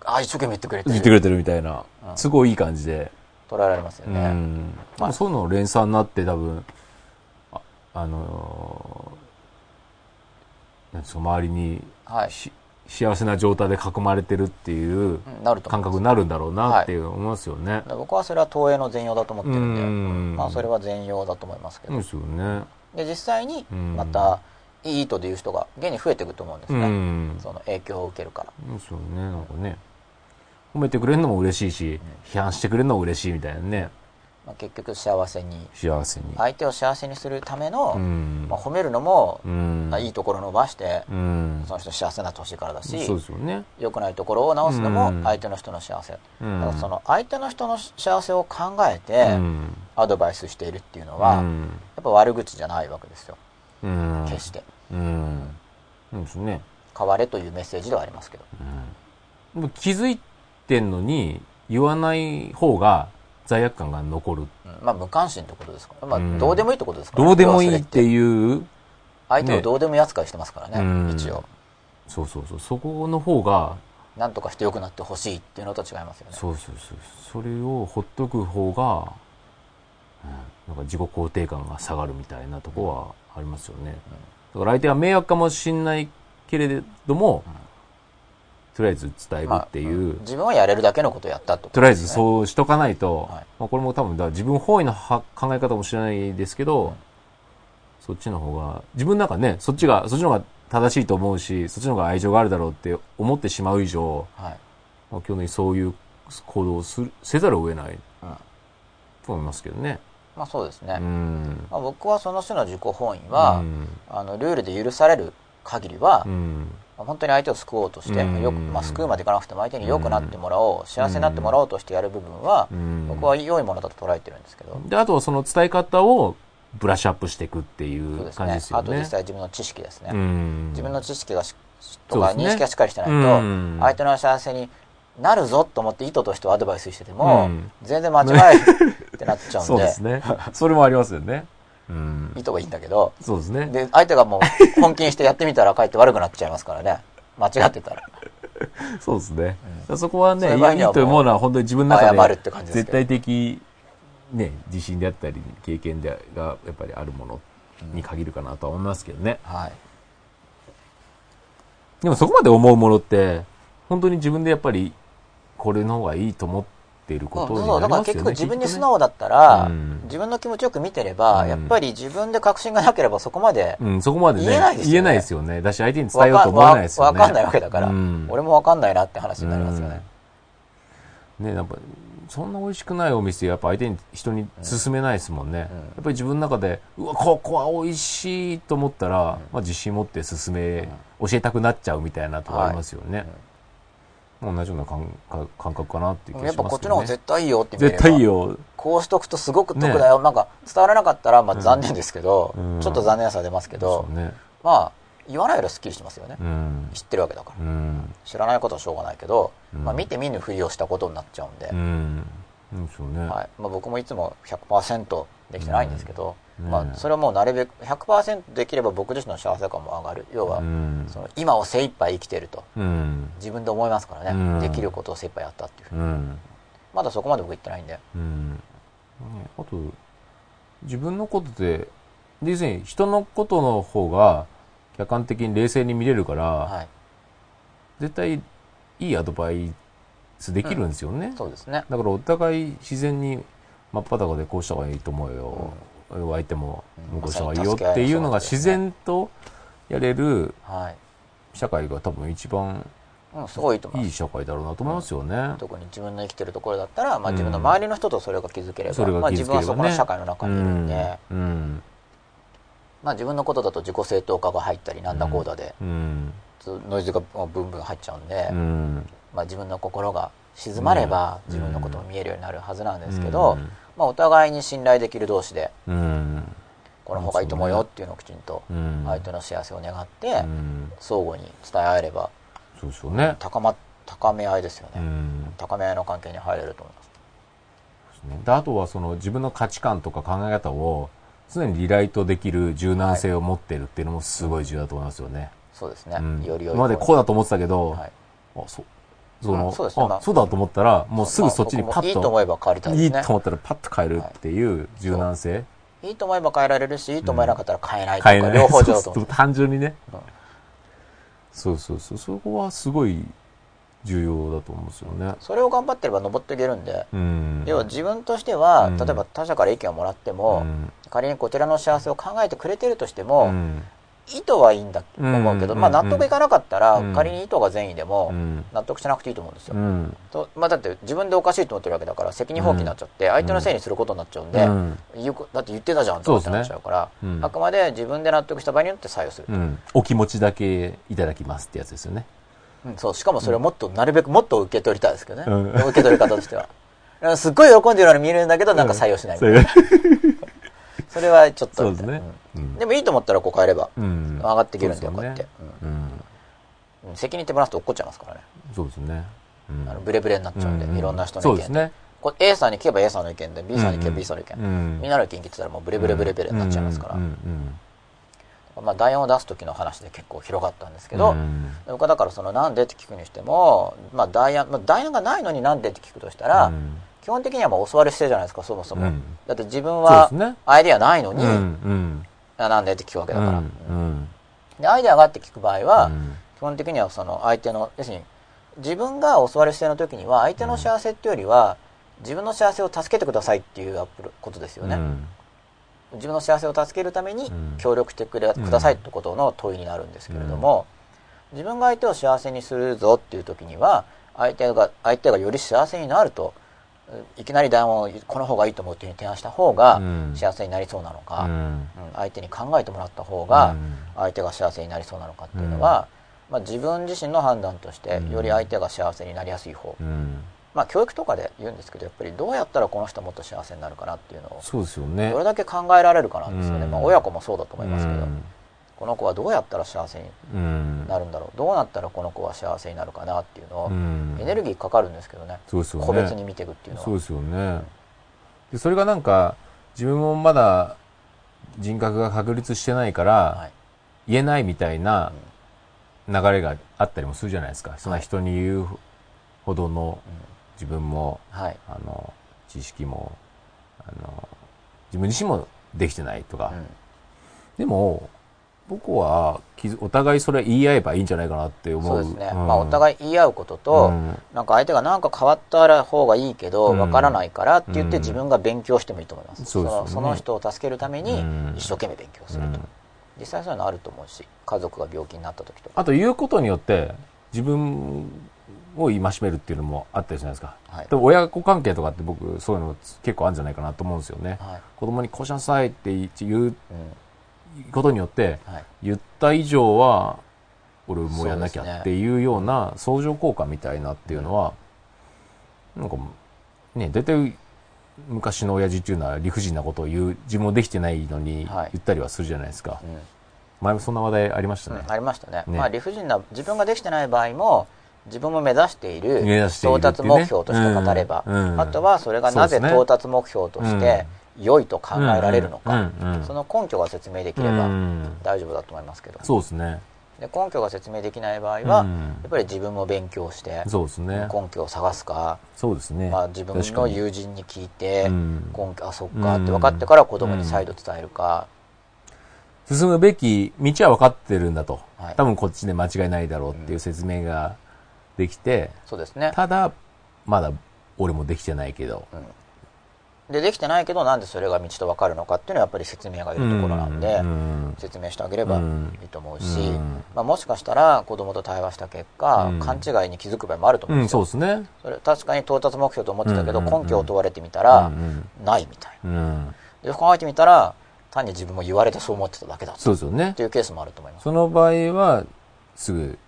ああ一生懸命言ってくれてる言ってくれてるみたいな。うんすごいいい感じで。捉えられますようね、ん。まあそういうの連鎖になって多分、あ、あのー周りにはい、し幸せな状態で囲まれてるっていう感覚になるんだろうなって思いますよね。だから僕はそれは投影の全容だと思ってるんで、うんまあ、それは全容だと思いますけど、ですよね。で実際にうんまたいい意図で言う人が現に増えていくと思うんですうね、ん。その影響を受けるからそうですよね。なんかね。褒めてくれるのも嬉しいし、批判してくれるのも嬉しいみたいなね。まあ、結局幸せに。幸せに。相手を幸せにするための、うん。まあ、褒めるのも、うん。まあいいところを伸ばして、うん。その人幸せになってほしいからだしそうですよね。良くないところを直すのもうん。相手の人の幸せ、うん。だからその相手の人の幸せを考えてうん。アドバイスしているっていうのは、やうん。っぱ悪口じゃないわけですよ。うん。決して。うん。そうですね。変われというメッセージではありますけど。でも気づいてんのに言わない方が罪悪感が残る。うん。まあ無関心ってことですか。ら、まあうん。どうでもいいってことですから、どうでもいいってういう、相手をどうでもいい扱いしてますからね。うん。一応。そうそうそう、そこの方が、なんとかして良くなってほしいっていうのと違いますよね。そうそうそう、それをほっとく方が、うん、なんか自己肯定感が下がるみたいなとこはありますよね。だから相手は迷惑かもしんないけれども、とりあえず伝えるっていう、まあ自分はやれるだけのことをやったってこととりあえずそうしとかないと、はい。まあ、これも多分だ自分本位のは考え方かもしれないですけど、そっちの方が、自分なんかね、そっちが、そっちの方が正しいと思うし、そっちの方が愛情があるだろうって思ってしまう以上、はい。まあ、基本的にそういう行動をするせざるを得ないうん。と思いますけどね。まあそうですね、うん。まあ、僕はその種の自己本位は、うん。あのルールで許される限りは、うん。本当に相手を救おうとして、うん。よくまあ、救うまでいかなくても相手に良くなってもらおう、幸せになってもらおうとしてやる部分は、うん。僕は良いものだと捉えてるんですけど、で、あとはその伝え方をブラッシュアップしていくっていそううですね。あと感じですよね。実際自分の知識ですね、うん。自分の知識がしとか認識がしっかりしてないと、うん。相手の幸せになるぞと思って意図としてアドバイスしてても、うん。全然間違えってなっちゃうんで。そうですね。それもありますよね。うん意。図はいいんだけどそうですね。で相手がもう本気にしてやってみたらかえって悪くなっちゃいますからね間違ってたらそうですね。そこはね、はいいと思うのは本当に自分の中謝るっで絶対的、ね、自信であったり、経験でがやっぱりあるものに限るかなとは思いますけどね。はいでもそこまで思うものって、本当に自分でやっぱり、これの方がいいと思っていることにそうだからなりますよね。結局自分に素直だったら、うん。自分の気持ちよく見てれば、うん。やっぱり自分で確信がなければそこまでうん、そこまでね、言えないですよね。言えないですよね。だし相手に伝えようわかと思わないですよね。わわかんないわけだから、うん。俺もわかんないなって話になりますよね、ね、やっぱそんな美味しくないお店やっぱ相手に人に勧めないですもんね、やっぱり自分の中でうわここは美味しいと思ったら、まあ、自信持って勧め、教えたくなっちゃうみたいなとこありますよね、同じような感感感覚かなっていう気がやっぱこっちの方が絶対いいよって見れば。絶対いいよ。こうしとくとすごく得だよ、なんか伝わらなかったらまあ残念ですけど、うん。ちょっと残念さ出ますけど、ね。まあ言わないよりはすっきりしますよね、うん。知ってるわけだから、うん。知らないことはしょうがないけど、うん。まあ、見て見ぬふりをしたことになっちゃうんで、うん。うんそうね、はい。まあ、僕もいつも100%できてないんですけど、うん。ねまあ、それはもうなるべく100%できれば僕自身の幸せ感も上がる。要は、うん。その今を精一杯生きてると。うん。自分で思いますからね、うん。できることを精一杯やったっていうふうに。うん。まだそこまで僕言ってないんで。うん。ねあと自分のことでで要するに人のことの方が客観的に冷静に見れるから、はい。絶対いいアドバイ立できるんですよね。そうですね。だからお互い自然に真っ裸でこうした方がいいと思うよ。相手もこうした方がいいよっていうのが自然とやれるはい。社会が多分一番うん、すごいと思いい。社会だろうなと思いますよね。特に自分の生きてるところだったら、まあ、うん自分の周りの人とそれが気づければ、それがまあ、自分はそこの社会の中にいるんで、うん。うん。まあ、自分のことだと自己正当化が入ったりなんだこうだで、うん。ノイズがブンブン入っちゃうんで、うん。まあ、自分の心が静まれば、うん自分のことも見えるようになるはずなんですけど、うんまあ、お互いに信頼できる同士でうん。この方がいいと思うよっていうのをきちんとうん。相手の幸せを願ってうん。相互に伝え合えればそうですよね。高ま高め合いですよね、うん。高め合いの関係に入れると思いますであとはその自分の価値観とか考え方を常にリライトできる柔軟性を持ってるっていうのもすごい重要だと思いますよね。そうですね、うんより良い今までこうだと思ってたけど、はいあ、そう。その、うんそうああそうだと思ったら、もうすぐそっちにパッまあ僕もいいと思と、えば変わりたいいいと思ったらパッと変えるっていう柔軟性。いいと思えば変えられるしいいと思えなかったら変えないとか、変えない。両方上そうだと思うそう単純にねうん。そうそうそう。そこはすごい重要だと思うんですよね。それを頑張ってれば登っていけるんで、うん。要は自分としては、うん例えば他者から意見をもらっても、うん仮にこちらの幸せを考えてくれてるとしても、うん意図はいいんだと思うけど、うんまあ、納得いかなかったら、うん。仮に意図が善意でも、うん。納得しなくていいと思うんですよ、うん。とまあ、だって自分でおかしいと思ってるわけだから責任放棄になっちゃって、相手のせいにすることになっちゃうんで、うん。言うこだって言ってたじゃんとかってなっちゃうから。ねうん。あくまで自分で納得した場合によって採用する、うん。お気持ちだけいただきますってやつですよね。うんそうしかもそれをもっとなるべくもっと受け取りたいですけどね、うん。受け取り方としては。うんすっごい喜んでるように見えるんだけどなんか採用しないみたいな、それはちょっと。そうですね。でもいいと思ったらこう変えれば。うん。上がっていけるんだよ、こうやって、責任ってもらうと落っこっちゃいますからね。そうですね。うん。あのブレブレになっちゃうんで、うん。いろんな人の意見。そうですね。A さんに聞けば A さんの意見で B さんに聞けば B さんの意見、うん。みんなの意見聞いてたらもうブレブレブレブレになっちゃいますから、まあ、代案を出す時の話で結構広がったんですけど、うん。僕はだからそのなんでって聞くにしても、まあ、代案、まあ、代案がないのになんでって聞くとしたら、うん基本的にはもう教わる姿勢じゃないですかそもそも、うん。だって自分はアイデアないのに、うんうん。あなんでって聞くわけだから、でアイデアがあって聞く場合は、うん。基本的にはその相手の要するに自分が教わる姿勢の時には相手の幸せっていうよりは自分の幸せを助けてくださいっていうアップルことですよね、うん。自分の幸せを助けるためにうん。協力してくれ、くださいってことの問いになるんですけれども、自分が相手を幸せにするぞっていう時には相手が相手がより幸せになるといきなり談話をこの方がいいと思うっていうふうに提案した方がうん。幸せになりそうなのか、うん。うん。相手に考えてもらった方がうん。相手が幸せになりそうなのかっていうのは、まあ、自分自身の判断としてうん。より相手が幸せになりやすい方、うん。まあ教育とかで言うんですけどやっぱりどうやったらこの人もっと幸せになるかなっていうのをそうですよね。どれだけ考えられるかなんですよね、うん。まあ、親子もそうだと思いますけど、うんこの子はどうやったら幸せにうん。なるんだろう。どうなったらこの子は幸せになるかなっていうのを、うん。エネルギーかかるんですけどね。ね。個別に見ていくっていうのは。そうですよね。でそれがなんか自分もまだ人格が確立してないから、はい。言えないみたいな流れがあったりもするじゃないですか。そんな人に言うほどの自分もはい。あの知識もあの自分自身もできてないとか、うん。でも僕はお互いそれ言い合えばいいんじゃないかなって思う。そうですね、ん。まあ、お互い言い合うことと、うん。なんか相手が何か変わったら方がいいけどうんわからないからって言ってうん自分が勉強してもいいと思います、そうですよね。のその人を助けるためにうん。一生懸命勉強すると、うん。実際そういうのあると思うし家族が病気になった時とか、あと言うことによって自分を戒めるっていうのもあったりじゃないですか。はい。でも親子関係とかって僕そういうの結構あるんじゃないかなと思うんですよね。はい。子供にこうしなさいって言ううんことによってはい、言った以上は俺もやんなきゃっていうような相乗効果みたいなっていうのは、なんかね、大体昔の親父っていうのは理不尽なことを言う自分もできてないのにはい。言ったりはするじゃないですか。うん。前もそんな話題ありましたね。うんありましたね。ね。まあ、理不尽な自分ができてない場合も自分も目指している到達目標として語れば、うん。うん。あとはそれがなぜ到達目標として良いと考えられるのか、うんうんうんその根拠が説明できればうん。大丈夫だと思いますけど、そうですね。で根拠が説明できない場合は、うん。やっぱり自分も勉強してそうですね。根拠を探すか、そうですね。まあ、自分の友人に聞いてうん根拠あそっかって分かってから子供に再度伝えるか、進むべき道は分かってるんだと。はい。多分こっちで間違いないだろうっていう説明ができて、そうですね。ただ、まだ俺もできてないけど。でできてないけどなんでそれが道と分かるのかっていうのはやっぱり説明がいるところなんで、うん説明してあげればいいと思うし、うん。まあ、もしかしたら子供と対話した結果、うん。勘違いに気づく場合もあると思うんうん、ですよ、そうですね。それ確かに到達目標と思ってたけど、根拠を問われてみたら、うんないみたいな。うん。でよく考えてみたら単に自分も言われてそう思ってただけだっそうですよね。て。いうケースもあると思います、その場合は、すぐ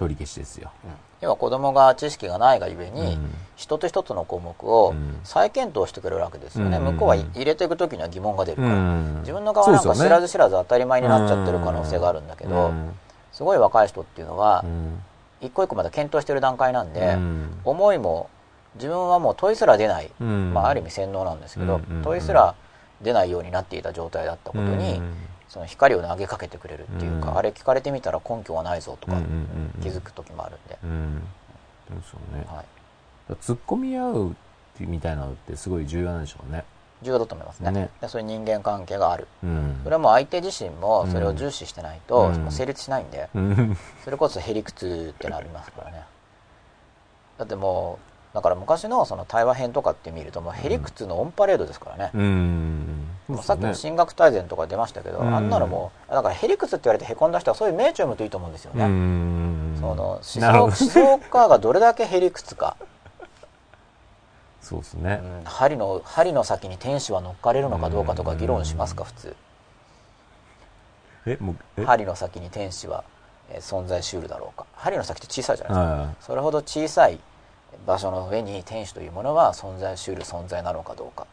取り消しですよ。うん。要は子供が知識がないがゆえに、うん。一つ一つの項目をうん。再検討してくれるわけですよね、うん。向こうは入れていく時には疑問が出るから、うん。自分の側なんか知らず知らず当たり前になっちゃってる可能性があるんだけど、うん。すごい若い人っていうのはうん。一個一個まだ検討してる段階なんで、うん。思いも自分はもう問いすら出ない、うん。まあ、ある意味洗脳なんですけど、問いすら出ないようになっていた状態だったことに、うんその光を投げかけてくれるっていうか、うんあれ聞かれてみたら根拠がないぞとか気づく時もあるんで、うん。そうね。はい、突っ込み合うみたいなのってすごい重要なんでしょうね。重要だと思いますねねでそういう人間関係があるうん。それはもう相手自身もそれを重視してないと、成立しないんで、うん。それこそへりくつってのありますからねだってもうだから昔のその対話編とかって見るともうへりくつのオンパレードですからね、うん。もうさっきの進学大全とか出ましたけど、うん。あんなのもうだからへりくつって言われてへこんだ人はそういう名著読むといいと思うんですよね、うん。その思想思想家がどれだけへりくつか、うそうですね。ん、針の針の先に天使は乗っかれるのかどうかとか議論しますか普通。え、もう、え？針の先に天使はえー存在しうるだろうか。針の先って小さいじゃないですか。はそれほど小さい場所の上に天使というものは存在しうる存在なのかどうか。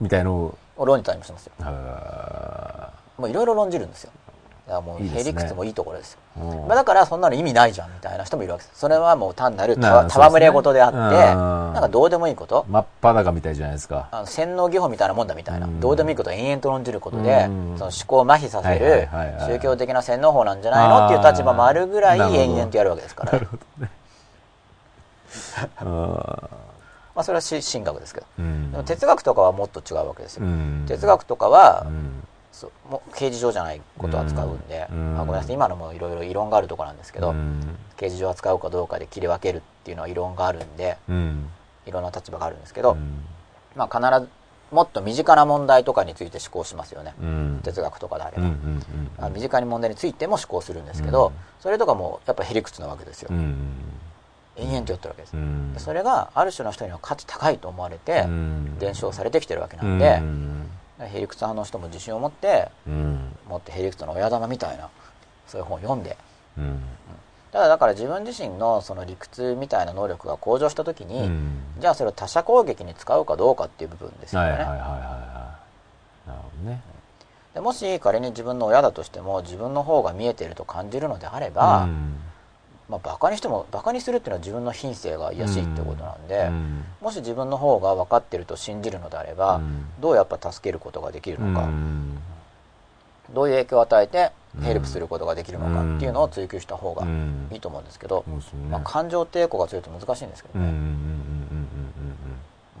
い。みたいのを、を論じたりもしてますよ。はもういろいろ論じるんですよ。だからもうへりくつもいいところですよ。い。う。んまあ、だからそんなの意味ないじゃんみたいな人もいるわけですそれはもう単なる戯れ事であってね。うんなんかどうでもいいこと。真っ裸みたいじゃないですか。あの洗脳技法みたいなもんだみたいな。うん。どうでもいいことを延々と論じることでうん。その思考を麻痺させはいる宗教的な洗脳法なんじゃないのっていう立場もあるぐらい延々とやるわけですから。なるほどね。まあそれはし神学ですけど。うん。でも哲学とかはもっと違うわけですよ。うん。哲学とかはうん。そうもう刑事上じゃないことを扱うんで、うん。まあ、ごめんなさい。今のもいろいろ異論があるところなんですけど、うん。刑事上扱うかどうかで切り分けるっていうのは異論があるんでうん。いろんな立場があるんですけど、うん。まあ、必ずもっと身近な問題とかについて思考しますよね、うん。哲学とかであれば、うん身近に問題についても思考するんですけど、うん。それとかもやっぱへりくつなわけですよ、うん延々とやってるわけです、うん。でそれがある種の人には価値高いと思われてうん。伝承されてきてるわけなんで、うん。へりくつ派の人も自信を持ってうん。持ってへりくつの親玉みたいなそういう本を読んで。うん。ただだから自分自身のその理屈みたいな能力が向上した時に、うん。じゃあそれを他者攻撃に使うかどうかっていう部分ですよね、はいはいはいはいはい。なるほどね。でもし仮に自分の親だとしても自分の方が見えていると感じるのであれば、うんまあ、バカにしてもバカにするっていうのは自分の品性が卑しいってことなんで、うんもし自分の方が分かってると信じるのであれば、うんどうやっぱ助けることができるのか、うんどういう影響を与えてうんヘルプすることができるのかっていうのを追求した方がうんいいと思うんですけど、まあ、感情抵抗が強いと難しいんですけどね、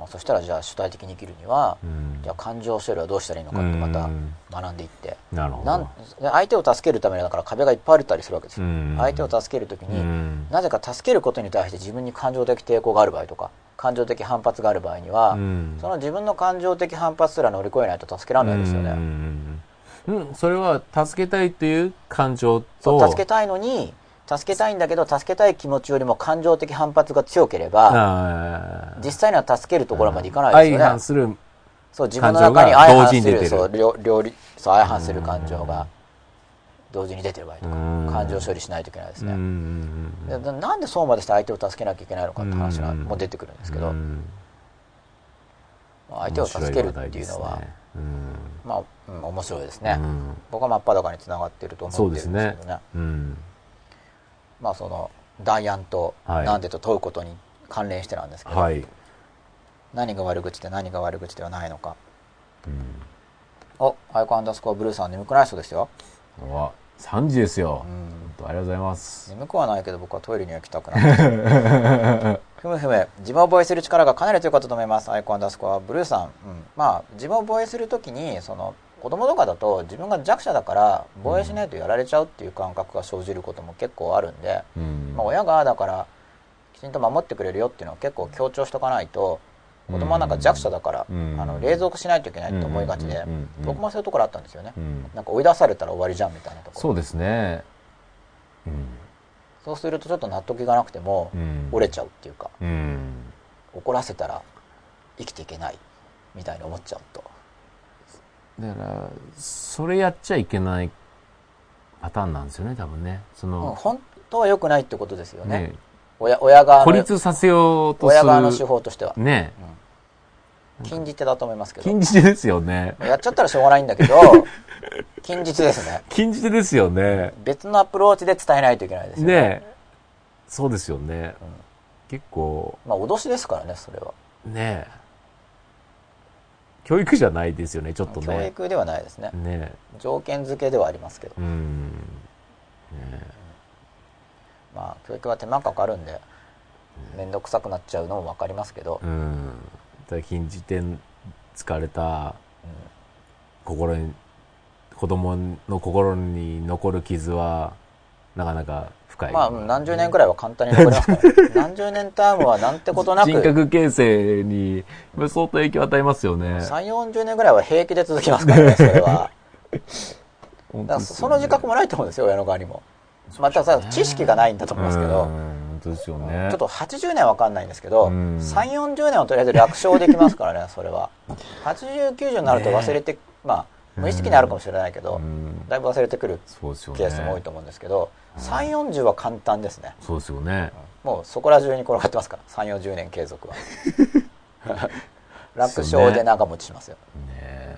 そしたらじゃあ主体的に生きるには、うん。じゃあ感情処理はどうしたらいいのかってまたうん。学んでいって、なるほど。なんで相手を助けるためにだから壁がいっぱいあったりするわけですよ、うん。相手を助ける時うに、ん。なぜか助けることに対して自分に感情的抵抗がある場合とか感情的反発がある場合には、うん。その自分の感情的反発すら乗り越えないと助けられないですよね、うんうんそれは助けたいという感情と。助けたいのに助けたいんだけど助けたい気持ちよりも感情的反発が強ければ実際には助けるところまでいかないですよね。相反する。そう自分の中に相反するそう両両立そう相反する感情が同時に出てる場合とかうん。感情処理しないといけないですね。ん。でなんでそうまでして相手を助けなきゃいけないのかって話がうん。もう出てくるんですけど相手を助けるっていうのはね。うん。まあうん面白いですね。うん。僕は真っ裸につながっていると思ってるんですけどね。うんまあその代案とはい。なんでと問うことに関連してなんですけどはい。何が悪口で何が悪口ではないのか。うん。おアイコアンダースコアブルーさん眠くない人ですよ。うわ3時ですよ。うん。ありがとうございます。眠くはないけど僕はトイレには行きたくない。ふむふむ自分を防衛する力がかなり強かったと思います。アイコアンダースコアブルーさん、うん、まあ自分を防衛するときにその子供とかだと自分が弱者だから防衛しないとやられちゃうっていう感覚が生じることも結構あるんで、うん。まあ、親がだからきちんと守ってくれるよっていうのを結構強調しとかないと子供はなんか弱者だから、うん。あの冷蔵庫しないといけないって思いがちで、うん。僕もそういうところあったんですよね、うん。なんか追い出されたら終わりじゃんみたいなところ。そうですね。うん。そうするとちょっと納得いかなくてもうん。折れちゃうっていうかうん。怒らせたら生きていけないみたいに思っちゃうとだからそれやっちゃいけないパターンなんですよね多分ね。そうんの、本当は良くないってことですよね。ね親親側孤の立させようとする親側の手法としては、ねうん、禁じ手だと思いますけど。禁じ手ですよね。やっちゃったらしょうがないんだけど 禁じ手ですね。禁じ手ですよね。別のアプローチで伝えないといけないですよね。ねそうですよね、結構。まあ脅しですからねそれは、ね教育じゃないですよねちょっと教ね育ではないですね。ね。条件付けではありますけど。うん。まあ教育は手間かかるんで面倒くさくなっちゃうのも分かりますけど、うん。禁じ手疲れた心に子供の心に残る傷はなかなか深い。まあうん何十年くらいは簡単に残りますから、何十年タームはなんてことなく。人格形成に相当影響を与えますよね。3 4 0年ぐらいは平気で続きますからね それは。本だその自覚もないと思うんですよ親の側にも。またさ知識がないんだと思いますけど、ですよね。ちょっと80年は分かんないんですけど、うん。3 4 0年はとりあえず楽勝できますからねそれは。8090になると忘れて、まあ無意識にあるかもしれないけど、うん。だいぶ忘れてくるケースも多いと思うんですけど、3 4 0は簡単ですね。そうですよね。もうそこら中に転がってますから3 4 0年継続は。楽勝で長持ちしますよ。ね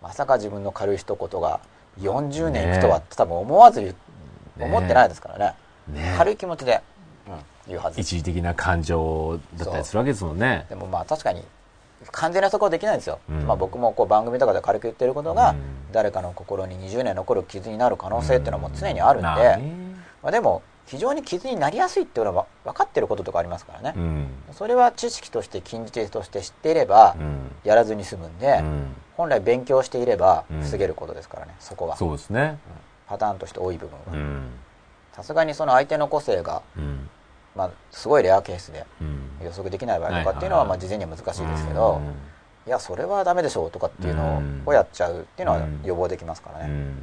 まさか自分の軽い一言が40年いくとはって多分思わずね思ってないですからね。ね軽い気持ちで、うん、言うはず一時的な感情だったりするわけですもんね。でもまあ確かに完全なそこはできないんですよ、うん。まあ、僕もこう番組とかで軽く言ってることが、うん。誰かの心に20年残る傷になる可能性っていうのも常にあるんで、まあまねあ、でも非常に傷になりやすいっていうのは分かってることとかありますからね、うん。それは知識として禁じ手として知っていればうん。やらずに済むんで、うん。本来勉強していればうん。防げることですからねそこは。そうですね。パターンとして多い部分は。うん。さすがにその相手の個性が、うん。まあ、すごいレアケースでうん。予測できない場合とかっていうのはまあ事前には難しいですけど、うん。いやそれはダメでしょうとかっていうのうん。をやっちゃうっていうのはうん。予防できますからね、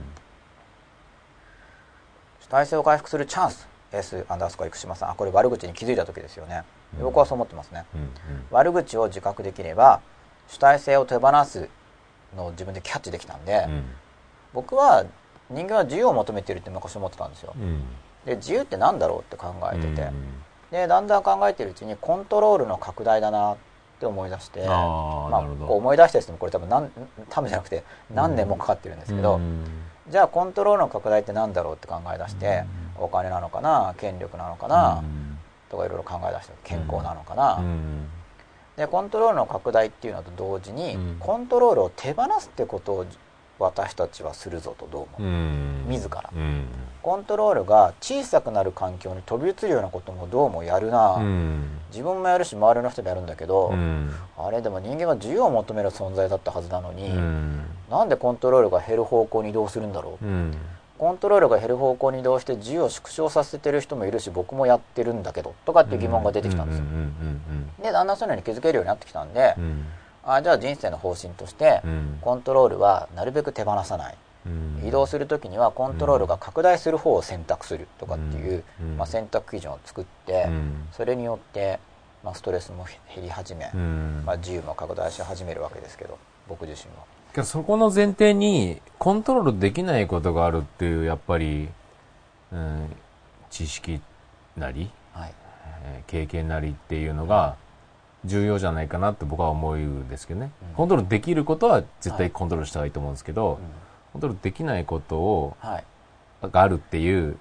体性を回復するチャンス。S アンダースコア生島さん。あこれ悪口に気づいた時ですよね。うん。僕はそう思ってますね。うん悪口を自覚できれば主体性を手放すのを自分でキャッチできたんで、うん。僕は人間は自由を求めてるって昔思ってたんですよ。うん。で自由って何だろうって考えてて、うんでだんだん考えてるうちにコントロールの拡大だなって思い出してまあこう思い出したりしてもこれ多分何多分じゃなくて何年もかかってるんですけど、うんじゃあコントロールの拡大って何だろうって考え出して、お金なのかな権力なのかな、うん。とかいろいろ考え出して健康なのかな、うん。でコントロールの拡大っていうのと同時に、うん。コントロールを手放すってことを私たちはするぞとどう思う、うん。自ら。うん。コントロールが小さくなる環境に飛び移るようなこともどうもやるな、うん。自分もやるし周りの人もやるんだけど、うん。あれでも人間は自由を求める存在だったはずなのに、うん。なんでコントロールが減る方向に移動するんだろう、うん。コントロールが減る方向に移動して自由を縮小させてる人もいるし僕もやってるんだけどとかっていう疑問が出てきたんですよ、でだんだんそういうのに気づけるようになってきたんで、うんあじゃあ人生の方針として、うん。コントロールはなるべく手放さない。うん。移動する時にはコントロールが拡大する方を選択するとかっていう、うん。まあ、選択基準を作って、うん。それによって、まあ、ストレスも減り始め、うん。まあ、自由も拡大し始めるわけですけど僕自身は。そこの前提にコントロールできないことがあるっていうやっぱり、うん、知識なり、はい。えー経験なりっていうのが重要じゃないかなって僕は思うんですけどね、うん。コントロールできることは絶はい。対コントロールした方がいいと思うんですけど、うん。コントロールできないことをはい。があるっていう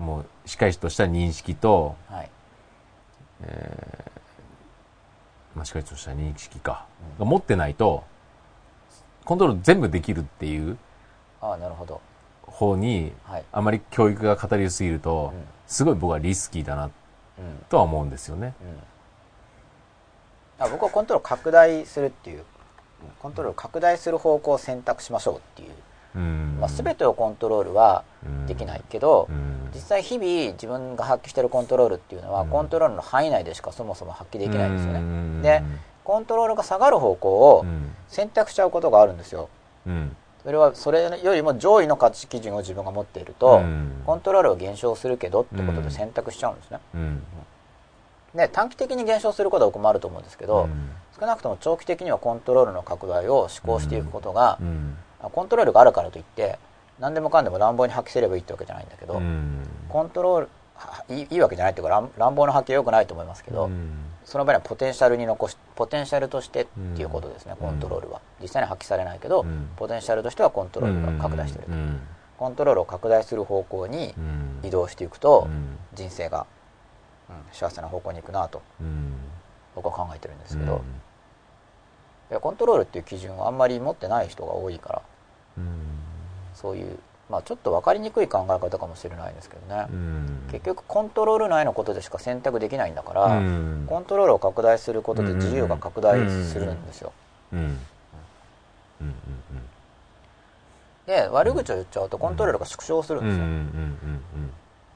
うん。もうしっかりとした認識と、はい。まあ、しっかりとした認識か、うんが持ってないとコントロール全部できるっていうああなるほど。方にはい。あまり教育が偏りすぎると、うん。すごい僕はリスキーだなうん。とは思うんですよね。うん、あ僕はコントロール拡大するっていうコントロール拡大する方向を選択しましょうっていう。うん。まあ、全てをコントロールはできないけど、うん。実際日々自分が発揮してるコントロールっていうのは、うん。コントロールの範囲内でしかそもそも発揮できないんですよね、うん。でコントロールが下がる方向をうん。選択しちゃうことがあるんですよ。うん。それはそれよりも上位の価値基準を自分が持っていると、うん。コントロールを減少するけどってことで選択しちゃうんですね、うんで短期的に減少することは僕もあると思うんですけど、うん。少なくとも長期的にはコントロールの拡大を施行していくことがう、ん。コントロールがあるからといって何でもかんでも乱暴に発揮すればいいってわけじゃないんだけど、うん。コントロールはいいいいわけじゃないっていうか乱乱暴な発揮は良くないと思いますけど、うん。その場合にはポテンシャルに残しポテンシャルとしてっていうことですね、うん。コントロールは。実際に発揮されないけど、うんポテンシャルとしてはコントロールが拡大していると、うんコントロールを拡大する方向にうん移動していくと、うん人生が、うん幸せな方向に行くなと。うん。僕は考えてるんですけど、いやコントロールっていう基準をあんまり持ってない人が多いから。うん。そういう、まあ、ちょっと分かりにくい考え方かもしれないですけどね、うん。結局コントロール内のことでしか選択できないんだから、うん。コントロールを拡大することで自由が拡大するんですよ、で悪口を言っちゃうとコントロールが縮小するんですよ、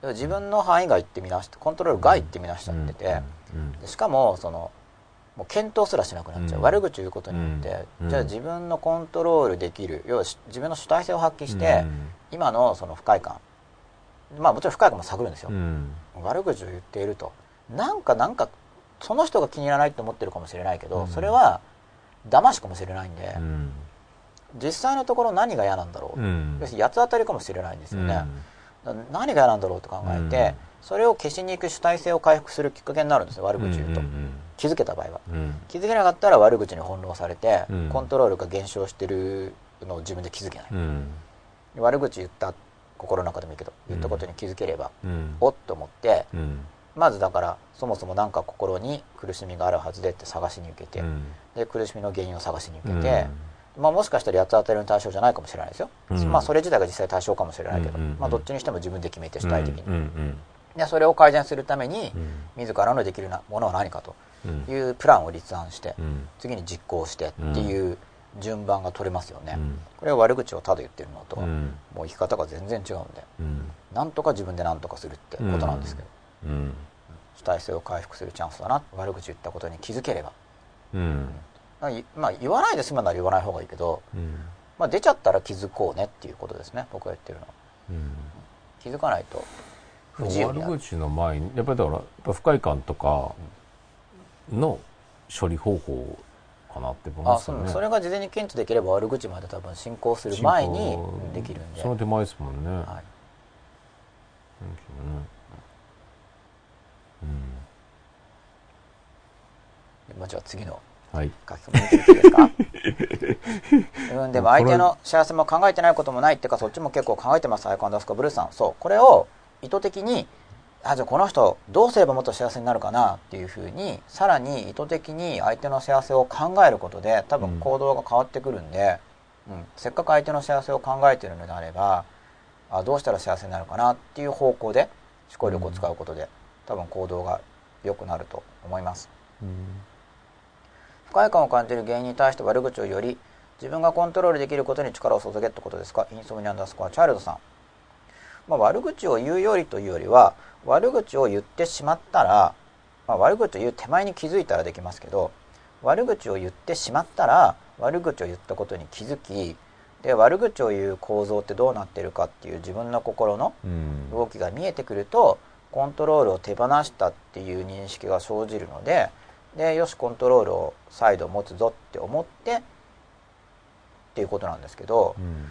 自分の範囲外って見なしてコントロール外って見なしちゃってて、でしかもそのもう検討すらしなくなっちゃう、うん。悪口を言うことによって、うんじゃあ自分のコントロールできる要はし自分の主体性を発揮して、今のその不快感。まあもちろん不快感も探るんですよ、うん。悪口を言っていると。なんかなんかその人が気に入らないと思ってるかもしれないけど、うん。それは騙しかもしれないんで、うん。実際のところ何が嫌なんだろう、うん。要するに八つ当たりかもしれないんですよね、何が嫌なんだろうと考えて、うん。それを消しに行く主体性を回復するきっかけになるんですよ悪口言うと、うん気づけた場合は。うん。気づけなかったら悪口に翻弄されて、うん。コントロールが減少してるのを自分で気づけない、うん。悪口言った心の中でもいいけど言ったことに気づければ、うん。おっと思ってうん。まずだからそもそも何か心に苦しみがあるはずでって探しに受けて、うん。で苦しみの原因を探しに受けて、まあ、もしかしたら八つ当たりの対象じゃないかもしれないですよ、うん。まあそれ自体が実際対象かもしれないけど、うんうんうん。まあ、どっちにしても自分で決めて主体的に、うんうんでそれを改善するためにうん。自らのできるなものは何かとうんいうプランを立案してうん。次に実行してっていう順番が取れますよね、うん。これは悪口をただ言ってるのと、うん。もう生き方が全然違うんでうん。なんとか自分で何とかするってことなんですけど、うん。主体性を回復するチャンスだな悪口言ったことに気づければ、うんまあ言わないで済むなら言わない方がいいけど、うん。まあ、出ちゃったら気づこうねっていうことですね。僕が言ってるのは。うん。気づかないと。不自由になる。悪口の前にやっぱりだから不快感とかの処理方法かなって思いあますよね。そうそれが事前に検知できれば悪口まで多分進行する前にできるんで、その手前ですもんね、はい、うん。まあじゃあ次のはい。書き込みですか？うんでも相手の幸せも考えてないこともないっていうかそっちも結構考えてますアイコンダスカブルースさん。そうこれを意図的にあじゃあこの人どうすればもっと幸せになるかなっていうふうにさらに意図的に相手の幸せを考えることで多分行動が変わってくるんで、うんせっかく相手の幸せを考えているのであればあどうしたら幸せになるかなっていう方向で思考力を使うことで多分行動が良くなると思います。不快感を感じる原因に対して悪口をより自分がコントロールできることに力を注げってことですか？インソムニアンダースコアチャイルドさん、まあ、悪口を言うよりというよりは悪口を言ってしまったら、まあ、悪口を言う手前に気づいたらできますけど悪口を言ってしまったら悪口を言ったことに気づきで悪口を言う構造ってどうなってるかっていう自分の心のうん。動きが見えてくるとコントロールを手放したっていう認識が生じるのででよしコントロールを再度持つぞって思ってっていうことなんですけど、うん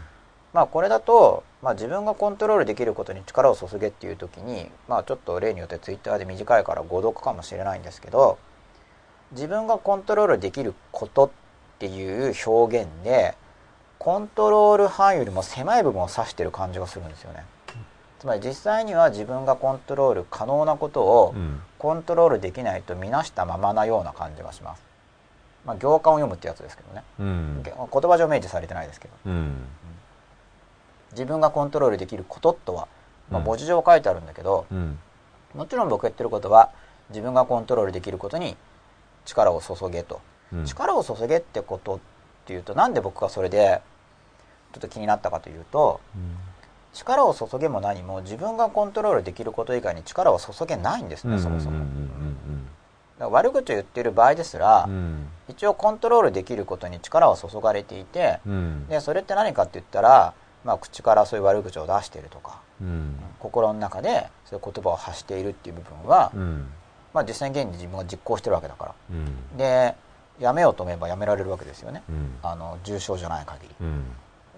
まあこれだと、まあ、自分がコントロールできることに力を注げっていう時に、まあ、ちょっと例によってツイッターで短いから誤読かもしれないんですけど自分がコントロールできることっていう表現でコントロール範囲よりも狭い部分を指してる感じがするんですよね。つまり実際には自分がコントロール可能なことをうんコントロールできないと見なしたままなような感じがします。まあ、行間を読むってやつですけどね。うん。言葉上明示されてないですけど。うん。自分がコントロールできることとは、まあ、うん。文字上書いてあるんだけど、うん。もちろん僕が言ってることは自分がコントロールできることに力を注げと、うん。力を注げってことっていうとなんで僕がそれでちょっと気になったかというと力を注げも何も自分がコントロールできること以外に力を注げないんですね、そもそも。悪口を言っている場合ですら、うん。一応コントロールできることに力は注がれていて、うん。でそれって何かって言ったら、まあ、口からそういう悪口を出しているとかうん。心の中でそういう言葉を発しているっていう部分は、うん。まあ、実際に現に自分が実行してるわけだから。うん。でやめようと思えばやめられるわけですよね。うん。あの重症じゃない限り。うん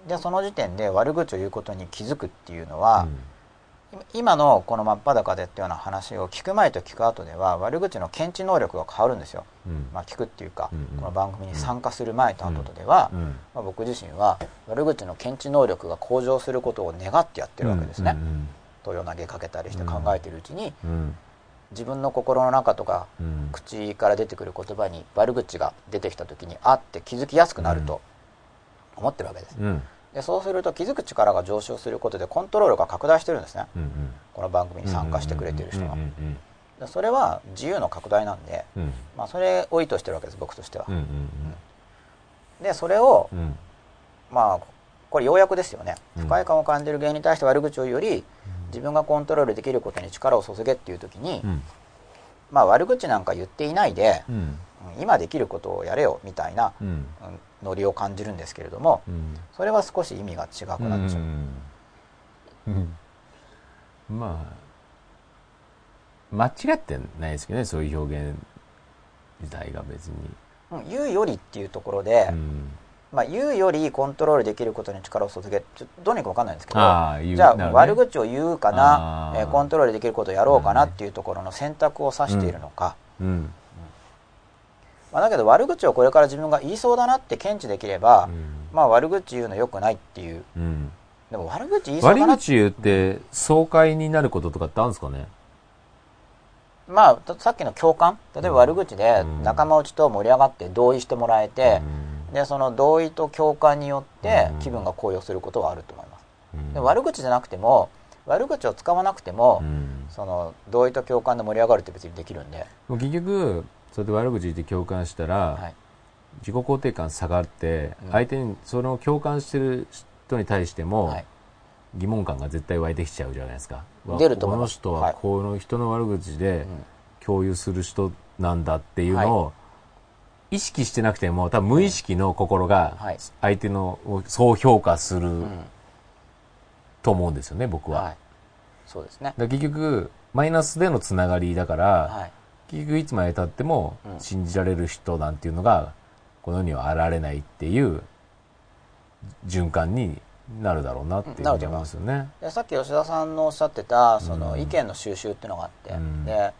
でその時点で悪口を言うことに気づくっていうのは、今のこの真っ裸でっていうような話を聞く前と聞く後では悪口の検知能力が変わるんですよ、うん。まあ、聞くっていうか、うんうん。この番組に参加する前と後とでは、うんまあ、僕自身は悪口の検知能力が向上することを願ってやってるわけですね、うん問いを投げかけたりして考えてるうちにうん。自分の心の中とかうん。口から出てくる言葉に悪口が出てきた時にあって気づきやすくなると思ってるわけです。うんでそうすると気づく力が上昇することでコントロールが拡大してるんですね。うんこの番組に参加してくれてる人が。それは自由の拡大なんで、うん。まあ、それを意図してるわけです僕としては。うんうんでそれをうん。うんまあこれ要約ですよね。うん。不快感を感じる原因に対して悪口を言うより自分がコントロールできることに力を注げっていう時に、うん。まあ悪口なんか言っていないで、うん。うん今できることをやれよみたいな、うん。うんノリを感じるんですけれどもうんそれは少し意味が違くなっちゃう、うん。まあ間違ってないですけどねそういう表現自体が別に、うん。言うよりっていうところで、うん。まあ、言うよりコントロールできることに力を注げちょどうにか分かんないんですけどじゃあ、ね。悪口を言うかなえーコントロールできることをやろうかなっていうところの選択を指しているのか、うんまあ、だけど悪口をこれから自分が言いそうだなって検知できれば、うん。まあ悪口言うのよくないっていう。うん。でも悪口言いそう悪だな口言って爽快になることとかってあるんですかね？まあたさっきの共感？例えば悪口でうん。仲間内と盛り上がって同意してもらえて、うん。でその同意と共感によってうん。気分が高揚することはあると思います、うん。で悪口じゃなくても悪口を使わなくても、うん。その同意と共感で盛り上がるって別にできるんで、結局そうやって悪口言って共感したら、はい、自己肯定感下がって、うん。相手にその共感してる人に対しても、はい。疑問感が絶対湧いてきちゃうじゃないですか。わ出るとこの人ははい。この人の悪口でうん。共有する人なんだっていうのを意識してなくても多分無意識の心がはい。相手のをそう評価するうん。と思うんですよね僕は、はい、そうですね、結局マイナスでのつながりだから、はい、結局いつまでたってもうん。信じられる人なんていうのがこの世には現れないっていう循環になるだろうなっていう思いますよね。でさっき吉田さんのおっしゃってたそのうん。意見の収集っていうのがあって、うん。で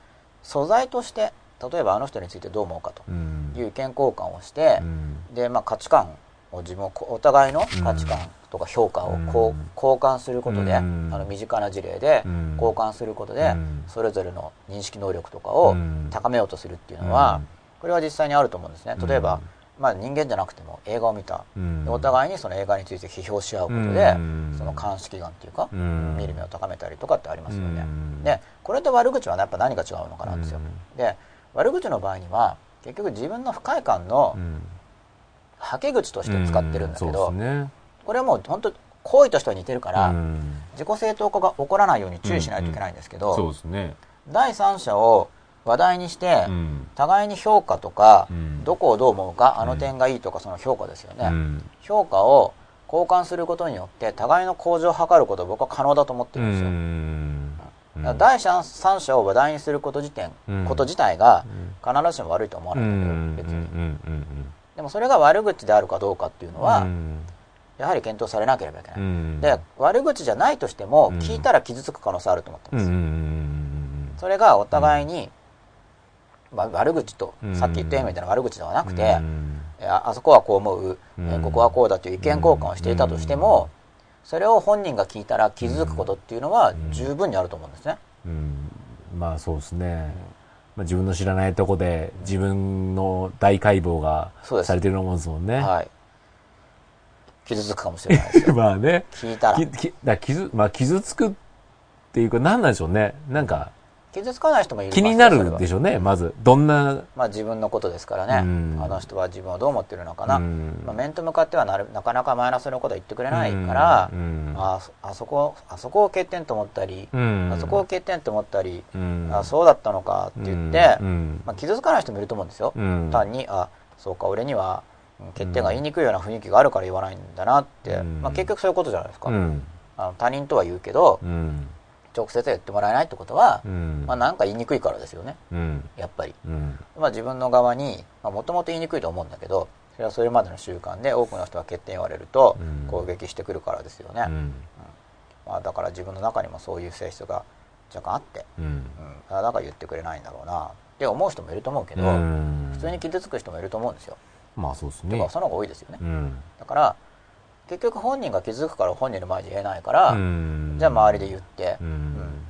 素材として例えばあの人についてどう思うかとうん。いう意見交換をしてう、ん。で、まあ、価値観を自分をお互いの価値観とか評価をこううん交換することで、うん。あの身近な事例でうん。交換することで、うん。それぞれの認識能力とかをうん。高めようとするっていうのは、うん。これは実際にあると思うんですね。例えば、まあ、人間じゃなくても映画を見た、お互いにその映画について批評し合うことで、うん。その鑑識眼っていうか、うん。見る目を高めたりとかってありますよね、うん。でこれと悪口は、ね、やっぱ何が違うのかなんですよ、で悪口の場合には結局自分の不快感のうんはけ口として使ってるんだけうど、ね。これはもう本当行為としては似てるから、うん。自己正当化が起こらないように注意しないといけないんですけど、そうですね。第三者を話題にして、うん。互いに評価とか、うんどこをどう思うかあの点がいいとかその評価ですよね、うん。評価を交換することによって互いの向上を図ることを僕は可能だと思ってうるんですよ、ん。だから第三者を話題にすること時点、うん。こと自体が必ずしも悪いと思わうないんんだけど、別に。うんでもそれが悪口であるかどうかっていうのは、うん。やはり検討されなければいけない、うん。で悪口じゃないとしても、うん。聞いたら傷つく可能性あると思ってます、それがお互いに、まあ悪口と、うん。さっき言ったようみたいな悪口ではなくて、ああそこはこう思う、えうん。ここはこうだという意見交換をしていたとしても、それを本人が聞いたら傷つくことっていうのは十分にあると思うんですね、うん。まあそうですね。まあ自分の知らないとこで自分の大解剖がされてるようなもんですもんね。はい傷つくかもしれないですよ まあね。聞いたらききだ傷、まあ傷つくっていうか何なんでしょうね。なんか、傷つかない人もいる気になるでししょうね、まず。どんな、まあ自分のことですからね、うん。あの人は自分をどう思ってるのかな、うん。まあ、面と向かってはなるなかなかマイナスのことは言ってくれないから、うん。あそあそこあそこを欠点と思ったり、うん。あそこを欠点と思ったり、うん。あそうだったのかって言って、うん。まあ、傷つかない人もいると思うんですよ、うん。単にあそうか俺にはうん欠点が言いにくいような雰囲気があるから言わないんだなって、うん。まあ、結局そういうことじゃないですか、うん。あの他人とは言うけどうん直接言ってもらえないってことは、うん。まあ、なんか言いにくいからですよね。うん。やっぱり、うん。まあ、自分の側にもともと言いにくいと思うんだけどそれはそれまでの習慣で多くの人が欠点言われるとうん。攻撃してくるからですよね、うん。まあ、だから自分の中にもそういう性質が若干あって、うん。だから言ってくれないんだろうな。って思う人もいると思うけど、うん。普通に傷つく人もいると思うんですよ、まあそうですてねかその方が多いですよね、うん。だから結局本人が傷つくから本人の前で言えないから、うん。じゃあ周りで言って。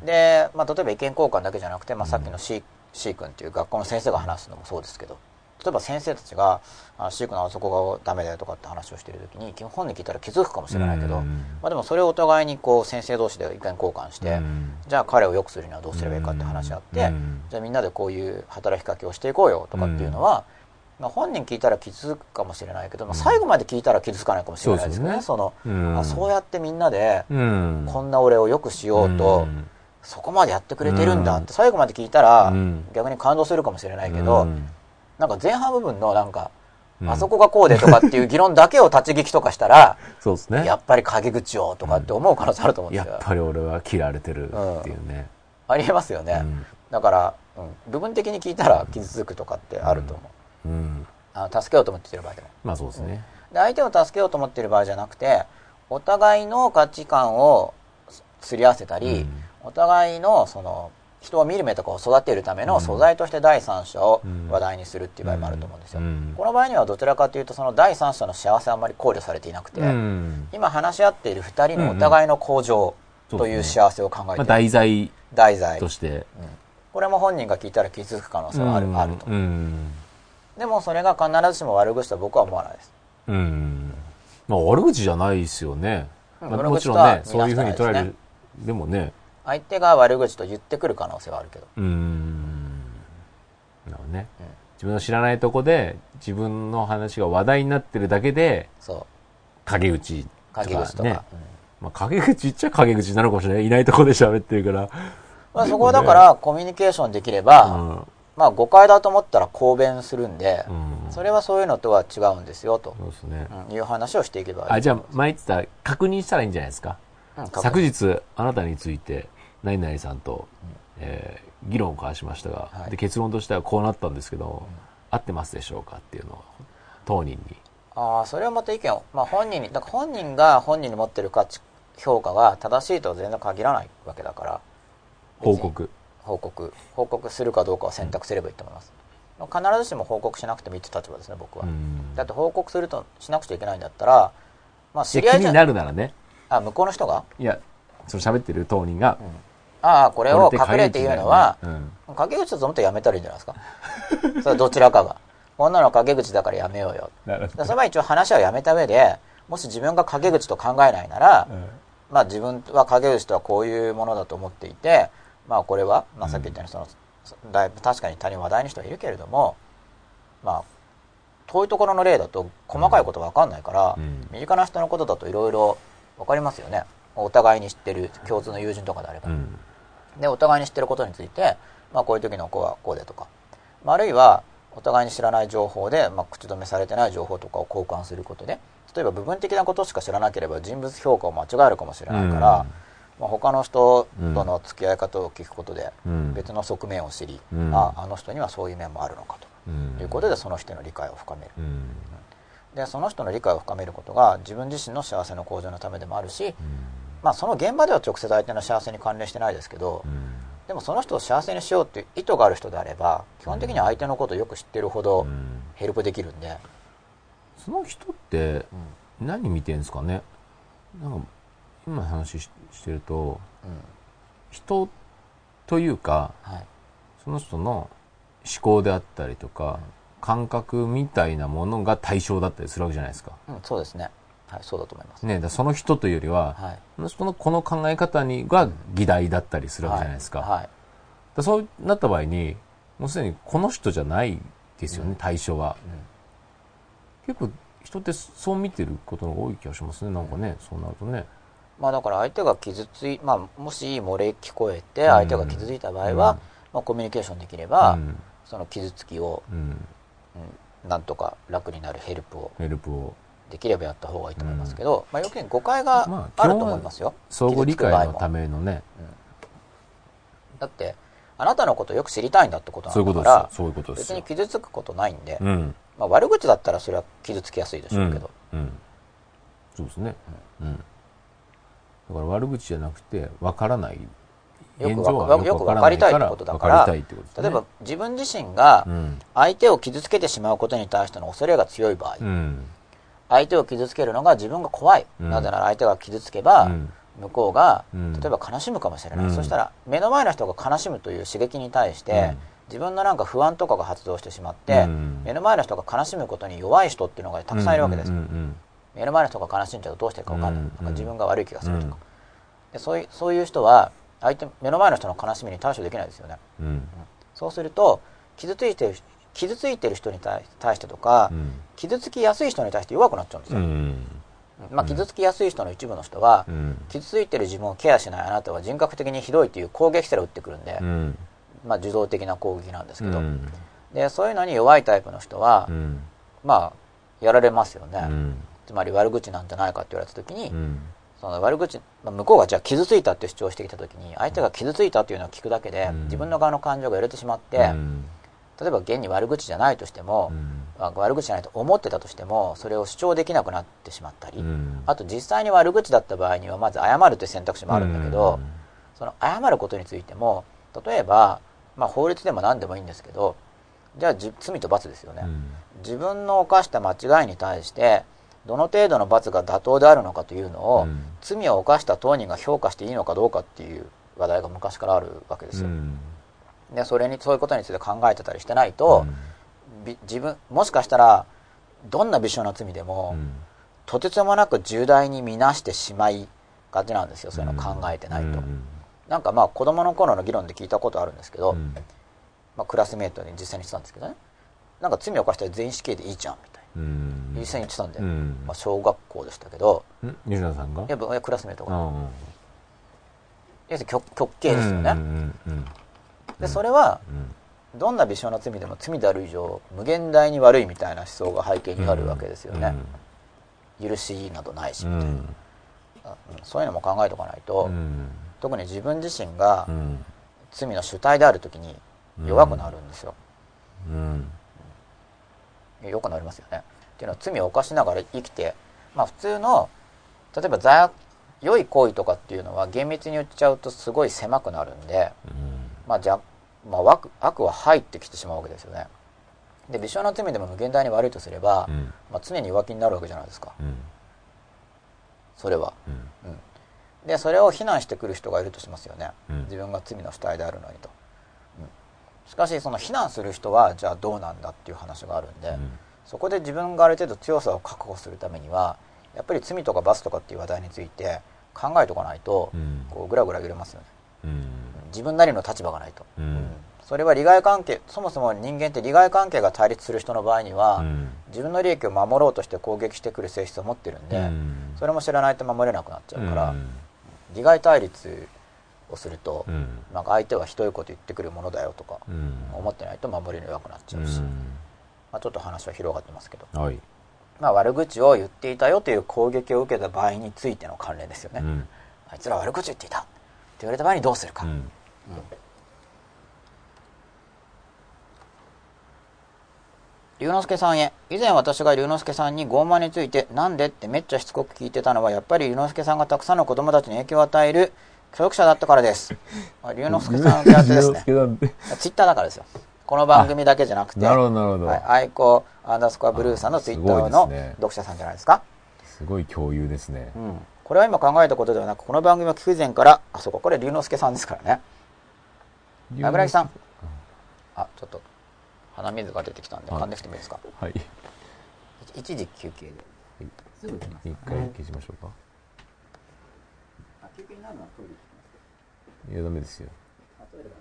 で、まあ、例えば意見交換だけじゃなくて、まあ、さっきの C, C 君っていう学校の先生が話すのもそうですけど例えば先生たちがあ C 君のあそこがダメだよとかって話をしてる時に本人聞いたら気づくかもしれないけど、うん。まあ、でもそれをお互いにこう先生同士で意見交換して、うん。じゃあ彼を良くするにはどうすればいいかって話し合って、うん。じゃあみんなでこういう働きかけをしていこうよとかっていうのは、まあ、本人聞いたら気づくかもしれないけど、まあ、最後まで聞いたら気づかないかもしれないですよね。そのうん。あそうやってみんなでうん。こんな俺を良くしようと、うん。そこまでやってくれてるんだって最後まで聞いたらうん。逆に感動するかもしれないけど、うん。なんか前半部分のなんか、うん。あそこがこうでとかっていう議論だけを立ち聞きとかしたら、そうですね。やっぱり陰口をとかって思う可能性あると思うんですよ。やっぱり俺は嫌われてるっていうね。ありえますよね。うん。だから、うん、部分的に聞いたら傷つくとかってあると思う。うん。あの助けようと思ってる場合でも。まあそうですね。で相手を助けようと思ってる場合じゃなくて、お互いの価値観をすり合わせたり、うん。お互いのその人を見る目とかを育てるための素材として第三者を話題にするっていう場合もあると思うんですよ。うん。この場合にはどちらかというとその第三者の幸せはあんまり考慮されていなくて、うん。今話し合っている2人のお互いの向上という幸せを考えていまある、題材題材、として。うん。これも本人が聞いたら気づく可能性はある,、あるとうんでもそれが必ずしも悪口とは僕は思わないです。うん。まあ悪口じゃないですよね。うんまあもちろんねそういうふうに捉えるでもね。相手が悪口と言ってくる可能性はあるけど。うん。なるほどね。自分の知らないとこで自分の話が話題になってるだけでそう。陰口と陰口とか、ねうん。まあ陰口っちゃ陰口なのかもしれない。いないとこで喋ってるから。まあ、そこはだからコミュニケーションできれば、うんまあ誤解だと思ったら抗弁するんで、うん。それはそういうのとは違うんですよと、そうですね。うんいう話をしていけば。いいあじゃあ前言ってた確認したらいいんじゃないですか？うん昨日あなたについて何々さんと、えー議論を交わしましたが、はい。で結論としてはこうなったんですけど、合ってますでしょうかっていうのを当人に。ああそれはまた意見を、まあ、本人にだから本人が本人に持ってる価値評価が正しいとは全然限らないわけだから。報告報告報告するかどうかを選択すればいいと思います、必ずしも報告しなくてもいいって立場ですね僕は、うん。だって報告するとしなくちゃいけないんだったらまあ知り合いじゃで気になるならね。あ向こうの人が？いやその喋ってる当人が、ああこれをこれって隠れて言うのは、陰口だと思ってやめたらいいんじゃないですか。それどちらかが。こんなの陰口だからやめようよ。それは一応話はやめた上でもし自分が陰口と考えないなら、まあ自分は陰口とはこういうものだと思っていてまあこれは、まあ、さっき言ったようにその、だいぶ確かに他人を話題に人はいるけれどもまあ遠いところの例だと細かいこと分かんないから、うん。身近な人のことだといろいろ分かりますよね。お互いに知ってる共通の友人とかであれば、うん。でお互いに知ってることについて、まあ、こういう時の子はこうでとか、まあ、あるいはお互いに知らない情報で、まあ、口止めされてない情報とかを交換することで例えば部分的なことしか知らなければ人物評価を間違えるかもしれないから、まあ、他の人との付き合い方を聞くことでうん。別の側面を知り、うん。ああの人にはそういう面もあるのかうん。ということでその人の理解を深める。うん。でその人の理解を深めることが自分自身の幸せの向上のためでもあるし、まあ、その現場では直接相手の幸せに関連してないですけど、うん。でもその人を幸せにしようっていう意図がある人であれば基本的には相手のことをよく知ってるほどうん。ヘルプできるんで、その人って何見てんですかね？なんか今話ししてるとうん。人というかはい。その人の思考であったりとか、感覚みたいなものが対象だったりするわけじゃないですか。うん、そうですね、はい、そうだと思います、ね、だその人というよりは、はい、その人のこの考え方にが議題だったりするわけじゃないですか。はいはい。だそうなった場合にもうすでにこの人じゃないですよね、対象は、結構人ってそう見てることの多い気がしますね。なんかね、そうなるとねまあだから相手が傷つい、まあもし漏れ聞こえて相手が傷ついた場合は、うん。まあコミュニケーションできれば、うん。その傷つきを、うん、うんなんとか楽になるヘルプをヘルプを。できればやった方がいいと思いますけど、まあ余計に誤解がまああると思いますよ。相互理解のため。めのね。だって、あなたのことをよく知りたいんだってことなんだから、別によ傷つくことないんで、うん。まあ悪口だったらそれは傷つきやすいでしょうけど、そうですね、うんだから悪口じゃなくて分からない。よく分かりたいってことだから。ね例えば自分自身がうん相手を傷つけてしまうことに対しての恐れが強い場合、うん。相手を傷つけるのが自分が怖い、うん。なぜなら相手が傷つけば、うん。向こうが、うん。例えば悲しむかもしれない、うん。そしたら目の前の人が悲しむという刺激に対して、うん。自分のなんか不安とかが発動してしまって、うん。目の前の人が悲しむことに弱い人っていうのがたくさんいるわけです、目の前の人が悲しんじゃうとどうしていいか分かんない、うんなんか自分が悪い気がするとか、うん。でそういうそういう人は相手目の前の人の悲しみに対処できないですよね。そうすると傷ついてる傷ついてる人に対対してとか、うん。傷つきやすい人に対して弱くなっちゃうんですよ、うんまあ、傷つきやすい人の一部の人は、うん。傷ついてる自分をケアしないあなたは人格的にひどいという攻撃すら打ってくるんで、うん。まあ、受動的な攻撃なんですけど、うん。でそういうのに弱いタイプの人は、うん。まあやられますよね、うんつまり悪口なんじゃないかって言われた時に、うん。その悪口、まあ、向こうがじゃあ傷ついたって主張してきた時に相手が傷ついたっていうのを聞くだけで、うん。自分の側の感情が揺れてしまって、うん。例えば現に悪口じゃないとしても、まあ悪口じゃないと思ってたとしてもそれを主張できなくなってしまったり、うん。あと実際に悪口だった場合にはまず謝るという選択肢もあるんだけど、その謝ることについても例えば、まあ、法律でも何でもいいんですけどじゃあじ罪と罰ですよね、うん。自分の犯した間違いに対してどの程度の罰が妥当であるのかというのを、うん。罪を犯した当人が評価していいのかどうかっていう話題が昔からあるわけですよ、うん。でそれにそういうことについて考えてたりしてないと、び自分もしかしたらどんな微小な罪でも、うん。とてつもなく重大に見なしてしまいがちなんですよそういうの考えてないと、うんなんかまあ子供の頃の議論で聞いたことあるんですけど、うん。まあ、クラスメートに実際に言ってたんですけどね。なんか罪を犯したら全員死刑でいいじゃんみたいうんな実際に言ってたんで、うん。まあ、小学校でしたけど。ん。西田さんが？やっぱクラスメートがあ要するに極極刑ですよね、でそれはうん。どんな微小な罪でも罪である以上無限大に悪いみたいな思想が背景にあるわけですよね、許しなどないし、うんうん。うんそういうのも考えておかないと、うん。特に自分自身がうん。罪の主体である時に弱くなるんですよ、うん弱くなりますよね。っていうのは罪を犯しながら生きてまあ普通の例えば罪悪良い行為とかっていうのは厳密に言っちゃうとすごい狭くなるんで、まあじゃまあ、悪悪は入ってきてしまうわけですよね。で微小な罪でも無限大に悪いとすれば、うん。まあ、常に浮気になるわけじゃないですか。うん。それは、うん。うん、でそれを非難してくる人がいるとしますよね、うん。自分が罪の主体であるのにと、うんしかしその非難する人はじゃあどうなんだっていう話があるんで、うん。そこで自分がある程度強さを確保するためにはやっぱり罪とか罰とかっていう話題について考えておかないと、うん。こうグラグラ揺れますよね。うん。自分なりの立場がないと、うん。それは利害関係そもそも人間って利害関係が対立する人の場合には、うん。自分の利益を守ろうとして攻撃してくる性質を持ってるんで、うん。それも知らないと守れなくなっちゃうから、うん。利害対立をすると、うん。なんか相手はひどいこと言ってくるものだよとかうん。思ってないと守りの弱くなっちゃうし、まあ、ちょっと話は広がってますけど、うんはい。まあ、悪口を言っていたよという攻撃を受けた場合についての関連ですよね、うん。あいつら悪口言っていたって言われた場合にどうするか、うん。龍之介さんへ。以前私が龍之介さんに傲慢についてなんでってめっちゃしつこく聞いてたのはやっぱり龍之介さんがたくさんの子供たちに影響を与える教育者だったからです。あ龍之介さんの手当てですね。ツイッターだからですよ。この番組だけじゃなくて。なるほどなるほど。はい、アイコアンダースコアブルーさんのツイッターの読者さんじゃないですか。すごい共有ですね。うん、これは今考えたことではなくこの番組を聞く以前からあそうかこれ龍之介さんですからね。油木さん。あちょっと鼻水が出てきたんではい。噛んできてもいいですか？はい。一時休憩で。すぐ来ます一回消しましょうかあ休憩になるのはトイレ行きますいやダメですよあトイレが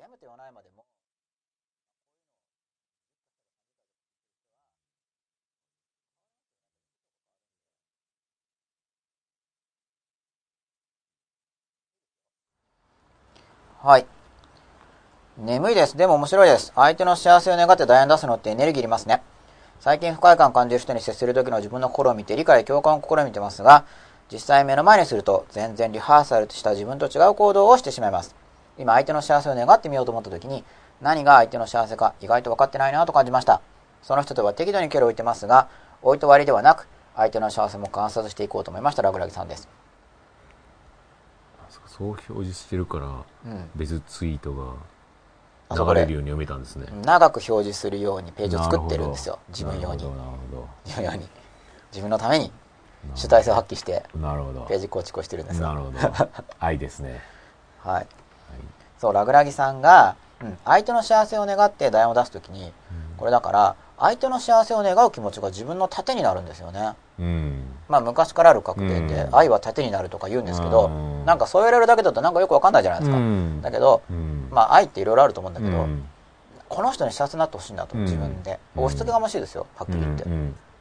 全部と言わないまでもはい。眠いです。でも面白いです。相手の幸せを願って大変出すのってエネルギーいりますね。最近不快感感じる人に接する時の自分の心を見て理解、共感を試みてますが、実際目の前にすると全然リハーサルした自分と違う行動をしてしまいます。今相手の幸せを願ってみようと思った時に何が相手の幸せか意外と分かってないなと感じました。その人とは適度に距離を置いてますが、置いと割りではなく、相手の幸せも観察していこうと思いました。ラグラギさんです。そう表示してるから、うん。別ツイートが流れるように読めたんですね。長く表示するようにページを作ってるんですよ。自分用に。自分用に。自分のために主体性を発揮してど。なるほど。ページ構築をしてるんですよ。なるほど。愛ですね。はい。はいそう、ラグラギさんが、うん、相手の幸せを願って題を出すときに、これだから、相手の幸せを願う気持ちが自分の盾になるんですよね。うん。まあ昔からある格言で、うん愛は盾になるとか言うんですけど、うんなんかそう言われるだけだとなんかよくわかんないじゃないですか。うんだけど、うんまあ愛っていろいろあると思うんだけど、うんこの人に幸せになってほしいんだと、うん自分で。うん押し付けがましいですよ、はっきり言って。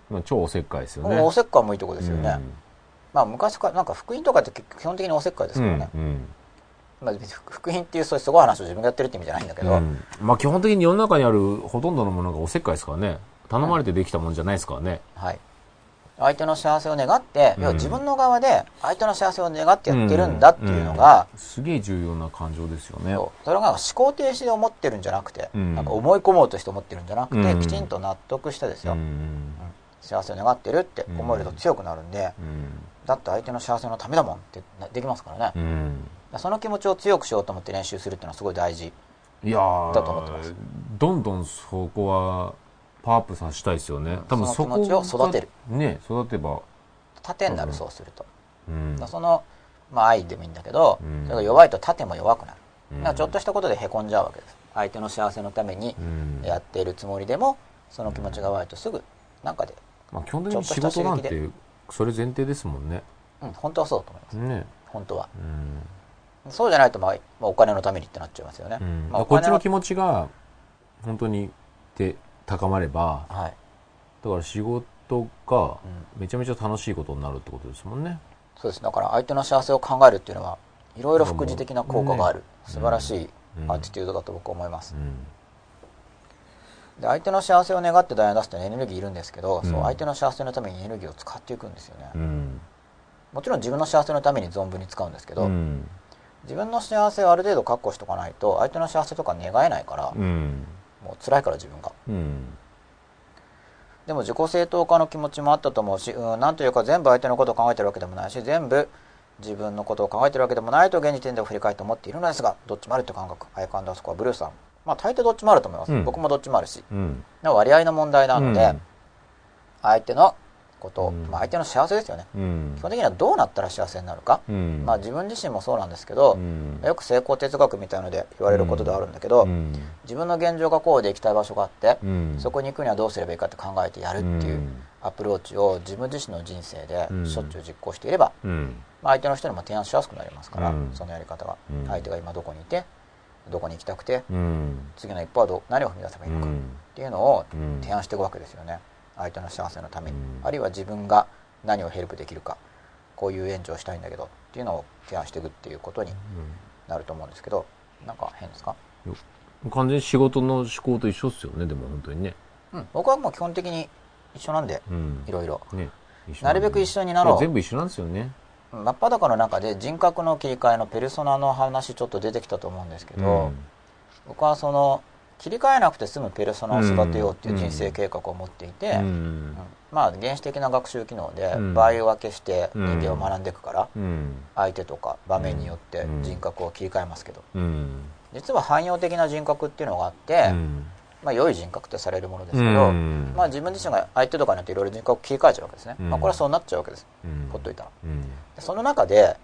まあ、超おせっかいですよね。おせっかいもいいとこですよね。うんまあ昔から、なんか福音とかって基本的におせっかいですからね。うんまあ福音っていうそういうすごい話を自分がやってるって意味じゃないんだけど、うん。まあ基本的に世の中にあるほとんどのものがおせっかいですからね。頼まれてできたもんじゃないですからね。はい。相手の幸せを願って、うん。要は自分の側で相手の幸せを願ってやってるんだっていうのが、うん。すげえ重要な感情ですよね。それが思考停止で思ってるんじゃなくて、うん。なんか思い込もうとして思ってるんじゃなくて、うん。きちんと納得してですよ、うん。幸せを願ってるって思えると強くなるんで、うん。だって相手の幸せのためだもんってなできますからね、うんその気持ちを強くしようと思って練習するっていうのはすごい大事いやーだと思ってます。どんどんそこはパワーアップさせたいですよね。多分その気持ちを育てる。がね、育てば。盾になるうんそうすると、うん。その、まあ、愛でもいいんだけど、うん。それが弱いと盾も弱くなる、うん。だからちょっとしたことでへこんじゃうわけです。相手の幸せのためにうん。やっているつもりでもその気持ちが弱いとすぐなんかで、まあ基本的に仕事なんてそれ前提ですもんね。うん、本当はそうだと思います。ね。本当は。うんそうじゃないと、まあ、まあお金のためにってなっちゃいますよね、うん。まあ、こっちの気持ちが本当にで高まればはい、だから仕事がめちゃめちゃ楽しいことになるってことですもんね。そうです。だから相手の幸せを考えるっていうのはいろいろ副次的な効果がある、ね素晴らしいうん。アティテュードだと僕は思います、うん。で相手の幸せを願って題を出すってエネルギーいるんですけど、うん。そう相手の幸せのためにエネルギーを使っていくんですよね、うん。もちろん自分の幸せのために存分に使うんですけど、うん自分の幸せをある程度確保しとかないと相手の幸せとか願えないから、うん。もう辛いから自分が。うん。でも自己正当化の気持ちもあったと思うし、うん、なんというか全部相手のことを考えてるわけでもないし全部自分のことを考えてるわけでもないと現時点では振り返って思っているのですがどっちもあるって感覚。アイカンダースコアブルーさん。まあ大抵どっちもあると思います、うん。僕もどっちもあるし。うん。割合の問題なので、うん。相手のこと。を、うん。まあ、相手の幸せですよね。うん。基本的にはどうなったら幸せになるか、うん。まあ自分自身もそうなんですけど、うん。よく成功哲学みたいので言われることではあるんだけど、うん。自分の現状がこうで行きたい場所があって、うん。そこに行くにはどうすればいいかって考えてやるっていううん。アプローチを自分自身の人生でうん。しょっちゅう実行していれば、うん。まあ、相手の人にも提案しやすくなりますから、うん。そのやり方が、うん。相手が今どこにいてどこに行きたくてうん。次の一歩はど何を踏み出せばいいのかっうん。ていうのをうん。提案していくわけですよね相手の幸せのために、うん。あるいは自分が何をヘルプできるかこういう援助をしたいんだけどっていうのを提案していくっていうことになると思うんですけどなんか変ですか、完全に仕事の思考と一緒っすよねでも本当にね。うん、僕はもう基本的に一緒なんでうん。いろいろ。ね。なるべく一緒になろう。全部一緒なんですよね。真っ裸の中で人格の切り替えのペルソナの話ちょっと出てきたと思うんですけど、僕はその切り替えなくて済むペルソナを育てようっていう人生計画を持っていて、うん。うん。まあ原始的な学習機能でうん。場合を分けして人間を学んでいくから、うん。相手とか場面によってうん。人格を切り替えますけど。うん。実は汎用的な人格っていうのがあって、うん。まあ良い人格ってされるものですけうど、ん。まあ自分自身が相手とかによっていろいろ人格を切り替えちゃうわけですね、うん。まあこれはそうなっちゃうわけです。うん。ほっといたら。その中で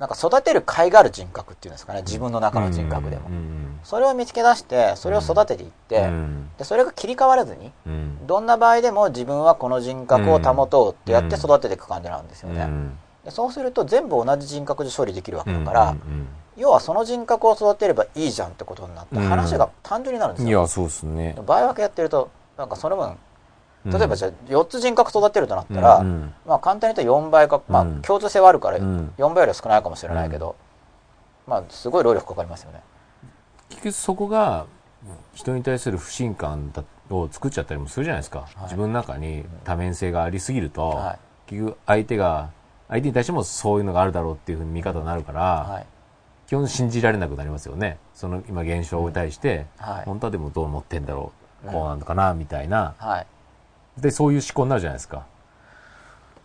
なんか育てる甲斐がある人格っていうんですかね。自分の中の人格でも、うんそれを見つけ出してそれを育てていって、うん。でそれが切り替わらずにうん。どんな場合でも自分はこの人格を保とうってやって育てていく感じなんですよね、うん。でそうすると全部同じ人格で処理できるわけだから、うん要はその人格を育てればいいじゃんってことになってうん。話が単純になるんですよ、いや、そうですね。倍分けやってるとなんかその分例えばじゃあ4つ人格育てるとなったら、うんまあ簡単に言うと4倍か、まあうん。共通性はあるからうん。4倍よりは少ないかもしれないけど、まあすごい労力かかりますよね。結局そこが人に対する不信感だを作っちゃったりもするじゃないですか、い。自分の中に多面性がありすぎると、はい。結局相手が相手に対してもそういうのがあるだろうっていうふうに見方になるから、はい。基本信じられなくなりますよね。その今現象に対して、はい。本当はでもどう思ってんだろう、うん。こうなのかなみたいな。はい。でそういう思考になるじゃないですか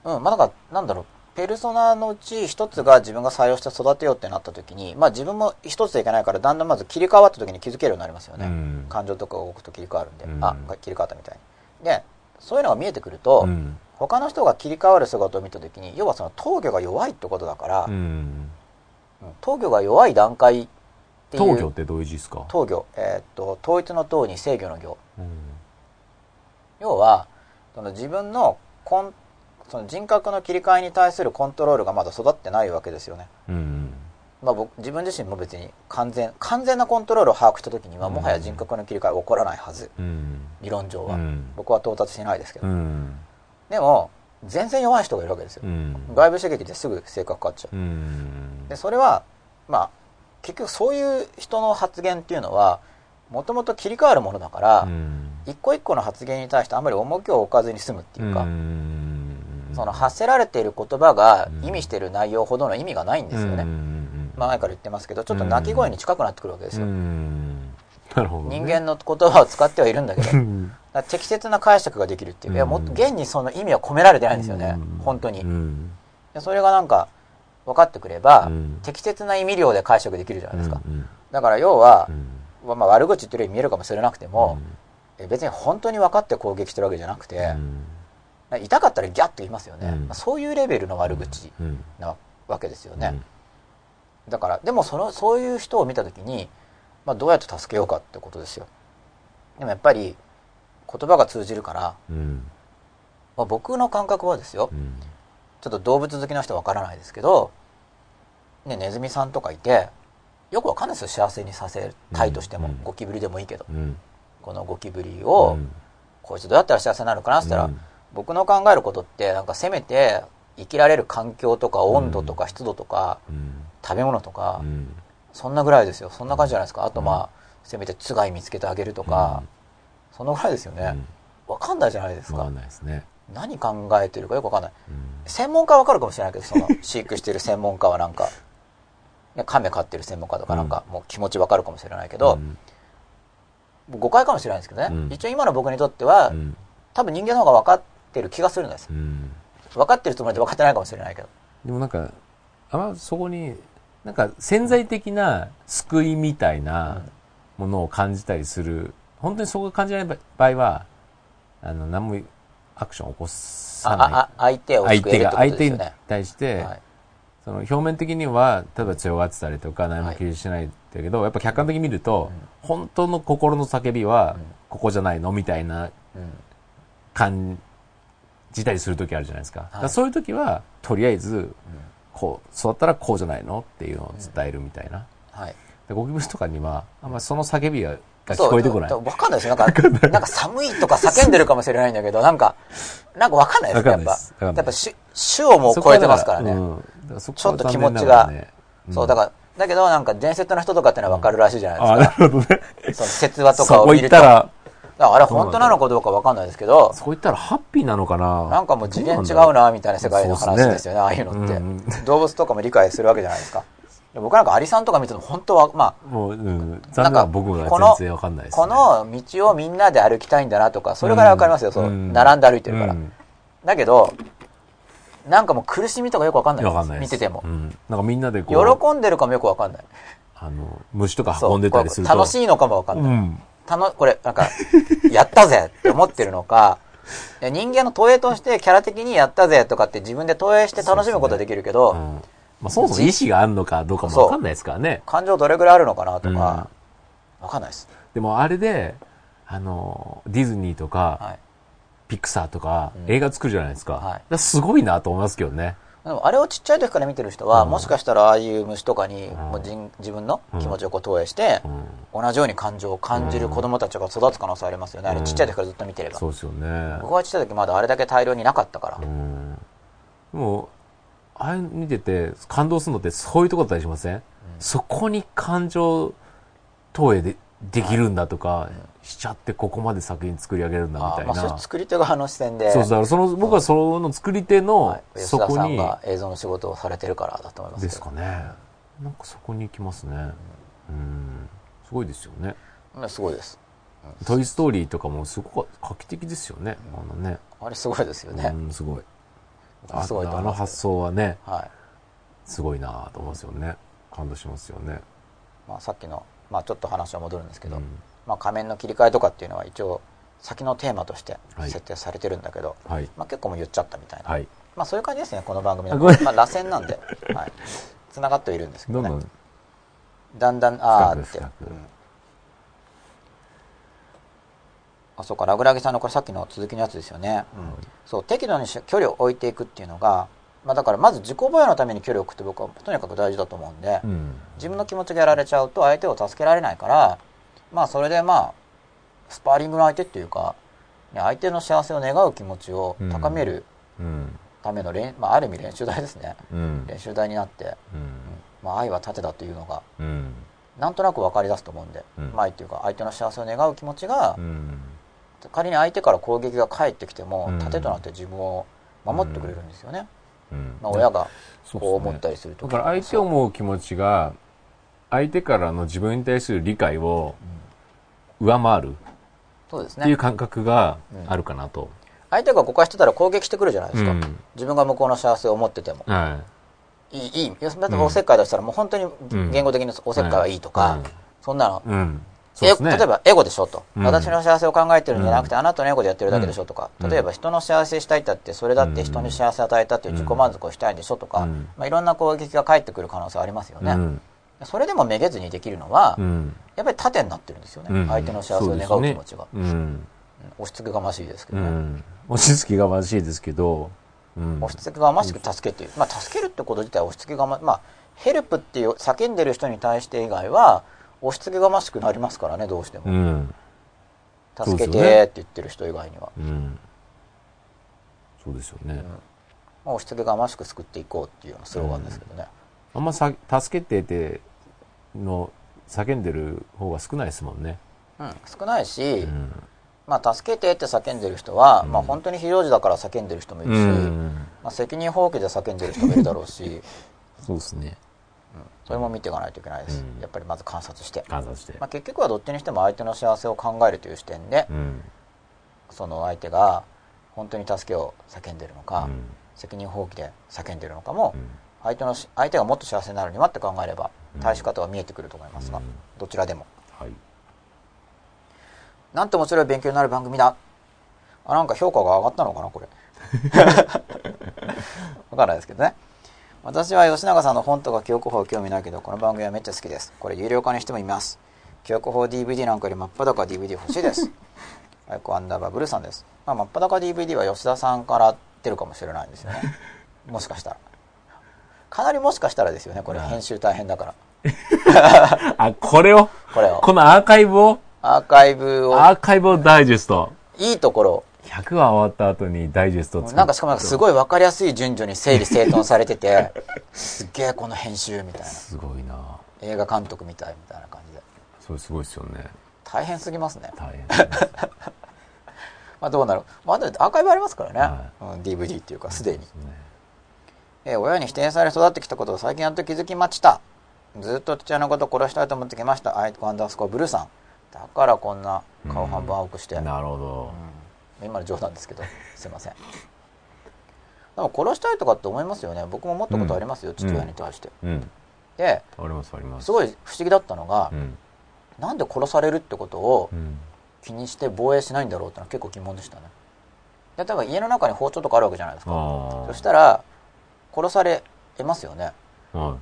うん、まあなんか、なんだろう、ペルソナのうち一つが自分が採用して育てようってなった時に、まあ自分も一つでいけないから、だんだんまず切り替わった時に気づけるようになりますよね。うん感情とかが動くと切り替わるんで、うんあ、切り替わったみたいに。で、そういうのが見えてくると、うん他の人が切り替わる姿を見た時に、要はその闘魚が弱いってことだから、うんうん闘魚が弱い段階っていう。東京ってどういう字ですか、闘魚。えーっと、統一の統に制御の行。うん要はその自分のコンその人格の切り替えに対するコントロールがまだ育ってないわけですよね、うんまあ、僕自分自身も別に完全完全なコントロールを把握した時にはうん。もはや人格の切り替えは起こらないはず。うん。理論上は、うん。僕は到達してないですけど、うん。でも全然弱い人がいるわけですよ、うん。外部刺激ですぐ性格変わっちゃう。うん。でそれはまあ結局そういう人の発言っていうのはもともと切り替わるものだから、うん一個一個の発言に対してあまり重きを置かずに済むっていうか、うん。その発せられている言葉が意味している内容ほどの意味がないんですよね、前から言ってますけどちょっと鳴き声に近くなってくるわけですよ、うん。なるほどね、人間の言葉を使ってはいるんだけど適切な解釈ができるっていう。かいやも現にその意味は込められてないんですよね、うん。本当に、それがなんか分かってくれば、うん。適切な意味量で解釈できるじゃないですか、うん。だから要はう、ん。まあ、悪口言ってるように見えるかもしれなくても、別に本当に分かって攻撃してるわけじゃなくて、うん。痛かったらギャッと言いますよね、うん。まあそういうレベルの悪口うん。なわけですよね、だからでもそのそういう人を見た時に、まあ、どうやって助けようかってことですよ。でもやっぱり言葉が通じるから、うん。まあ、僕の感覚はですよ。うん。ちょっと動物好きな人はわからないですけど、ね、ネズミさんとかいてよくわかんないですよ。幸せにさせたいとしても、うん。ゴキブリでもいいけど。うんこのゴキブリを、うん。こいつどうやったら幸せになるかなって言ったら、うん。僕の考えることってなんかせめて生きられる環境とか温度とか湿度とか、うん。食べ物とか、うん。そんなぐらいですよ。そんな感じじゃないですか。あとまあ、せめてつがい見つけてあげるとか、そのぐらいですよね、わかんないじゃないですか。わかんないですね。何考えてるかよくわかんない。うん。専門家はわかるかもしれないけどその 飼育してる専門家はなんか、ね、亀飼ってる専門家とかなんか、もう気持ちわかるかもしれないけど、誤解かもしれないですけどね、うん。一応今の僕にとっては、うん。多分人間の方が分かってる気がするんですうん。分かってるつもりで分かってないかもしれないけど。でもなんかあんまそこになんか潜在的な救いみたいなものを感じたりする本当にそこが感じない場合はあの何もアクションを起こさない。相手を相手救えるってことが相手にですよね対して、はいその表面的には例えば強がってたりとか何も気にしないんだけど、やっぱ客観的に見ると、本当の心の叫びはここじゃないのみたいなうん。感じたりする時あるじゃないですか,、だそういう時はとりあえずこう育ったらこうじゃないのっていうのを伝えるみたいな、はい。でゴキブリとかにはあんまその叫びががそう聞こえてこない？分かんないですよ。なんかなんか寒いとか叫んでるかもしれないんだけどなんかなんか分かんないですねやっぱ。やっぱ種種をもう超えてますからね、うん。ちょっと気持ちがそうだからだけどなんか伝説の人とかってのは分かるらしいじゃないですか、なるほどね。その説話とかを見たらあれ本当なのかどうか分かんないですけどそこ行ったらハッピーなのかな？なんかもう次元違うなみたいな世界の話ですよね、ああいうのって、うん。動物とかも理解するわけじゃないですか。で僕なんかアリさんとか見ても本当は、まもう、うん、あ、残念な僕はこの全然わかんないです、ね。この道をみんなで歩きたいんだなとか、それぐらいわかりますよ、そう、ん並んで歩いてるから。うんだけど、なんかもう苦しみとかよくわかんないですわかんないです。見ててもう。ん。なんかみんなでこう、喜んでるかもよくわかんない。あの、虫とかそう運んでたりすると。楽しいのかもわかんない。うん。たのこれ、なんか、やったぜって思ってるのか、人間の投影としてキャラ的にやったぜとかって自分で投影して楽しむことはできるけど、うんまあ、そもそも意志があるのかどうかもわかんないですからね。感情どれぐらいあるのかなとか、わかんないです。でもあれで、あの、ディズニーとか、はい。ピクサーとか、うん。映画作るじゃないですか。はい。すごいなと思いますけどね。でもあれをちっちゃい時から見てる人は、うん。もしかしたらああいう虫とかに、ん。もうじん自分の気持ちをこう投影して、うん。同じように感情を感じる子供たちが育つ可能性ありますよね、あれうんちっちゃい時からずっと見てれば、そうですよね。僕はちっちゃい時まだあれだけ大量になかったから、うんでもあれ見てて感動するのってそういうとこだったりしません、そこに感情投影でできるんだとか、しちゃってここまで作品作り上げるんだみたいな、あーまあ、作り手側の視点で。そうだからその僕はその作り手のそこにが映像の仕事をされてるからだと思いますですかね。なんかそこに行きますね。うん。すごいですよね。うんすごいです「トイ・ストーリー」とかもすごく画期的ですよね。あのね。あれすごいですよね、うんすごい。あすごいと思あのいます。発想はねはい。すごいなと思いますよね。感動しますよね。まあ、さっきの、まあ、ちょっと話は戻るんですけど、うん。まあ、仮面の切り替えとかっていうのは一応先のテーマとしてはい。設定されてるんだけど、はい。まあ、結構もう言っちゃったみたいな、はい。まあ、そういう感じですねこの番組の、まあ、螺旋なんで、はい、つながってはいるんですけどね。だんだんあーって、うんあそうかラグラギさんのこれさっきの続きのやつですよね、うん。そう適度にし距離を置いていくっていうのが、まあ、だからまず自己防衛のために距離を置くって僕はとにかく大事だと思うんで、うん。自分の気持ちがやられちゃうと相手を助けられないからまあそれでまあスパーリングの相手っていうか、ね、相手の幸せを願う気持ちを高めるうん。ための練、まあ、ある意味練習台ですね。うん。練習台になって、うん。まあ、愛は盾だというのがうん。なんとなく分かり出すと思うんで、うん。まあ愛っていうか相手の幸せを願う気持ちが、うん仮に相手から攻撃が返ってきても、うん。盾となって自分を守ってくれるんですよね、うん。まあ、親がこう思ったりするとだから相手を思う気持ちが相手からの自分に対する理解を上回るそうですね。っていう感覚があるかなと。相手が誤解してたら攻撃してくるじゃないですか、うん。自分が向こうの幸せを思ってても。はい。いいい要するに例えばおせっかい出したらもう本当にうん。言語的におせっかいはいいとか、うん。そんなの、ね。例えばエゴでしょと、うん。私の幸せを考えてるんじゃなくて、あなたのエゴでやってるだけでしょとか、うん。例えば人の幸せしたいったってそれだって人に幸せ与えたっていう自己満足をしたいんでしょとか、うん。まあ、いろんな攻撃が返ってくる可能性ありますよね、うん。それでもめげずにできるのは、うん。やっぱり盾になってるんですよね、うん。相手の幸せを願う気持ちが。押し付けがましいですけうどね、ん。押し付けがましいですけど、うん。押し付けがましく助けてまあ、助けるってこと自体は押し付けがままあヘルプっていう叫んでる人に対して以外は押し付けがましくなりますからねどうしても、うん。助けてって言ってる人以外には、うん。そうですよね。まあ、押し付けがましく救っていこうっていうようなスローガンですけどね、あんまさ助けてっての叫んでる方が少ないですもんね。うん少ないし、うん。まあ、助けてって叫んでる人は、うんまあ、本当に非常時だから叫んでる人もいるし、うん。まあ、責任放棄で叫んでる人もいるだろうし そうですね。それも見ていかないといけないです、うん。やっぱりまず観察して、観察して。まあ、結局はどっちにしても相手の幸せを考えるという視点で、うん。その相手が本当に助けを叫んでるのか、うん。責任放棄で叫んでるのかも、うん。相手のし相手がもっと幸せになるにはって考えればうん。対し方は見えてくると思いますが、うん。どちらでも。はい。なんて面白い勉強になる番組だ。あなんか評価が上がったのかなこれ。わかんないですけどね私は吉永さんの本とか記憶法興味ないけどこの番組はめっちゃ好きです。これ有料化にしてもいます。記憶法 DVD なんかより真っ裸 DVD 欲しいです。アイコアンダーバーブルーさんです、まあ、真っ裸 DVD は吉田さんから出るかもしれないんですよね。もしかしたら。かなりもしかしたらですよねこれ。はい編集大変だから。あ、これを？これを。このアーカイブを？アーカイブを。アーカイブをダイジェスト。いいところを100話終わった後にダイジェストを作る。なんかしかもすごい分かりやすい順序に整理整頓されてて すっげえこの編集みたいな。すごいな。映画監督みたいみたいな感じで。それすごいですよね。大変すぎますね。大変。まあどうなる？まあ後でアーカイブありますからね、はうん、DVD っていうかすでに、ねえー親に否定され育ってきたことを最近やっと気づきました。ずっと父親のことを殺したいと思ってきました。アイコアンダースコアブルーさん。だからこんな顔半分青くして、なるほど。うん今の冗談ですけど すいません。でも殺したいとかって思いますよね。僕も思ったことありますよ、父親に対して、うん。でありますあります。すごい不思議だったのがう、ん。なんで殺されるってことをうん。気にして防衛しないんだろうってのは結構疑問でしたね。例えば家の中に包丁とかあるわけじゃないですか。そしたら殺されますよね。は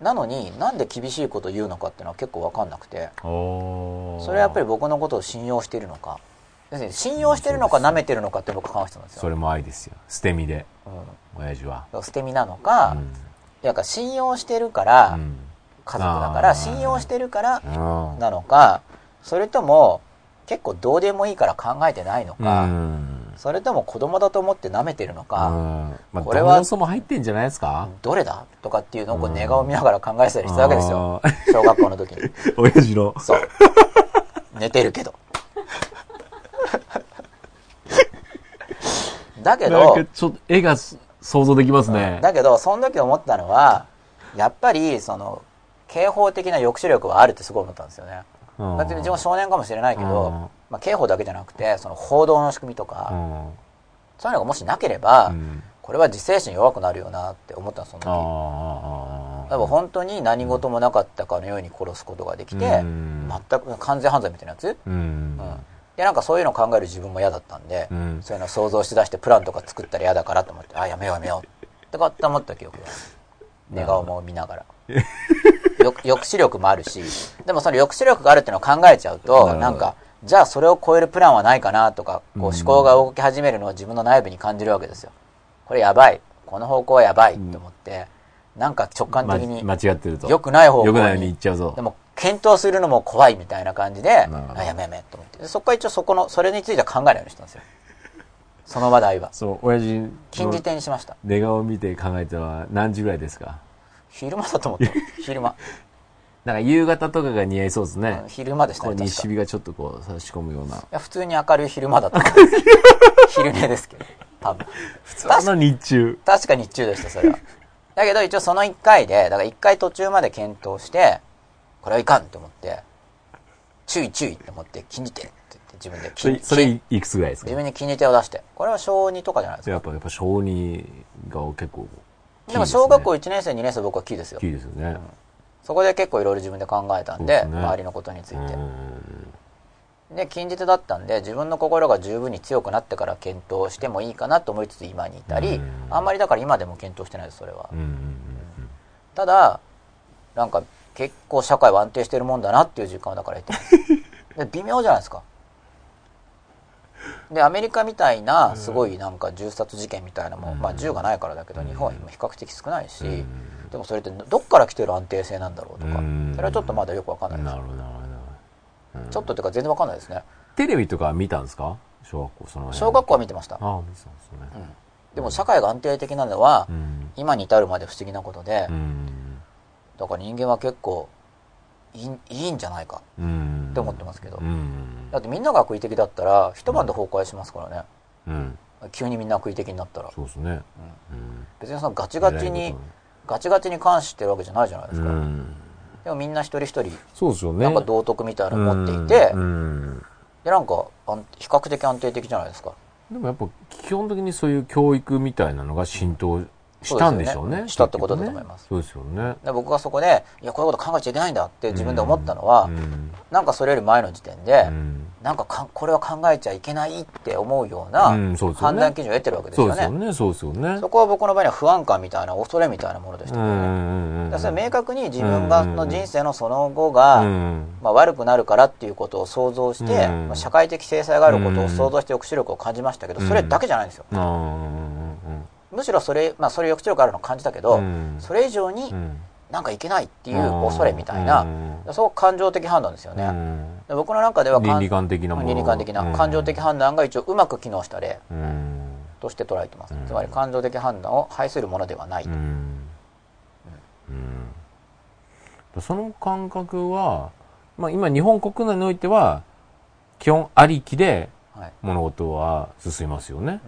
なのになんで厳しいことを言うのかっていうのは結構分かんなくて。それはやっぱり僕のことを信用しているのか要するに信用してるのか舐めてるのかって僕考えてたんですよ。それも愛ですよ。捨て身で。うん。親父は。捨て身なのか、うん。なんか信用してるから、うん。家族だから信用してるからうん。なのかそれとも結構どうでもいいから考えてないのうか、ん。それとも子供だと思って舐めてるのうか、ん。まあこれはどの要素も入ってんじゃないですか？どれだ？とかっていうのをこううん。寝顔見ながら考えてたりしたわけですよ。あ小学校の時に。ー 親父の。そう。寝てるけどだけどかちょっと絵が想像できますね。だけどその時思ったのはやっぱりその警報的な抑止力はあるってすごい思ったんですよね。うん。別に自分は少年かもしれないけど、うん。まあ、刑法だけじゃなくてその報道の仕組みとか、うん。そういうのがもしなければ、うん。これは自制心弱くなるよなって思ったんですその時。本当に何事もなかったかのように殺すことができて、うん。全く完全犯罪みたいなやつ、うん。うんでなんかそういうのを考える自分も嫌だったんで、うん。そういうのを想像しだしてプランとか作ったら嫌だからと思ってあやめようやめようとかって思った記憶が寝顔も見ながら。よ抑止力もあるしでもその抑止力があるっていうのを考えちゃうとなんかじゃあそれを超えるプランはないかなとかこううん。思考が動き始めるのを自分の内部に感じるわけですよ。これやばい。この方向はやばいと思って、なんか直感的にま間違ってると。良くない方向に行っちゃうぞ。でも検討するのも怖いみたいな感じであやめやめと思って。でそこから一応そこのそれについては考えないようにしたんです。よその場で会話そう親父禁じの手にしました。寝顔を見て考えたのは何時ぐらいですか？昼間だと思って 昼間、なんか夕方とかが似合いそうですね。うん昼間でしたね西日がちょっとこう差し込むような。や普通に明るい昼間だった。昼寝ですけど多分。普通の日中。確か日中でしたそれは。だけど一応その1回でだから1回途中まで検討してこれはいかんと思って注意注意って思って禁じ手って言って自分で禁それそれいくつぐらいですか？自分に禁じ手を出して。これは小2とかじゃないですか？やっぱやっぱ小児が結構でも小学校1年生2年生僕はキーですよ。キーですよね。そこで結構いろいろ自分で考えたんでですね。周りのことについて。うんで禁じ手だったんで自分の心が十分に強くなってから検討してもいいかなと思いつつ今にいたりうんあんまりだから今でも検討してないですそれは。うんうん。ただなんか結構社会は安定してるもんだなっていう実感はだから得て 微妙じゃないですか。でアメリカみたいなすごいなんか銃殺事件みたいなもん、まあ銃がないからだけど日本は今比較的少ないし、うん。でもそれってどっから来てる安定性なんだろうとか、うん。それはちょっとまだよくわかんないです。なるほどなるほどちょっとっていうか全然わかんないですね。テレビとか見たんですか？小学校その辺。小学校は見てました、ああ見てたんですね。でも社会が安定的なのは、うん。今に至るまで不思議なことで、うんだから人間は結構いいいいんじゃないかうん。って思ってますけど。うん。だってみんなが悪意的だったら一晩で崩壊しますからね、うん。急にみんな悪意的になったら。そうですね。うん。別にそのガチガチにガチガチに監視してるわけじゃないじゃないですか、うん。でもみんな一人一人そうですよね。なんか道徳みたいなの持っていて、うん。でなんか安比較的安定的じゃないですか。でもやっぱ基本的にそういう教育みたいなのが浸透したんでしょうね。したってことだと思います。そうですよね。で僕がそこでいやこういうこと考えちゃいけないんだって自分で思ったのは、うん。なんかそれより前の時点で、うん。なんかかこれは考えちゃいけないって思うような判断基準を得てるわけですよね,、そうですよね。そこは僕の場合には不安感みたいな恐れみたいなものでしたけどね、だからそれ明確に自分がの人生のその後が、うん。まあ、悪くなるからっていうことを想像して、うん。まあ社会的制裁があることを想像して抑止力を感じましたけど、それだけじゃないんですよむしろそれ、まあ、それ抑止力あるのを感じたけど、うん。それ以上にうん。なんかいけないっていう恐れみたいな、うん。そう感情的判断ですよね、うん。で僕の中では倫理観的なもの。倫理観的な感情的判断が一応うまく機能した例うん。として捉えてます、うん。つまり感情的判断を排するものではない、うん。うん。その感覚は、まあ、今日本国内においては基本ありきではい。物事は進みますよね、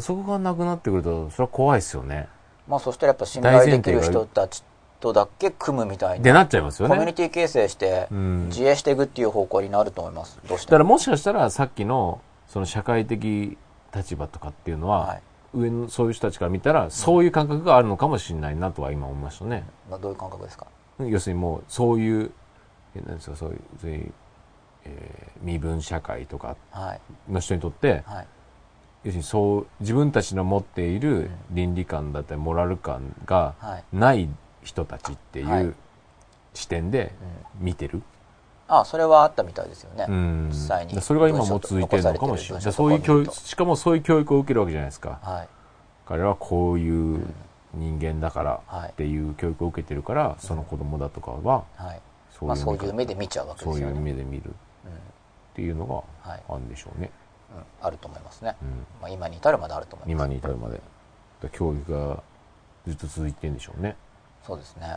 そこがなくなってくるとそれは怖いですよね。まあ、そしたらやっぱ信頼できる人たちとだけ組むみたいなってなっちゃいますよコミュニねティ形成してうん。自衛していくっていう方向になると思います。どうしても。だからもしかしたらさっきのその社会的立場とかっていうのは、はい。上のそういう人たちから見たらそういう感覚があるのかもしれないなとは今思いましたね、まあ、どういう感覚ですか？要するにもうそういうえなんですかそういうそういう、えー身分社会とかはい。の人にとってはい要するにそう自分たちの持っている倫理観だったりモラル感がはい。ない人たちってはい。いう視点で見てる、あそれはあったみたいですよね、うん、実際に。それが今も続いてるのかもしれない。そういう教育、しかもそういう教育を受けるわけじゃないですか。はい。彼らはこういう人間だからはい。っていう教育を受けてるから、その子供だとかは、はい。そうまあ、そういう目で見ちゃうわけそういうですよね目で見るっていうのがはい。あるんでしょうね。うん、あると思いますね、うん。まあ、今に至るまであると思います。今に至るまで。教育がずっと続いてるんでしょうね。そうですね。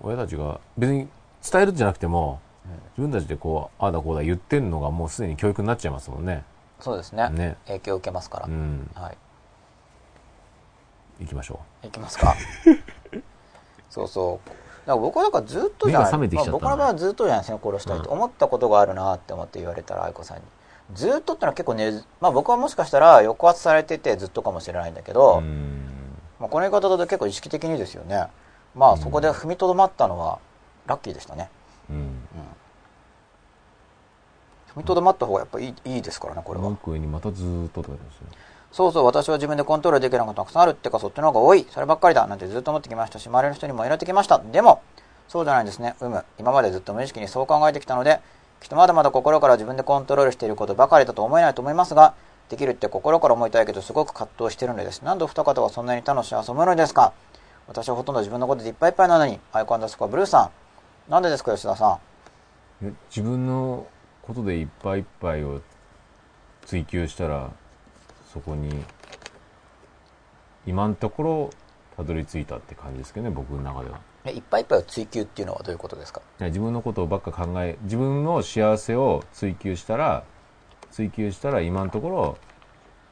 親たちが別に伝えるんじゃなくても、うん自分たちでこう、ああだこうだ言ってるのがもうすでに教育になっちゃいますもんね。そうですね。ね。影響を受けますから、うん。はい。行きましょいきますか。そうそう。だから僕はだからずっとじゃない。まあ僕の場合はずっとじゃないですね。殺したいと。思ったことがあるなって思って言われたら愛子さんにずっとってのは結構ね、まあ、僕はもしかしたら抑圧されててずっとかもしれないんだけう。ど、うん。まあ、この言い方だと結構意識的にですよねまあそこで踏みとどまったのはラッキーでしたね、うん。うん、踏みとどまった方がやっぱいいいいですからねこれは上にまたずーっとね。そうそう、私は自分でコントロールできるのがたくさんあるってか、そっちの方が多い。そればっかりだ。なんてずっと思ってきましたし、周りの人にも言われてきました。でも、そうじゃないんですね。うむ。今までずっと無意識にそう考えてきたので、きっとまだまだ心から自分でコントロールしていることばかりだと思えないと思いますが、できるって心から思いたいけど、すごく葛藤してるのです。なんでお二方はそんなに他の幸せを思うのですか？私はほとんど自分のことでいっぱいいっぱいなのに、アイコンダスコアブルーさん。なんでですか、吉田さん？自分のことでいっぱいいっぱいを追求したらそこに今のところたどり着いたって感じですけどね僕の中ではいっぱいいっぱいを追求っていうのはどういうことですか？自分のことばっか考え自分の幸せを追求したら追求したら今のところ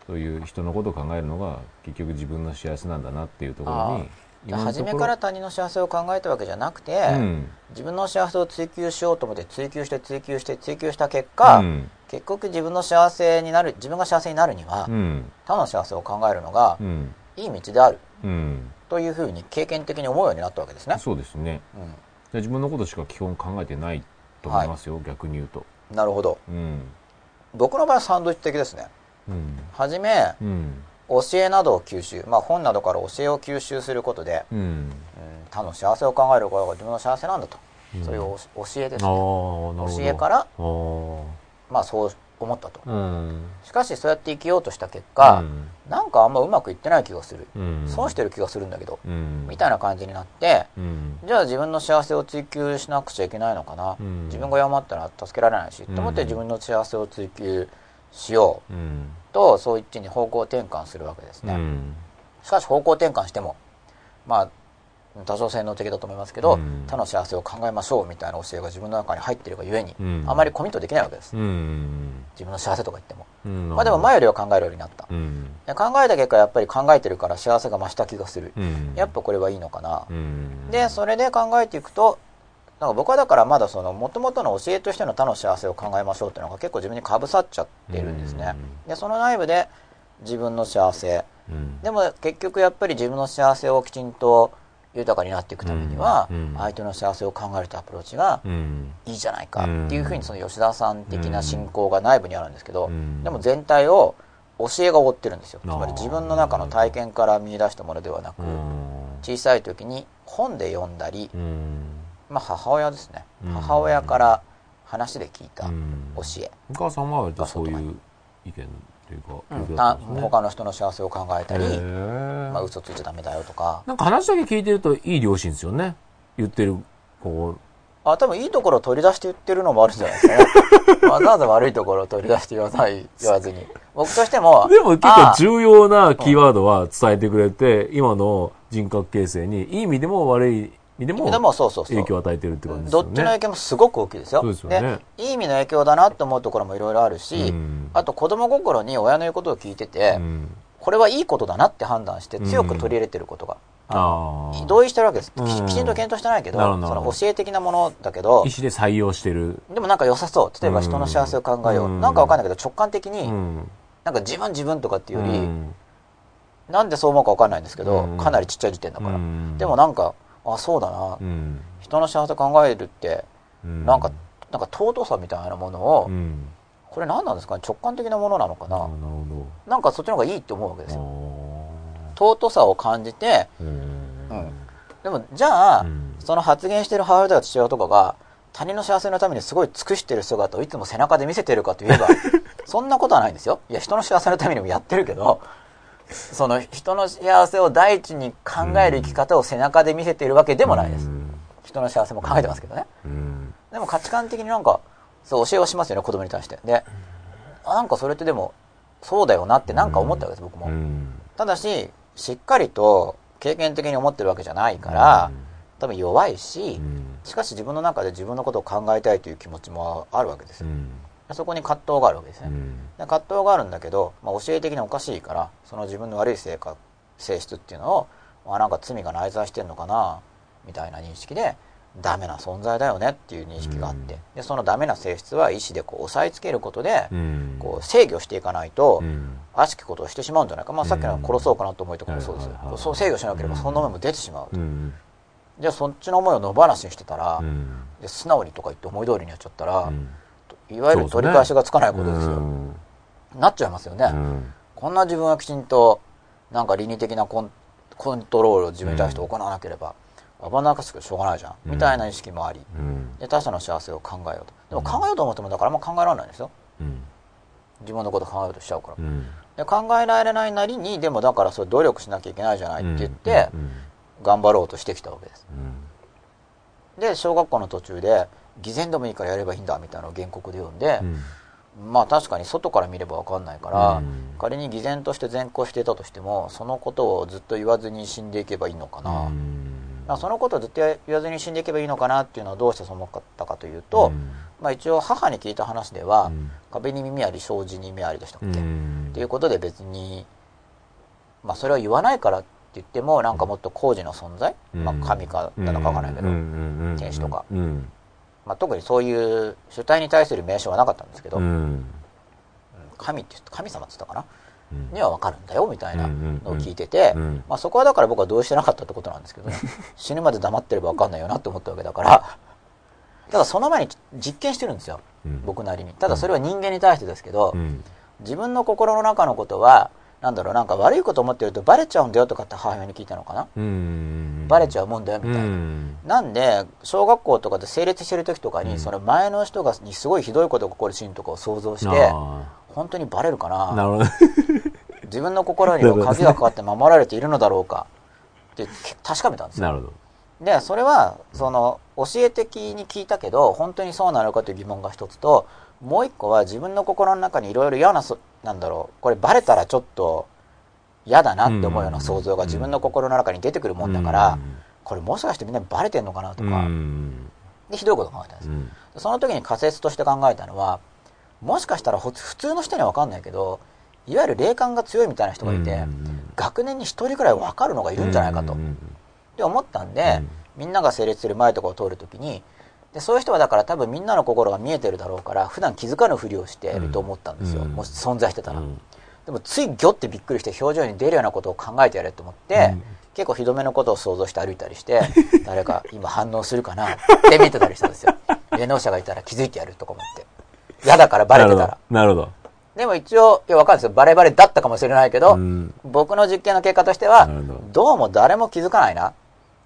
そういう人のことを考えるのが結局自分の幸せなんだなっていうところに初めから他人の幸せを考えたわけじゃなくて、うん。自分の幸せを追求しようと思って追求して追求して追求した結果、うん。結局自分の幸せになる自分が幸せになるには、うん。他の幸せを考えるのがうん。いい道であるうんというふうに経験的に思うようになったわけですね、そうですねうで自分のことしか基本考えてないと思いますよ、逆に言うと。ん、なるほどうん。僕の場合はサンドイッチ的ですねうん。はじめうん。教えなどを吸収、まあ、本などから教えを吸収することで、うん。うん、他の幸せを考えることが自分の幸せなんだと、うんそういうお教えですね。教えから。まあ、そう思ったとうん。しかしそうやって生きようとした結果、うんなんかあんまうまくいってない気がする、うん。損してる気がするんだけど、うん。みたいな感じになってうん。じゃあ自分の幸せを追求しなくちゃいけないのかな、うん自分が謝ったら助けられないし、うんと思って自分の幸せを追求しよううん。とそういっちに方向転換するわけですね、うん。しかし方向転換してもまあ多少洗脳的だと思いますけど、うん他の幸せを考えましょうみたいな教えが自分の中に入っているがゆえに、うんあまりコミットできないわけです、うん。自分の幸せとか言っても、うん。まあでも前よりは考えるようになった、うん。で考えた結果やっぱり考えてるから幸せが増した気がする、うん。やっぱこれはいいのかな、うん。でそれで考えていくとなんか僕はだからまだその元々の教えとしての他の幸せを考えましょうっていうのが結構自分にかぶさっちゃってるんですね、でその内部で自分の幸せうん。でも結局やっぱり自分の幸せをきちんと豊かになっていくためには、相手の幸せを考えるとアプローチがうん。いいじゃないかうんっていうふうにその吉田さん的な信仰が内部にあるんですけど、うん。でも全体を教えが覆ってるんですよ。つまり自分の中の体験から見出したものではなく、うん。小さい時に本で読んだり、うん。まあ、母親ですね、うん。母親から話で聞いたうん。教え、お母さんはそういう意見というか、うん。他の人の幸せを考えたり、まあ、嘘ついちゃダメだよとか。なんか話だけ聞いてるといい両親ですよね。言ってる、こあ多分いいところを取り出して言ってるのもあるんじゃないですかね。わざわざ悪いところを取り出して言わない言わずに。僕としてもう。でも結あ構重要なキーワードは伝えてくれて、今の人格形成に、いい意味でも悪いでもでもそうそうそう。影響を与えてるって感じですどよね。っちの影響もすごく大きいですよ。そうですよね。いい意味の影響だなと思うところもいろいろあるし、うん。あと子供心に親の言うことを聞いてて、うん。これはいいことだなって判断して強く取り入れてることが、ああ。同意してるわけです、きちんと検討してないけど。その教え的なものだけど意思で採用してる。でもなんか良さそう。例えば人の幸せを考えよう、うん。なんかわかんないけど直感的に、うん。なんか自分自分とかっていうより、うん。なんでそう思うかわかんないんですけど、うん。かなりちっちゃい時点だから、うん。でもなんかあそうだな、うん。人の幸せ考えるってうん。なんか、なんか尊さみたいなものを、うん。これ何なんですか？ね直感的なものなのかな、あなるほなんかそっちの方がいいって思うわけですど。よ。あ尊さを感じてー。うん。うんでもじゃあ、うん。その発言してる母親とか父親とかが他人の幸せのためにすごい尽くしてる姿をいつも背中で見せてるかといえば そんなことはないんですよ。いや人の幸せのためにもやってるけどその人の幸せを第一に考える生き方を背中で見せているわけでもないです、人の幸せも考えてますけどね、うん。でも価値観的になんかそう教えをしますよね子供に対して。であなんかそれってでもそうだよなってなんか思ったわけです僕も、うん。ただししっかりと経験的に思ってるわけじゃないから、多分弱いし、うん。しかし自分の中で自分のことを考えたいという気持ちもあるわけですよ、うんそこに葛藤があるわけですね、うん。で葛藤があるんだけど、まあ、教え的におかしいからその自分の悪い性格性質っていうのを、まあ、なんか罪が内在してんのかなみたいな認識でダメな存在だよねっていう認識があって、うん。でそのダメな性質は意志でこう押さえつけることで、うん。こう制御していかないと、うん。悪しきことをしてしまうんじゃないか、まあ、さっきの殺そうかなと思いとかもそうですよ、はいはいはい。そう制御しなければそんな思いも出てしまう、うん。じゃあそっちの思いを野放しにしてたら、素直にとか言って思い通りにやっちゃったら、うんいわゆる取り返しがつかないことですよ、うん。なっちゃいますよね、うん。こんな自分はきちんとなんか倫理的なコンコントロールを自分に対して行わなければ、危なっかしくしょうがないじゃん、うん。みたいな意識もありうん。で他者の幸せを考えようと。でも考えようと思ってもだからあんま考えられないんですよ。うん。自分のこと考えようとしちゃうから、うん。で考えられないなりにでもだからそれ努力しなきゃいけないじゃないって言って、うん。頑張ろうとしてきたわけです。うん。で小学校の途中で偽善でもいいからやればいいんだみたいなのを原告で読んでう、ん。まあ確かに外から見れば分かんないから、うん。仮に偽善として善行していたとしてもそのことをずっと言わずに死んでいけばいいのかな、うん。まあそのことをずっと言わずに死んでいけばいいのかなっていうのはどうしてそう思ったかというと、うん。まあ、一応母に聞いた話では、うん。壁に耳あり障子に目ありでしたっけ、うっんていうことで別に、まあ、それは言わないからって言ってもなんかもっと工事の存在、まあ、神かなのかわからないけど、天使とか。うんまあ、特にそういう主体に対する名称はなかったんですけど、うん。神って言って神様って言ったかな？うん。には分かるんだよみたいなうんのを聞いてて、うん。まあ、そこはだから僕は同意してなかったってことなんですけどね。死ぬまで黙ってれば分かんないよなって思ったわけだから。だからその前に実験してるんですようん。僕なりに。ただそれは人間に対してですけど、うん。自分の心の中のことはなんだろうなんか悪いこと思ってるとバレちゃうんだよとかって母親に聞いたのかな、うん。バレちゃうもんだよみたいな、うん。なんで小学校とかで整列してる時とかに、うん。その前の人がにすごいひどいことが起こるシーンとかを想像してあ本当にバレるかな？ーなるほど。自分の心には鍵がかかって守られているのだろうか？って確かめたんですよ。なるほど。でそれはその教え的に聞いたけど本当にそうなのかという疑問が一つともう一個は自分の心の中にいろいろ嫌なそなんだろうこれバレたらちょっと嫌だなって思うような想像が自分の心の中に出てくるもんだから、これもしかしてみんなバレてんのかなとうか、ん。でひどいこと考えたんです、うん。その時に仮説として考えたのはもしかしたらほ普通の人には分かんないけどいわゆる霊感が強いみたいな人がいて、うん。学年に一人くらい分かるのがいるんじゃないかと、っうん。て思ったんで、うん。みんなが整列する前とかを通るときにでそういう人はだから多分みんなの心が見えてるだろうから普段気づかぬふりをしていると思ったんですよ、うん。もし存在してたら、うん。でもついギョってびっくりして表情に出るようなことを考えてやれと思って、うん。結構ひどめのことを想像して歩いたりして 誰か今反応するかなって見てたりしたんですよ。霊能者がいたら気づいてやるとか思って。嫌だからバレてたら。なるほど。でも一応いやわかるんですよ。バレバレだったかもしれないけど、うん。僕の実験の結果としてはどうも誰も気づかないな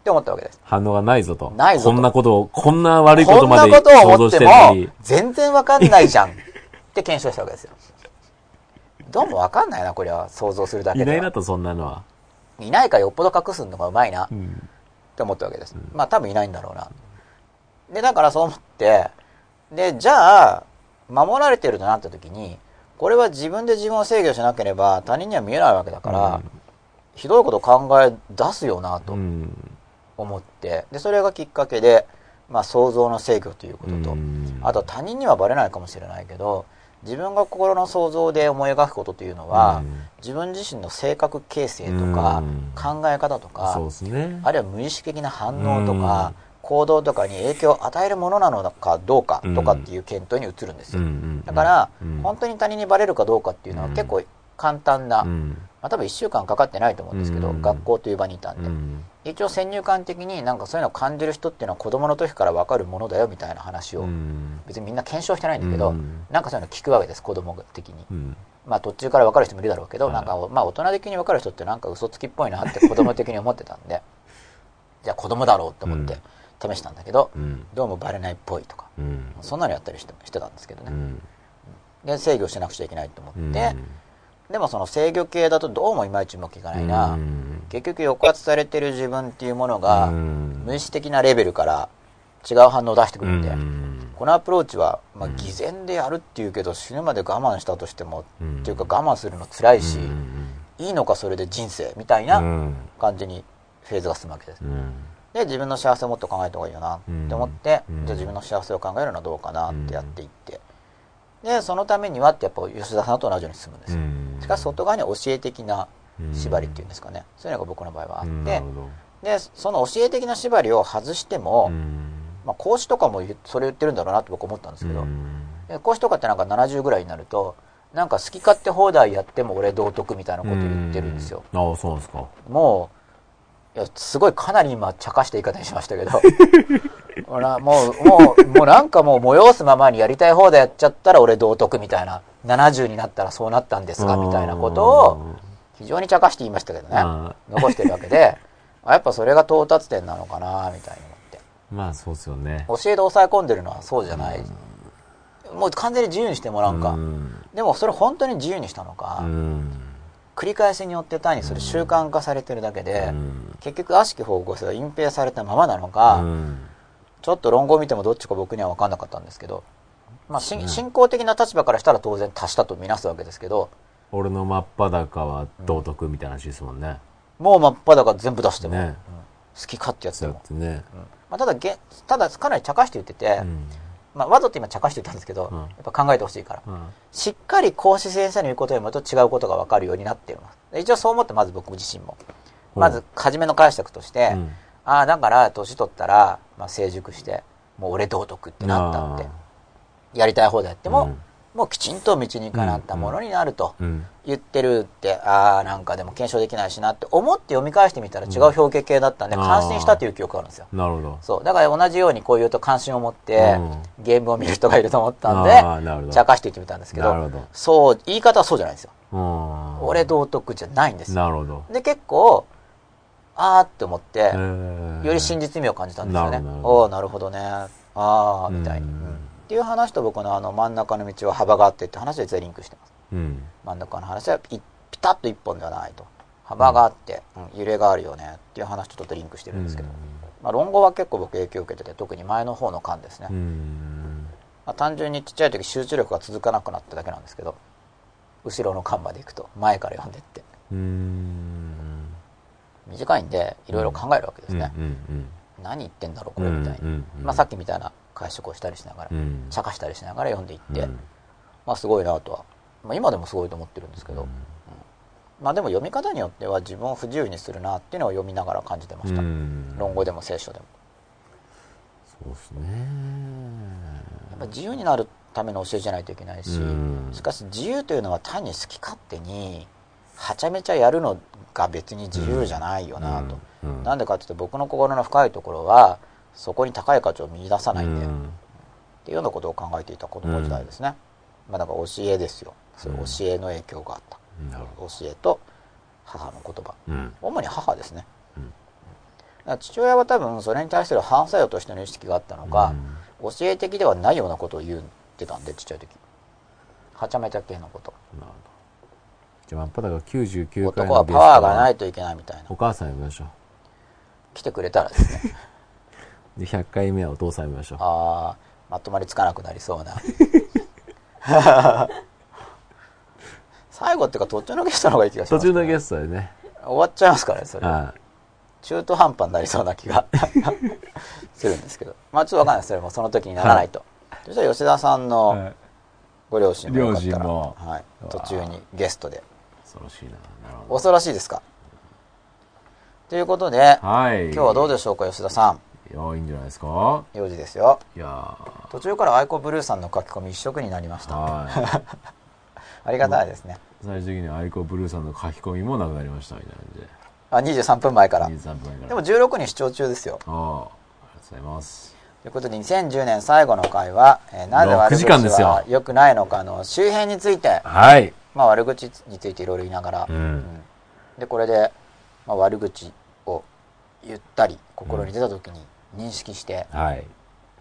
って思ったわけです。反応がないぞと。ないぞと。こんなことをこんな悪いこことんなまでことを思っ想像しててるのもに。全然わかんないじゃんって検証したわけですよ。どうもわかんないなこれは想像するだけでは。いないなとそんなのは。いないからよっぽど隠すのがうまいなっうん。て思ったわけです、まあ多分いないんだろうな。でだからそう思ってでじゃあ守られてるとなった時にこれは自分で自分を制御しなければ他人には見えないわけだから、うん。ひどいこと考え出すよなと。うん思ってでそれがきっかけで、まあ、想像の制御ということと、うん。あと他人にはバレないかもしれないけど自分が心の想像で思い描くことというのは、うん。自分自身の性格形成とか、うん。考え方とか、ね。あるいは無意識的な反応とか、行動とかに影響を与えるものなのかどうかとかっていう検討に移るんですよ、だから、うん。本当に他人にバレるかどうかっていうのはうん。結構簡単な、うん。まあ、多分1週間かかってないと思うんですけど、うん。学校という場にいたんで、うん一応先入観的になんかそういうのを感じる人っていうのは子供の時から分かるものだよみたいな話を、うん。別にみんな検証してないんだけど、うん。なんかそういうの聞くわけです子供的に、うん。まあ途中から分かる人もいるだろうけど、はいなんかまあ大人的に分かる人ってなんか嘘つきっぽいなって子供的に思ってたんで じゃあ子供だろうと思って、うん。試したんだけど、うん。どうもバレないっぽいとかうん。そんなのやったりしてしてたんですけどね、うん。で制御しなくちゃいけないと思うん。って、でもその制御系だとどうもいまいちうまくいかないな、うん。結局抑圧されてる自分っていうものが、うん。無意識的なレベルから違う反応を出してくるんで、うん。このアプローチは、まあ、うん。偽善でやるっていうけど死ぬまで我慢したとしても、うん。っていうか我慢するの辛いし、うん。いいのかそれで人生みたいなうん。感じにフェーズが進むわけです、うん。で自分の幸せをもっと考えた方がいいよなって思って、うん。じゃあ自分の幸せを考えるのはどうかなってやっていってでそのためにはってやっぱ吉田さんと同じように進むんです。よ、うん。しかし外側には教え的な縛りっていうんですかね、そういうのが僕の場合はあって、でその教え的な縛りを外しても、うん。まあ、講師とかもそれ言ってるんだろうなって僕思ったんですけど、講師とかってなんか70ぐらいになるとなんか好き勝手放題やっても俺道徳みたいなこと言ってるんですよ、ああそうですか。もういやすごいかなり今茶化した言い方にしましたけど ほらもうもうもうなんかもう催すままにやりたい放題やっちゃったら俺道徳みたいな。70になったらそうなったんですがみたいなことを非常に茶化して言いましたけどね。あ残してるわけで。あやっぱそれが到達点なのかなみたいに思ってまあそうですよね。教えで抑え込んでるのはそうじゃない、もう完全に自由にしてもらうんか、うん。でもそれ本当に自由にしたのか、うん。繰り返しによって単にそれ習慣化されてるだけで、うん。結局悪しき方向性が隠蔽されたままなのか、うんちょっと論語を見てもどっちか僕には分かんなかったんですけど、まあ、し信仰的な立場からしたら当然足したとみなすわけですけど俺の真っ裸は道徳みたいな話ですもんね。もう真っ裸全部出しても、ね。うん。好き勝手やってやってね。うん。まあ、ただげただかなり茶化して言ってて、うん。まあ、わざと今茶化して言ったんですけど、うん。やっぱ考えてほしいから、うん。しっかり講師先生の言うことを読むと違うことが分かるようになっています。で一応そう思ってまず僕自身も。うん。まず初めの解釈として、うんああだから年取ったら、まあ、成熟してもう俺道徳ってなったって。あやりたい方でやっても、うん。もうきちんと道にかなったものになると言ってるって、ああなんかでも検証できないしなって思って読み返してみたら違う表現系だったんで、うん感心したという記憶があるんですよ。なるほど。そう。だから同じようにこう言うと関心を持って、ゲームを見る人がいると思ったんで茶化して言ってみたんですけど。そう言い方はそうじゃないんですよ。うん。俺道徳じゃないんですよ。なるほど。で結構あーって思って、えー。より真実味を感じたんですよね。なるほどおおなるほどね。ああみたいに、っていう話と僕のあの真ん中の道は幅があってって話は実はリンクしてます。うん。真ん中の話はピピタッと一本ではないと。幅があって、うん揺れがあるよねっていう話とちょっとリンクしてるんですけど、まあ、論語は結構僕影響を受けてて特に前の方の巻ですね、うん。まあ、単純にちっちゃい時集中力が続かなくなっただけなんですけど後ろの巻まで行くと前から読んでって。うん短いんでいろいろ考えるわけですね、何言ってんだろうこれみたいに、まあ、さっきみたいな解釈をしたりしながら、うん。茶化したりしながら読んでいって、うん。まあすごいなとは、まあ、今でもすごいと思ってるんですけど、うん。まあでも読み方によっては自分を不自由にするなっていうのを読みながら感じてました、うん。論語でも聖書でも。そうですね。やっぱ自由になるための教えじゃないといけないし、うん。しかし自由というのは単に好き勝手にはちゃめちゃやるのが別に自由じゃないよなと、うんなんでかっていうと僕の心の深いところはそこに高い価値を見出さないんで、うん。っていうようなことを考えていた子供時代ですね、まあだから教えですよ。そういう教えの影響があった、教えと母の言葉。主に母ですね、父親は多分それに対する反作用としての意識があったのか、教え的ではないようなことを言ってたんでちっちゃい時はちゃめちゃ系のこと。なるほどじゃあ真っ裸が99回の男はパワーがないいといけないみたいな。お母さん呼びましょ来てくれたらですね。う で100回目はお父さん呼びましょう。ああまとまりつかなくなりそうな。最後っていうか途中のゲストの方がいい気がします、途中のゲストでね。終わっちゃいますからねそれ。あ中途半端になりそうな気が するんですけど。まあちょっとわかんないです。それもその時にならないと、そしたら吉田さんのはい。ご両親もよかったら、両親も。はい、途中にゲストで恐ろしいな。なるほ恐ろしいですか？ということで、どはい。今日はどうでしょうか吉田さん。いやいいんじゃないですか？4時ですよ。いや途中からアイコブルーさんの書き込み一色になりました。ーはい。ありがたいですね。最終的にはアイコブルーさんの書き込みもなくなりましたみたいなんで。あ23分前から。23分前から。でも16に視聴中ですよ。ああありがとうございます。ということで2010年最後の回は、えーなぜ悪6時間ですよ。口は良くないのかの周辺について、はいまあ、悪口についていろいろ言いながら、うんうんでこれで、まあ、悪口を言ったり心に出た時に認識してはい。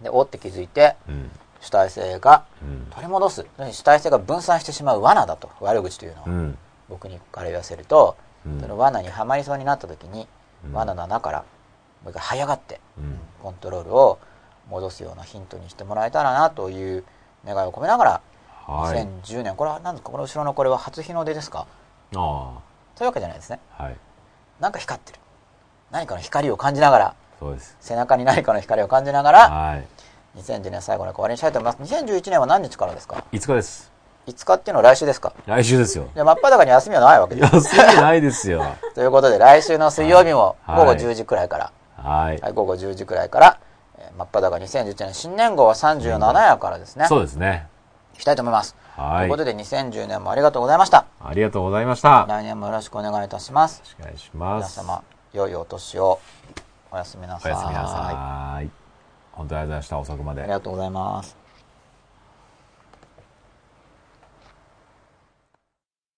でおって気づいてうん。主体性がうん。取り戻す主体性が分散してしまう罠だと悪口というのは、うん。僕にから言わせると、うんその罠にはまりそうになった時に、うん罠の穴からもう一回這い上がってうん。コントロールを戻すようなヒントにしてもらえたらなという願いを込めながら、はい。2010年これは何ですか？この後ろのこれは初日の出ですか？あそういうわけじゃないですねあ。はい。なんか光ってる何かの光を感じながらそうです。背中に何かの光を感じながらはい。2010年最後の終わりにしたいと思います2011年は何日からですか？5日です。5日っていうのは来週ですか？来週ですよ。で真っ裸に休みはないわけです休みないですよ。ということで来週の水曜日もはい午後10時くらいから、はい。はい、午後10時くらいから、えー真っ裸2011年新年号は37夜からですね、そうですね。いきたいと思います。はいということで2010年もありがとうございました。ありがとうございました。よ来年もよろしくお願いいたします。ろしくお願いします。皆様、良いお年を。おやすみなさい。おやすみなさい。本当にありがとうございました。遅くまであり。がとうございます。